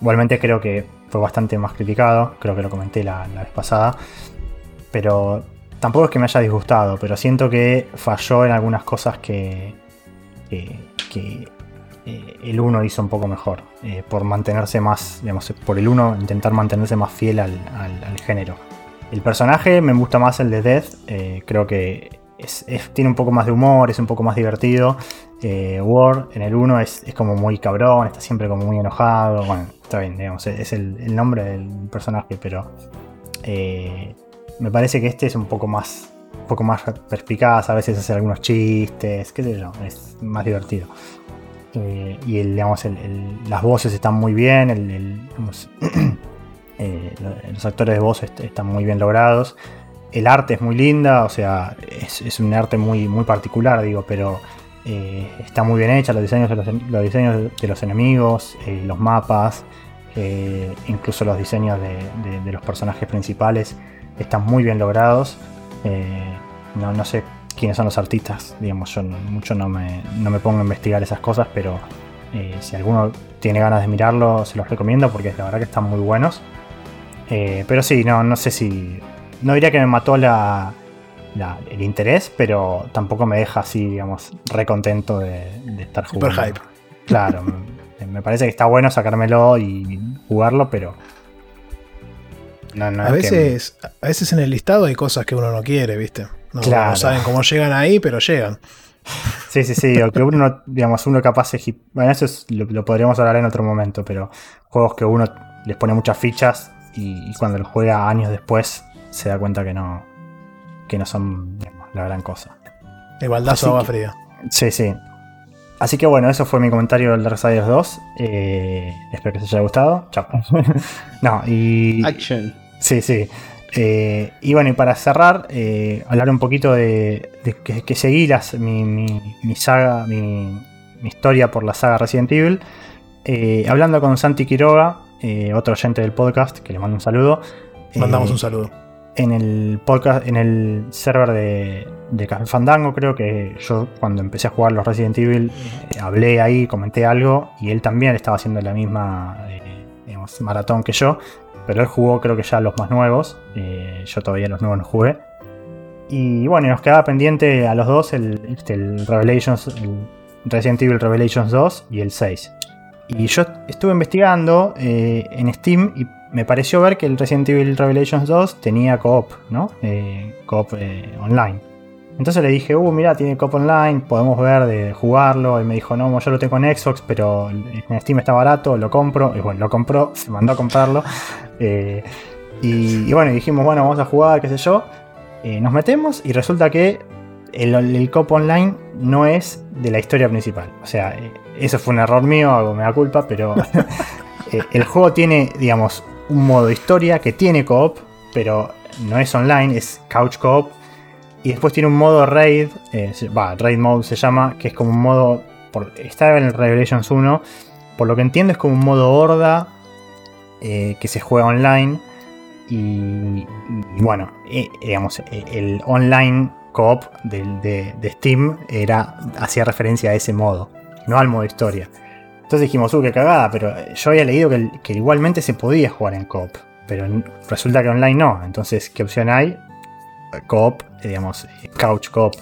Igualmente creo que fue bastante más criticado. Creo que lo comenté la, la vez pasada. Pero tampoco es que me haya disgustado, pero siento que falló en algunas cosas que, que, eh, el 1 hizo un poco mejor. eh, por mantenerse más, digamos, por el 1 intentar mantenerse más fiel al, al- género. El personaje me gusta más el de Death, eh, creo que es- tiene un poco más de humor, es un poco más divertido. Eh, Ward en el 1 es, es como muy cabrón, está siempre como muy enojado. Bueno, está bien, digamos, es el, nombre del personaje, pero eh, me parece que este es un poco más un poco más perspicaz, a veces hace algunos chistes, qué sé yo, es más divertido. Eh, y el, digamos, el- las voces están muy bien, eh, lo- los actores de voz est- están muy bien logrados. El arte es muy linda, o sea, es, es un arte muy, muy particular, digo, pero eh, está muy bien hecha, los diseños de los, diseños de los enemigos, eh, los mapas, eh, incluso los diseños de, los personajes principales están muy bien logrados. No, no sé quiénes son los artistas, digamos, yo mucho no me, no me pongo a investigar esas cosas, pero si alguno tiene ganas de mirarlo, se los recomiendo porque la verdad que están muy buenos. Pero sí, no, no sé si. No diría que me mató la, la- el interés, pero tampoco me deja así, digamos, recontento de, de estar Super jugando. hype. Claro, me, me parece que está bueno sacármelo y jugarlo, pero. No, no a, que- veces, a veces en el listado hay cosas que uno no quiere, ¿viste? No, Claro. no saben cómo llegan ahí, pero llegan. Sí, sí, sí, o que uno, no- digamos, uno capaz Bueno, eso es- lo, lo podríamos hablar en otro momento, pero juegos que uno les pone muchas fichas y, y cuando los juega años después se da cuenta que no, que no son digamos, la gran cosa. El baldazo agua fría. Sí, sí. Así que bueno, eso fue mi comentario del Darksiders 2. Eh, espero que os haya gustado. Chao. no, y... Action. Sí, sí. Eh, y bueno, y para cerrar, eh, hablar un poquito de, de que, que seguí las- mi, mi- mi saga, mi, mi historia por la saga Resident Evil. Eh, hablando con Santi Quiroga, eh, otro oyente del podcast, que le mando un saludo. Mandamos Eh, un saludo. En el podcast, en el server de, de Café Fandango, creo que yo cuando empecé a jugar los Resident Evil eh, hablé ahí, comenté algo y él también estaba haciendo la misma eh, digamos, maratón que yo, pero él jugó creo que ya los más nuevos, eh, yo todavía los nuevos no jugué. Y bueno, nos quedaba pendiente a los dos el, este, el Revelations, el Resident Evil Revelations 2 y el 6. Y yo estuve investigando en Steam y me pareció ver que el Resident Evil Revelations 2 tenía co-op, ¿no? Eh, co-op eh, online. Entonces le dije, uh, mira, tiene co-op online, podemos ver de jugarlo. Y me dijo, no, yo lo tengo en Xbox, pero en Steam está barato, lo compro. Y bueno, lo compró, se mandó a comprarlo. Eh, y, y bueno, dijimos, bueno, vamos a jugar, qué sé yo. Nos metemos y resulta que el, el co-op online no es de la historia principal. O sea, eso fue un error mío, algo me da culpa, pero el juego tiene, digamos, un modo historia que tiene co-op, pero no es online, es couch co-op. Y después tiene un modo raid, eh, va, raid mode se llama, que es como un modo, por, está en el Revelations 1, por lo que entiendo es como un modo horda eh, que se juega online. Y, bueno, eh, digamos, el online co-op de, de Steam era, hacía referencia a ese modo, no al modo historia. Entonces dijimos, uh, qué cagada, pero yo había leído que, igualmente se podía jugar en co-op, pero resulta que online no. Entonces, ¿qué opción hay? coop, eh, digamos, eh, couch coop.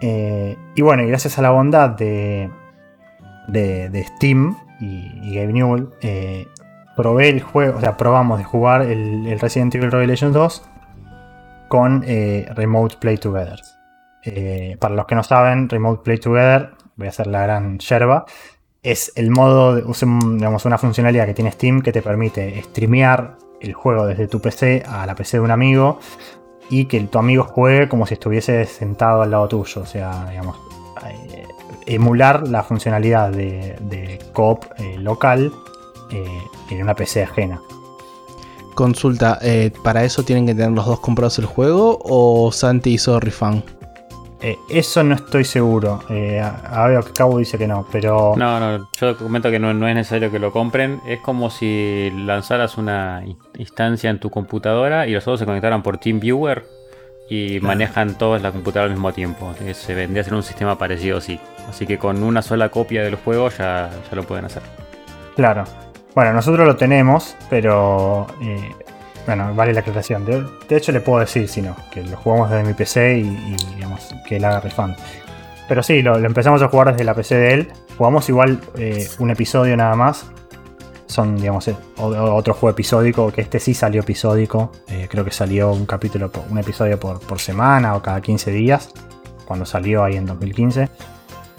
Eh, y bueno, y gracias a la bondad de, de, Steam y, y Gabe Newell, eh, probé el juego, o sea, probamos de jugar el, Resident Evil Revelations 2 con eh, Remote Play Together. Eh, para los que no saben, Remote Play Together, voy a hacer la gran yerba, es el modo, es digamos, una funcionalidad que tiene Steam que te permite streamear el juego desde tu PC a la PC de un amigo y que tu amigo juegue como si estuviese sentado al lado tuyo. O sea, digamos, eh, emular la funcionalidad de, de coop eh, local eh, en una PC ajena. Consulta, ¿para eso tienen que tener los dos comprados el juego o Santi hizo refund? Eh, eso no estoy seguro. Eh, a a ver, Cabo dice que no, pero. No, no, yo comento que no, no es necesario que lo compren. Es como si lanzaras una in- instancia en tu computadora y los otros se conectaran por TeamViewer y manejan todos la computadora al mismo tiempo. Eh, Se vendría a ser un sistema parecido así. Así que con una sola copia del juego ya, ya lo pueden hacer. Claro. Bueno, nosotros lo tenemos, pero. eh, bueno, vale la aclaración. De, hecho, le puedo decir, si no, que lo jugamos desde mi PC y, digamos, que él haga refund. Pero sí, lo, empezamos a jugar desde la PC de él. Jugamos igual eh, un episodio nada más. Son, digamos, eh, otro juego episódico, que este sí salió episódico. Eh, creo que salió un capítulo, un episodio por semana o cada 15 días. Cuando salió ahí en 2015.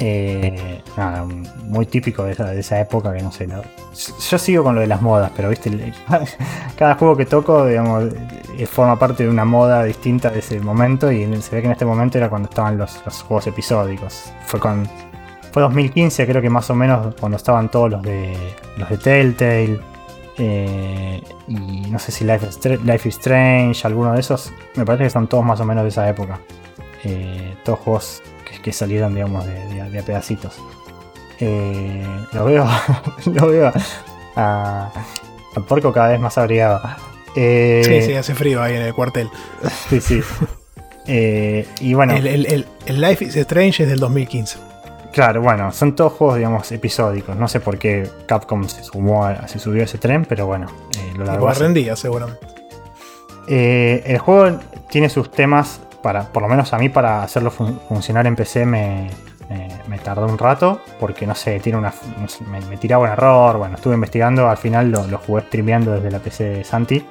Eh, muy típico de esa, época que no sé. no- yo sigo con lo de las modas, pero viste, cada juego que toco, digamos, eh, forma parte de una moda distinta de ese momento. Y se ve que en este momento era cuando estaban los, juegos episódicos. Fue con. Fue 2015, creo que más o menos, cuando estaban todos los de. los de Telltale. eh, y no sé si Life is, Stra- Life is Strange, alguno de esos. Me parece que son todos más o menos de esa época. Eh, todos juegos que, que salieron, digamos, de, de- de a pedacitos. Eh, lo veo, lo veo a, a Porco cada vez más abrigado. Eh, Sí, sí, hace frío ahí en el cuartel. sí, sí. Eh, y bueno, El, el- el- el Life is Strange es del 2015. claro, bueno, son todos juegos, digamos, episódicos. No sé por qué Capcom se sumó, a- se subió a ese tren, pero bueno, lo largó rendía, seguramente. El juego tiene sus temas, para, por lo menos a mí, para hacerlo fun- funcionar en PC me, me- tardó un rato, porque no sé, tiene una, me, tiraba un error. Bueno, estuve investigando, al final lo, lo jugué streameando desde la PC de Santi.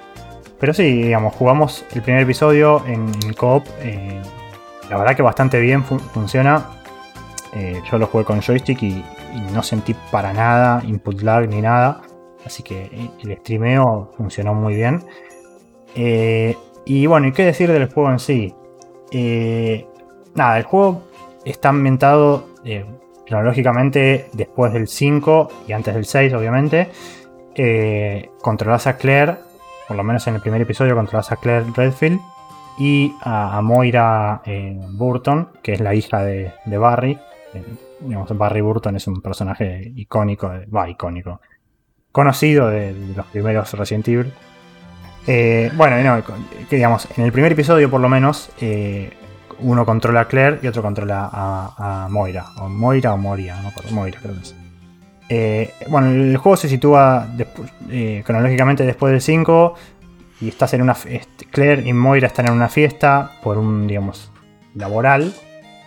Pero sí, digamos, jugamos el primer episodio en, en coop. eh, la verdad que bastante bien fu- funciona. Eh, yo lo jugué con joystick y, no sentí para nada input lag ni nada. Así que el streameo funcionó muy bien. Eh, y bueno, ¿y qué decir del juego en sí? Eh, nada, el juego está ambientado eh, cronológicamente después del 5 y antes del 6, obviamente. Eh, controlás a Claire, por lo menos en el primer episodio, controlás a Claire Redfield y a, Moira eh, Burton, que es la hija de, Barry. Barry Burton es un personaje icónico, va, icónico, conocido de, de los primeros Resident Evil. Eh, bueno, no, digamos, en el primer episodio por lo menos, eh, uno controla a Claire y otro controla a, Moira. O Moira o Moria, no acuerdo, Moira creo que es. Eh, bueno, el juego se sitúa cronológicamente después del 5 y estás en una Claire y Moira están en una fiesta por un, digamos, laboral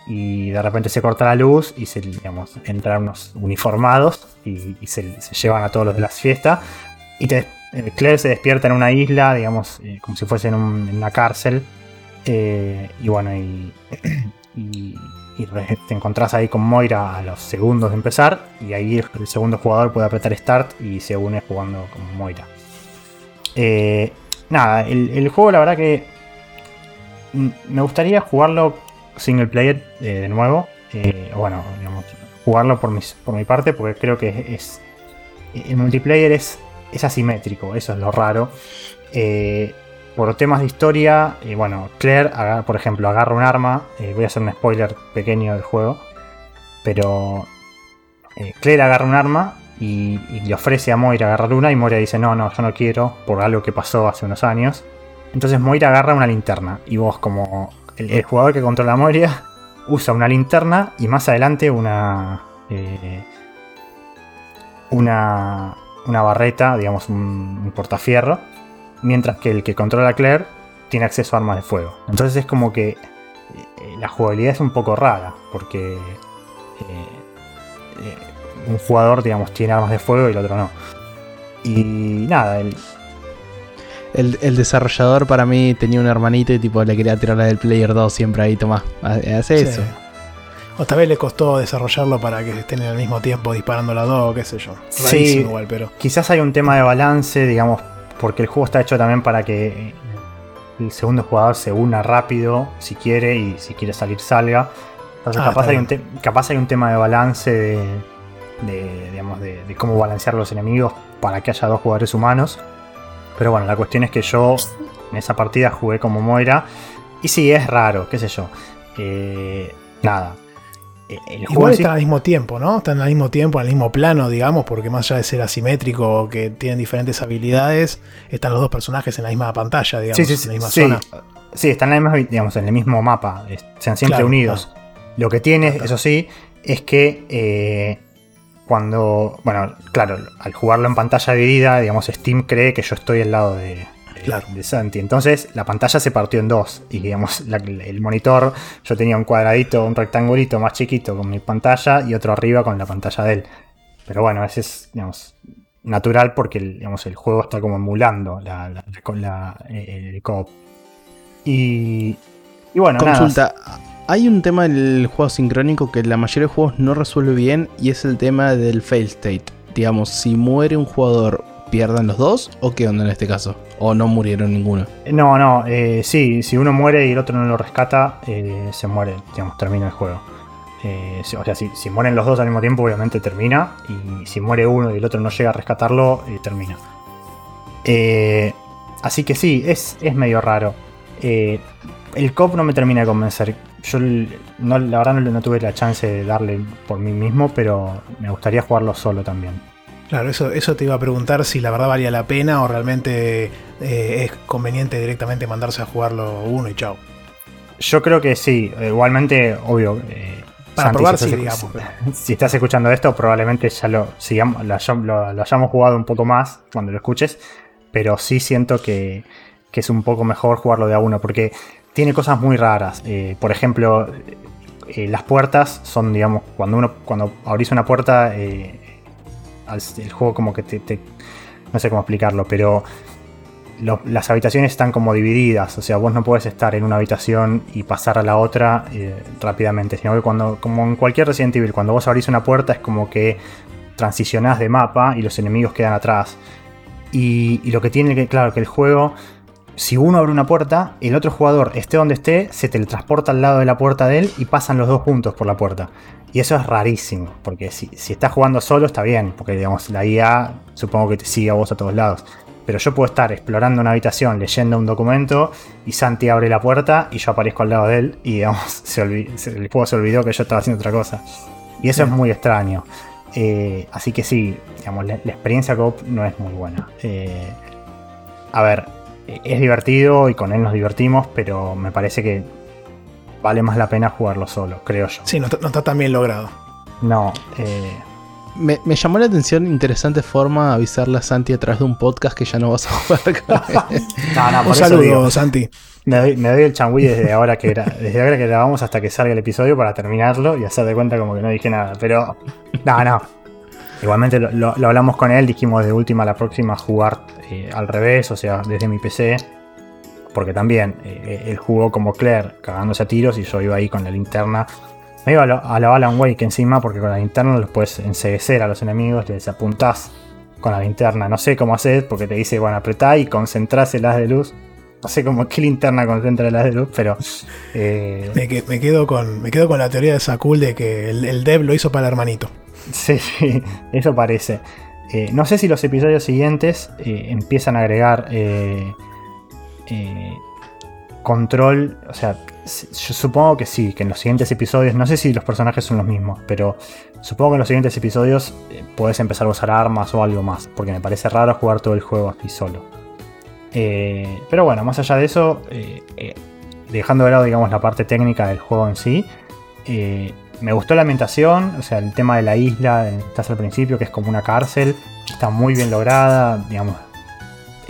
y de repente se corta la luz y se, digamos, entran unos uniformados y, se, se llevan a todos los de la fiesta y te, Claire se despierta en una isla, digamos, eh, como si fuese en, un- en una cárcel eh, y bueno, y, y, y te encontrás ahí con Moira a los segundos de empezar y ahí el, segundo jugador puede apretar Start y se une jugando con Moira. Eh, nada, el, juego la verdad que me gustaría jugarlo single player de nuevo. Bueno, digamos, jugarlo por, mis- por mi parte porque creo que es... El multiplayer es, es asimétrico, eso es lo raro. Eh, por temas de historia, eh, bueno, Claire, por ejemplo, agarra un arma. eh, voy a hacer un spoiler pequeño del juego. Pero eh, Claire agarra un arma y, le ofrece a Moira agarrar una. Y Moira dice: No, no, yo no quiero, por algo que pasó hace unos años. Entonces Moira agarra una linterna. Y vos, como el, jugador que controla a Moira, usa una linterna y más adelante una. una, una barreta, digamos, un, un portafierro. Mientras que el que controla a Claire tiene acceso a armas de fuego. Entonces es como que eh, la jugabilidad es un poco rara, porque eh, eh, un jugador, digamos, tiene armas de fuego y el otro no. Y nada, el, El, el desarrollador para mí tenía un hermanito y tipo le quería tirar la del Player 2 siempre ahí, tomá, hace Sí. eso. O tal vez le costó desarrollarlo para que estén al mismo tiempo disparando las dos, qué sé yo. Sí. Igual, pero. quizás hay un tema de balance, digamos, porque el juego está hecho también para que el segundo jugador se una rápido, si quiere, y si quiere salir, salga. Entonces, Ah, capaz, hay un bien. te- capaz hay un tema de balance de, de, digamos, de, de cómo balancear los enemigos para que haya dos jugadores humanos. Pero bueno, la cuestión es que yo en esa partida jugué como Moira. Y sí, es raro, qué sé yo. Eh, nada. Eh, El juego Igual sí- están al mismo tiempo, ¿no? Están al mismo tiempo, al mismo plano, digamos, porque más allá de ser asimétrico que tienen diferentes habilidades, están los dos personajes en la misma pantalla, digamos, Sí, sí, en la misma zona. Sí, están en, la misma, digamos, en el mismo mapa, sean siempre Claro, unidos. Lo que tiene, Claro. eso sí, es que eh, cuando, bueno, claro, al jugarlo en pantalla dividida, digamos, Steam cree que yo estoy al lado de- Claro. de Santi. Entonces, la pantalla se partió en dos. Y, digamos, la- el monitor, yo tenía un cuadradito, un rectangulito más chiquito con mi pantalla y otro arriba con la pantalla de él. Pero bueno, ese es, digamos, natural porque digamos, el juego está como emulando la, el co Y, y bueno, nada. Consulta, hay un tema en el juego sincrónico que la mayoría de juegos no resuelve bien y es el tema del fail state. Digamos, si muere un jugador, ¿pierdan los dos o qué onda en este caso? ¿O no murieron ninguno? No, no, eh, sí, si uno muere y el otro no lo rescata, eh, se muere, digamos, termina el juego. Eh, o sea, si, si mueren los dos al mismo tiempo, obviamente termina. Y si muere uno y el otro no llega a rescatarlo, eh, termina. Eh, así que sí, es, es medio raro. Eh, el cop no me termina de convencer. Yo no, la verdad no, no tuve la chance de darle por mí mismo, pero me gustaría jugarlo solo también. Claro, eso, eso te iba a preguntar si la verdad valía la pena o realmente eh, es conveniente directamente mandarse a jugarlo uno y chao. Yo creo que sí. Igualmente, obvio. eh, Para Santi, probar, si sí, estás, digamos. si estás escuchando esto, probablemente ya lo, sigamos, lo, lo- lo hayamos jugado un poco más cuando lo escuches. Pero sí siento que, que es un poco mejor jugarlo de a uno. Porque tiene cosas muy raras. Eh, por ejemplo, eh, las puertas son, digamos, cuando uno cuando abrís una puerta, eh, el juego como que te, No sé cómo explicarlo, pero las habitaciones están como divididas, o sea, vos no puedes estar en una habitación y pasar a la otra eh, rápidamente, sino que cuando, como en cualquier Resident Evil, cuando vos abrís una puerta es como que transicionás de mapa y los enemigos quedan atrás. Y, y lo que tiene que, claro, que el juego, si uno abre una puerta, el otro jugador, esté donde esté, se teletransporta al lado de la puerta de él y pasan los dos juntos por la puerta. Y eso es rarísimo, porque si, si estás jugando solo está bien, porque digamos, la IA supongo que te sigue a vos a todos lados. Pero yo puedo estar explorando una habitación, leyendo un documento, y Santi abre la puerta y yo aparezco al lado de él, y digamos, se el juego se olvidó que yo estaba haciendo otra cosa. Y eso es muy extraño. Eh, así que sí, digamos, la, la experiencia coop no es muy buena. Eh, a ver, eh, es divertido y con él nos divertimos, pero me parece que vale más la pena jugarlo solo, creo yo. Sí, no, está- no está tan bien logrado. No, eh, Me, me llamó la atención, interesante forma avisarle a Santi a través de un podcast que ya no vas a jugar no, no, Un por eso saludo, digo, Santi. me, doy, me doy el changüí desde ahora que gra- desde ahora que grabamos hasta que salga el episodio para terminarlo y hacer de cuenta como que no dije nada. Pero, no, no. Igualmente lo, lo- lo hablamos con él, dijimos de última la próxima jugar eh, al revés, o sea, desde mi PC. Porque también eh, él jugó como Claire, cagándose a tiros, y yo iba ahí con la linterna. Me iba a, lo- a la Alan Wake encima, porque con la linterna los puedes enseguecer a los enemigos, les apuntás con la linterna. No sé cómo hacer, porque te dice, bueno, apretá y concentrás el haz de luz. No sé cómo qué linterna concentra el haz de luz, pero. eh, Me, que- me quedo con, me quedo con la teoría de Sakul de que el, el dev lo hizo para el hermanito. Sí, sí, eso parece. Eh, no sé si los episodios siguientes eh, empiezan a agregar eh, eh, control. O sea, yo supongo que sí, que en los siguientes episodios, no sé si los personajes son los mismos, pero supongo que en los siguientes episodios eh, podés empezar a usar armas o algo más, porque me parece raro jugar todo el juego así solo. Eh, pero bueno, más allá de eso, eh, dejando de lado, digamos, la parte técnica del juego en sí, me gustó la ambientación, o sea, el tema de la isla, estás al principio, que es como una cárcel, está muy bien lograda, digamos.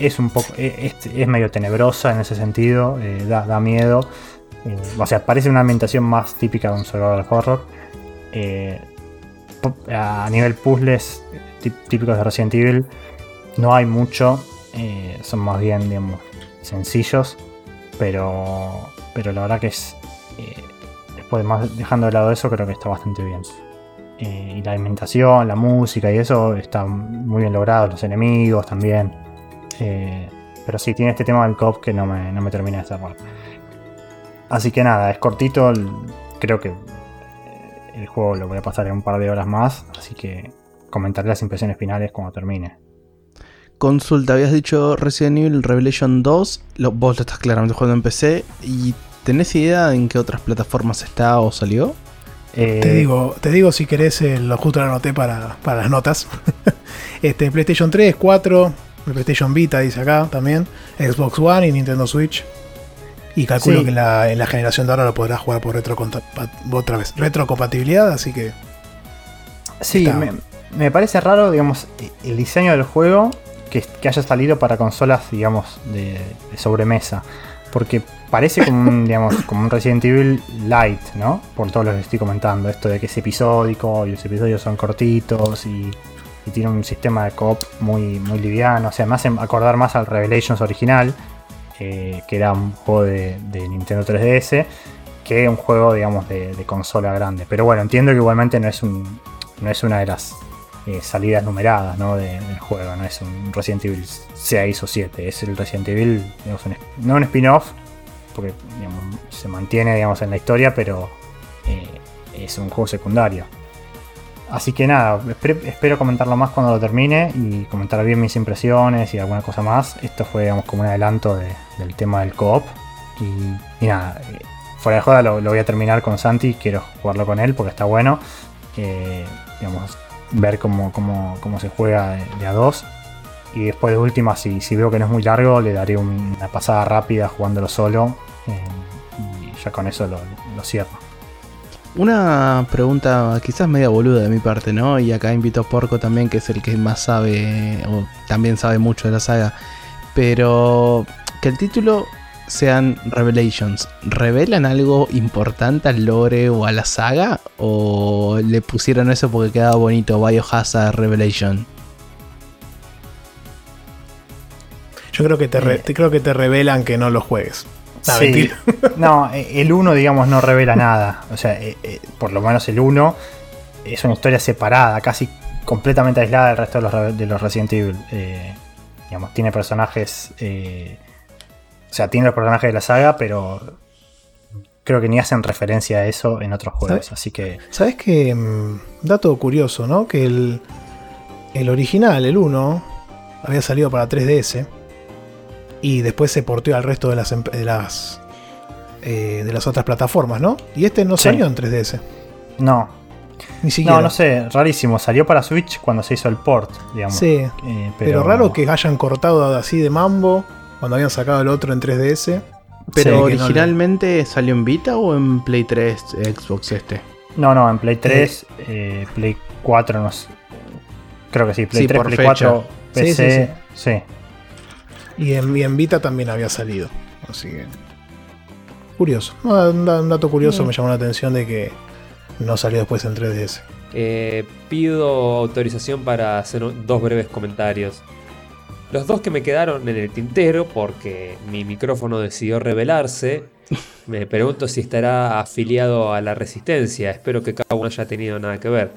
Es un poco. Es, es medio tenebrosa en ese sentido. eh, da, da miedo. eh, o sea, parece una ambientación más típica de un survival horror. eh, a nivel puzzles tí- típicos de Resident Evil, no hay mucho. son más bien, digamos, sencillos. Pero, pero la verdad que es. después, más dejando de lado eso, creo que está bastante bien. Y la alimentación, la música y eso está muy bien logrado. Los enemigos también. Eh, pero sí, tiene este tema del cop que no me, no me termina de cerrar. Así que nada, es cortito. el- creo que eh, el juego lo voy a pasar en un par de horas más. Así que comentaré las impresiones finales cuando termine. Consulta, habías dicho Resident Evil Revelation 2, lo- vos lo estás claramente jugando en PC, ¿y tenés idea en qué otras plataformas está o salió? Eh, Te digo, te digo si querés, eh, lo justo lo anoté para, para las notas. este, PlayStation 3, 4, el PlayStation Vita dice acá también, Xbox One y Nintendo Switch. Y calculo Sí. que en la, en la generación de ahora lo podrás jugar por retro otra vez, retrocompatibilidad, así que Sí, me, me parece raro, digamos, el diseño del juego que, que haya salido para consolas, digamos, de, de sobremesa. Porque parece como un, digamos, como un Resident Evil Light, ¿no? Por todo lo que estoy comentando. Esto de que es episódico y los episodios son cortitos y, y tiene un sistema de coop muy, muy liviano. O sea, me hace acordar más al Revelations original, eh, que era un juego de, Nintendo 3DS, que un juego, digamos, de, consola grande. Pero bueno, entiendo que igualmente no es un, no es una de las eh, salidas numeradas ¿no? de- del juego, no es un Resident Evil 6 o 7, es el Resident Evil, no un spin-off, porque se mantiene digamos, en la historia, pero eh, es un juego secundario. Así que nada, espero, comentarlo más cuando lo termine y comentar bien mis impresiones y alguna cosa más. Esto fue como un adelanto de- del tema del co-op. Y, nada, eh, fuera de joda lo, voy a terminar con Santi, quiero jugarlo con él porque está bueno. Eh, digamos, ver cómo, cómo, cómo se juega de, a dos. Y después de última, si, veo que no es muy largo, le daré un- una pasada rápida jugándolo solo. eh, y ya con eso lo, lo cierro. Una pregunta quizás media boluda de mi parte, ¿no? Y acá invito a Porco también, que es el que más sabe, o también sabe mucho de la saga. Pero que el título sean Revelations, ¿revelan algo importante al lore o a la saga? ¿O le pusieron eso porque quedaba bonito Biohazard Revelation? yo creo que te, re- Eh. te- creo que te revelan que no lo juegues. Ah, Sí. No, eh, el 1, digamos, no revela nada. O sea, eh, eh, por lo menos el 1 es una historia separada, casi completamente aislada del resto de los, de los Resident Evil. Eh, digamos, tiene personajes. eh, o sea, tiene los personajes de la saga, pero creo que ni hacen referencia a eso en otros juegos. ¿Sabes? Así que. ¿Sabes qué? Mm, Dato curioso, ¿no? Que el, el original, el 1, había salido para 3DS y después se porteó al resto de las, de las, eh, de las otras plataformas, ¿no? Y este no Sí. salió en 3DS, No, ni siquiera. no, no sé, rarísimo. Salió para Switch cuando se hizo el port, digamos. Sí, Eh, pero... raro que hayan cortado así de mambo cuando habían sacado el otro en 3DS. ¿Pero Sí, que no originalmente salió en Vita o en Play 3 Xbox este? No, no, en Play 3, eh, Play 4, no sé. Creo que sí, Play Sí, 3, por Play fecha. 4, Sí, PC. sí, Sí, Y en, y en Vita también había salido. Así que. Curioso. Un, da- un dato curioso me llamó la atención de que no salió después en 3DS. Eh, pido autorización para hacer dos breves comentarios. Los dos que me quedaron en el tintero porque mi micrófono decidió revelarse. Me pregunto si estará afiliado a la resistencia. Espero que cada uno haya tenido nada que ver.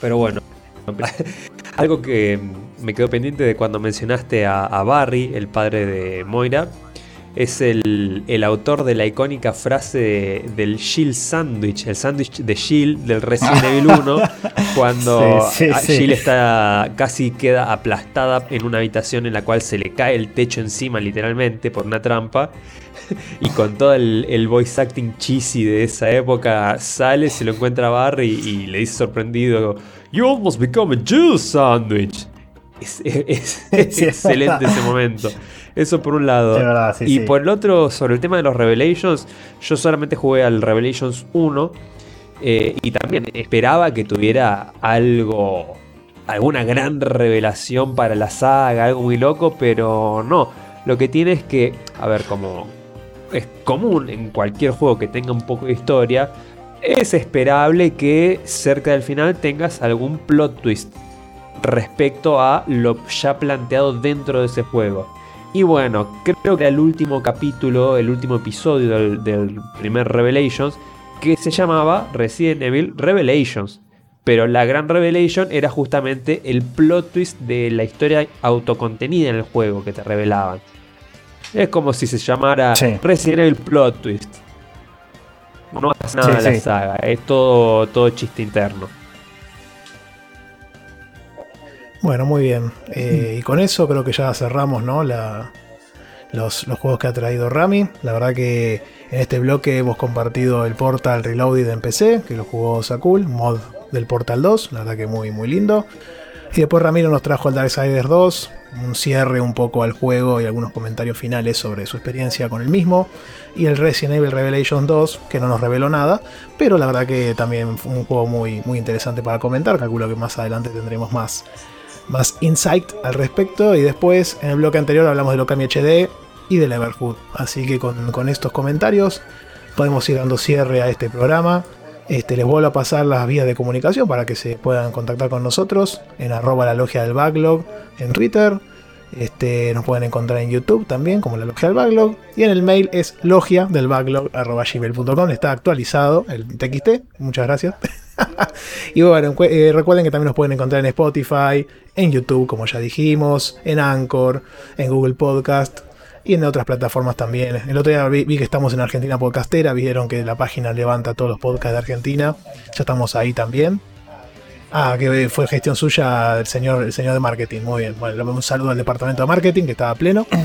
Pero bueno, algo que me quedó pendiente de cuando mencionaste a, a Barry, el padre de Moira, es el, el autor de la icónica frase de- del Shield Sandwich, el sándwich de Shield del Resident Evil 1, cuando Sí, sí, a- sí. Jill está casi queda aplastada en una habitación en la cual se le cae el techo encima literalmente por una trampa. Y con todo el, el voice acting cheesy de esa época, sale, se lo encuentra a Barry y le dice sorprendido: You almost become a Jew sandwich. Es, excelente ese momento. Eso por un lado. Verdad, sí, y sí. por el otro, sobre el tema de los Revelations, yo solamente jugué al Revelations 1 eh, y también esperaba que tuviera algo alguna gran revelación para la saga, algo muy loco, pero no. Lo que tiene es que, a ver, como es común en cualquier juego que tenga un poco de historia, es esperable que cerca del final tengas algún plot twist respecto a lo ya planteado dentro de ese juego. Y bueno, creo que era el último capítulo, el último episodio del, del primer Revelations, que se llamaba Resident Evil Revelations. Pero la gran revelation era justamente el plot twist de la historia autocontenida en el juego que te revelaban. Es como si se llamara Sí. Resident Evil Plot Twist. No pasa nada Sí, en la sí. saga, es todo, todo chiste interno. Bueno, muy bien. Eh, y con eso creo que ya cerramos ¿no? La- los, los juegos que ha traído Rami. La verdad que en este bloque hemos compartido el Portal Reloaded en PC, que lo jugó Sakul, mod del Portal 2. La verdad que muy, muy lindo. Y después Ramiro nos trajo el Darksiders 2, un cierre un poco al juego y algunos comentarios finales sobre su experiencia con el mismo. Y el Resident Evil Revelation 2, que no nos reveló nada, pero la verdad que también fue un juego muy, muy interesante para comentar. Calculo que más adelante tendremos más, más insight al respecto. Y después, en el bloque anterior, hablamos del Okami HD y del Everhood. Así que con, con estos comentarios podemos ir dando cierre a este programa. Este, les vuelvo a pasar las vías de comunicación para que se puedan contactar con nosotros en arroba la logia del backlog en Twitter. Este, nos pueden encontrar en YouTube también como la logia del backlog. Y en el mail es logia del backlog. Está actualizado el TXT. Muchas gracias. y bueno, eh, recuerden que también nos pueden encontrar en Spotify, en YouTube, como ya dijimos, en Anchor, en Google Podcast y en otras plataformas también. El otro día vi, que estamos en Argentina Podcastera, vieron que la página levanta todos los podcasts de Argentina. Ya estamos ahí también. Ah, que fue gestión suya el señor, el señor de marketing. Muy bien. Bueno, un saludo al departamento de marketing que estaba pleno.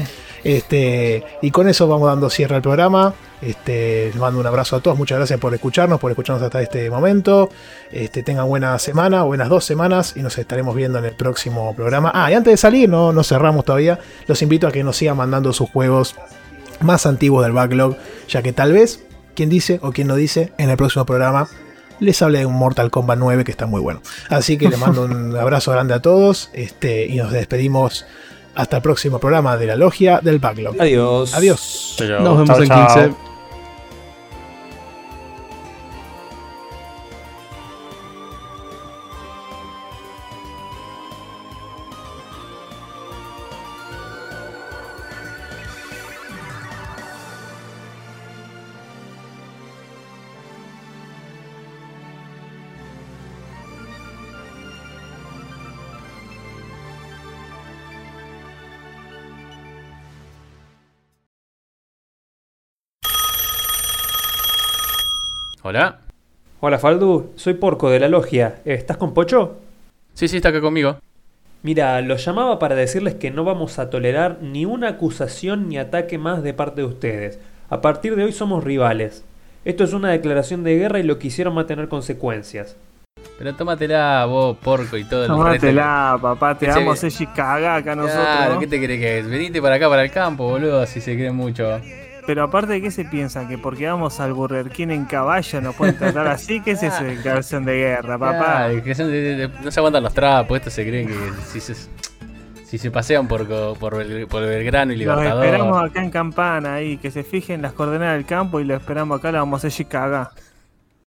Este, y con eso vamos dando cierre al programa. Este, les mando un abrazo a todos. Muchas gracias por escucharnos, por escucharnos hasta este momento. Este, tengan buena semana, buenas dos semanas y nos estaremos viendo en el próximo programa. Ah, y antes de salir, no, no cerramos todavía. Los invito a que nos sigan mandando sus juegos más antiguos del backlog, ya que tal vez, quien dice o quien no dice, en el próximo programa les hable de un Mortal Kombat 9 que está muy bueno. Así que les mando un abrazo grande a todos este, y nos despedimos hasta el próximo programa de la logia del backlog. Adiós. Adiós. Nos vemos Chao, en chao. 15. Hola. Hola Faldu, soy Porco de la Logia. ¿Estás con Pocho? Sí, sí, está acá conmigo. Mira, los llamaba para decirles que no vamos a tolerar ni una acusación ni ataque más de parte de ustedes. A partir de hoy somos rivales. Esto es una declaración de guerra y lo quisieron mantener consecuencias. Pero tómatela vos, porco y todo el Tómatela, papá, te damos ese caga acá nosotros. Claro, ¿no? ¿qué te crees que es? Venite para acá, para el campo, boludo, si se cree mucho. Pero aparte de qué se piensa, que porque vamos al Burger King en caballo nos pueden tratar así, ¿qué es eso de declaración de guerra, papá? Ah, que son de- de- de- no se aguantan los trapos, estos se creen que si se, si se pasean por, por, Bel- por Belgrano y Los Libertador. esperamos acá en Campana ahí, que se fijen las coordenadas del campo y lo esperamos acá, la vamos a hacer caga.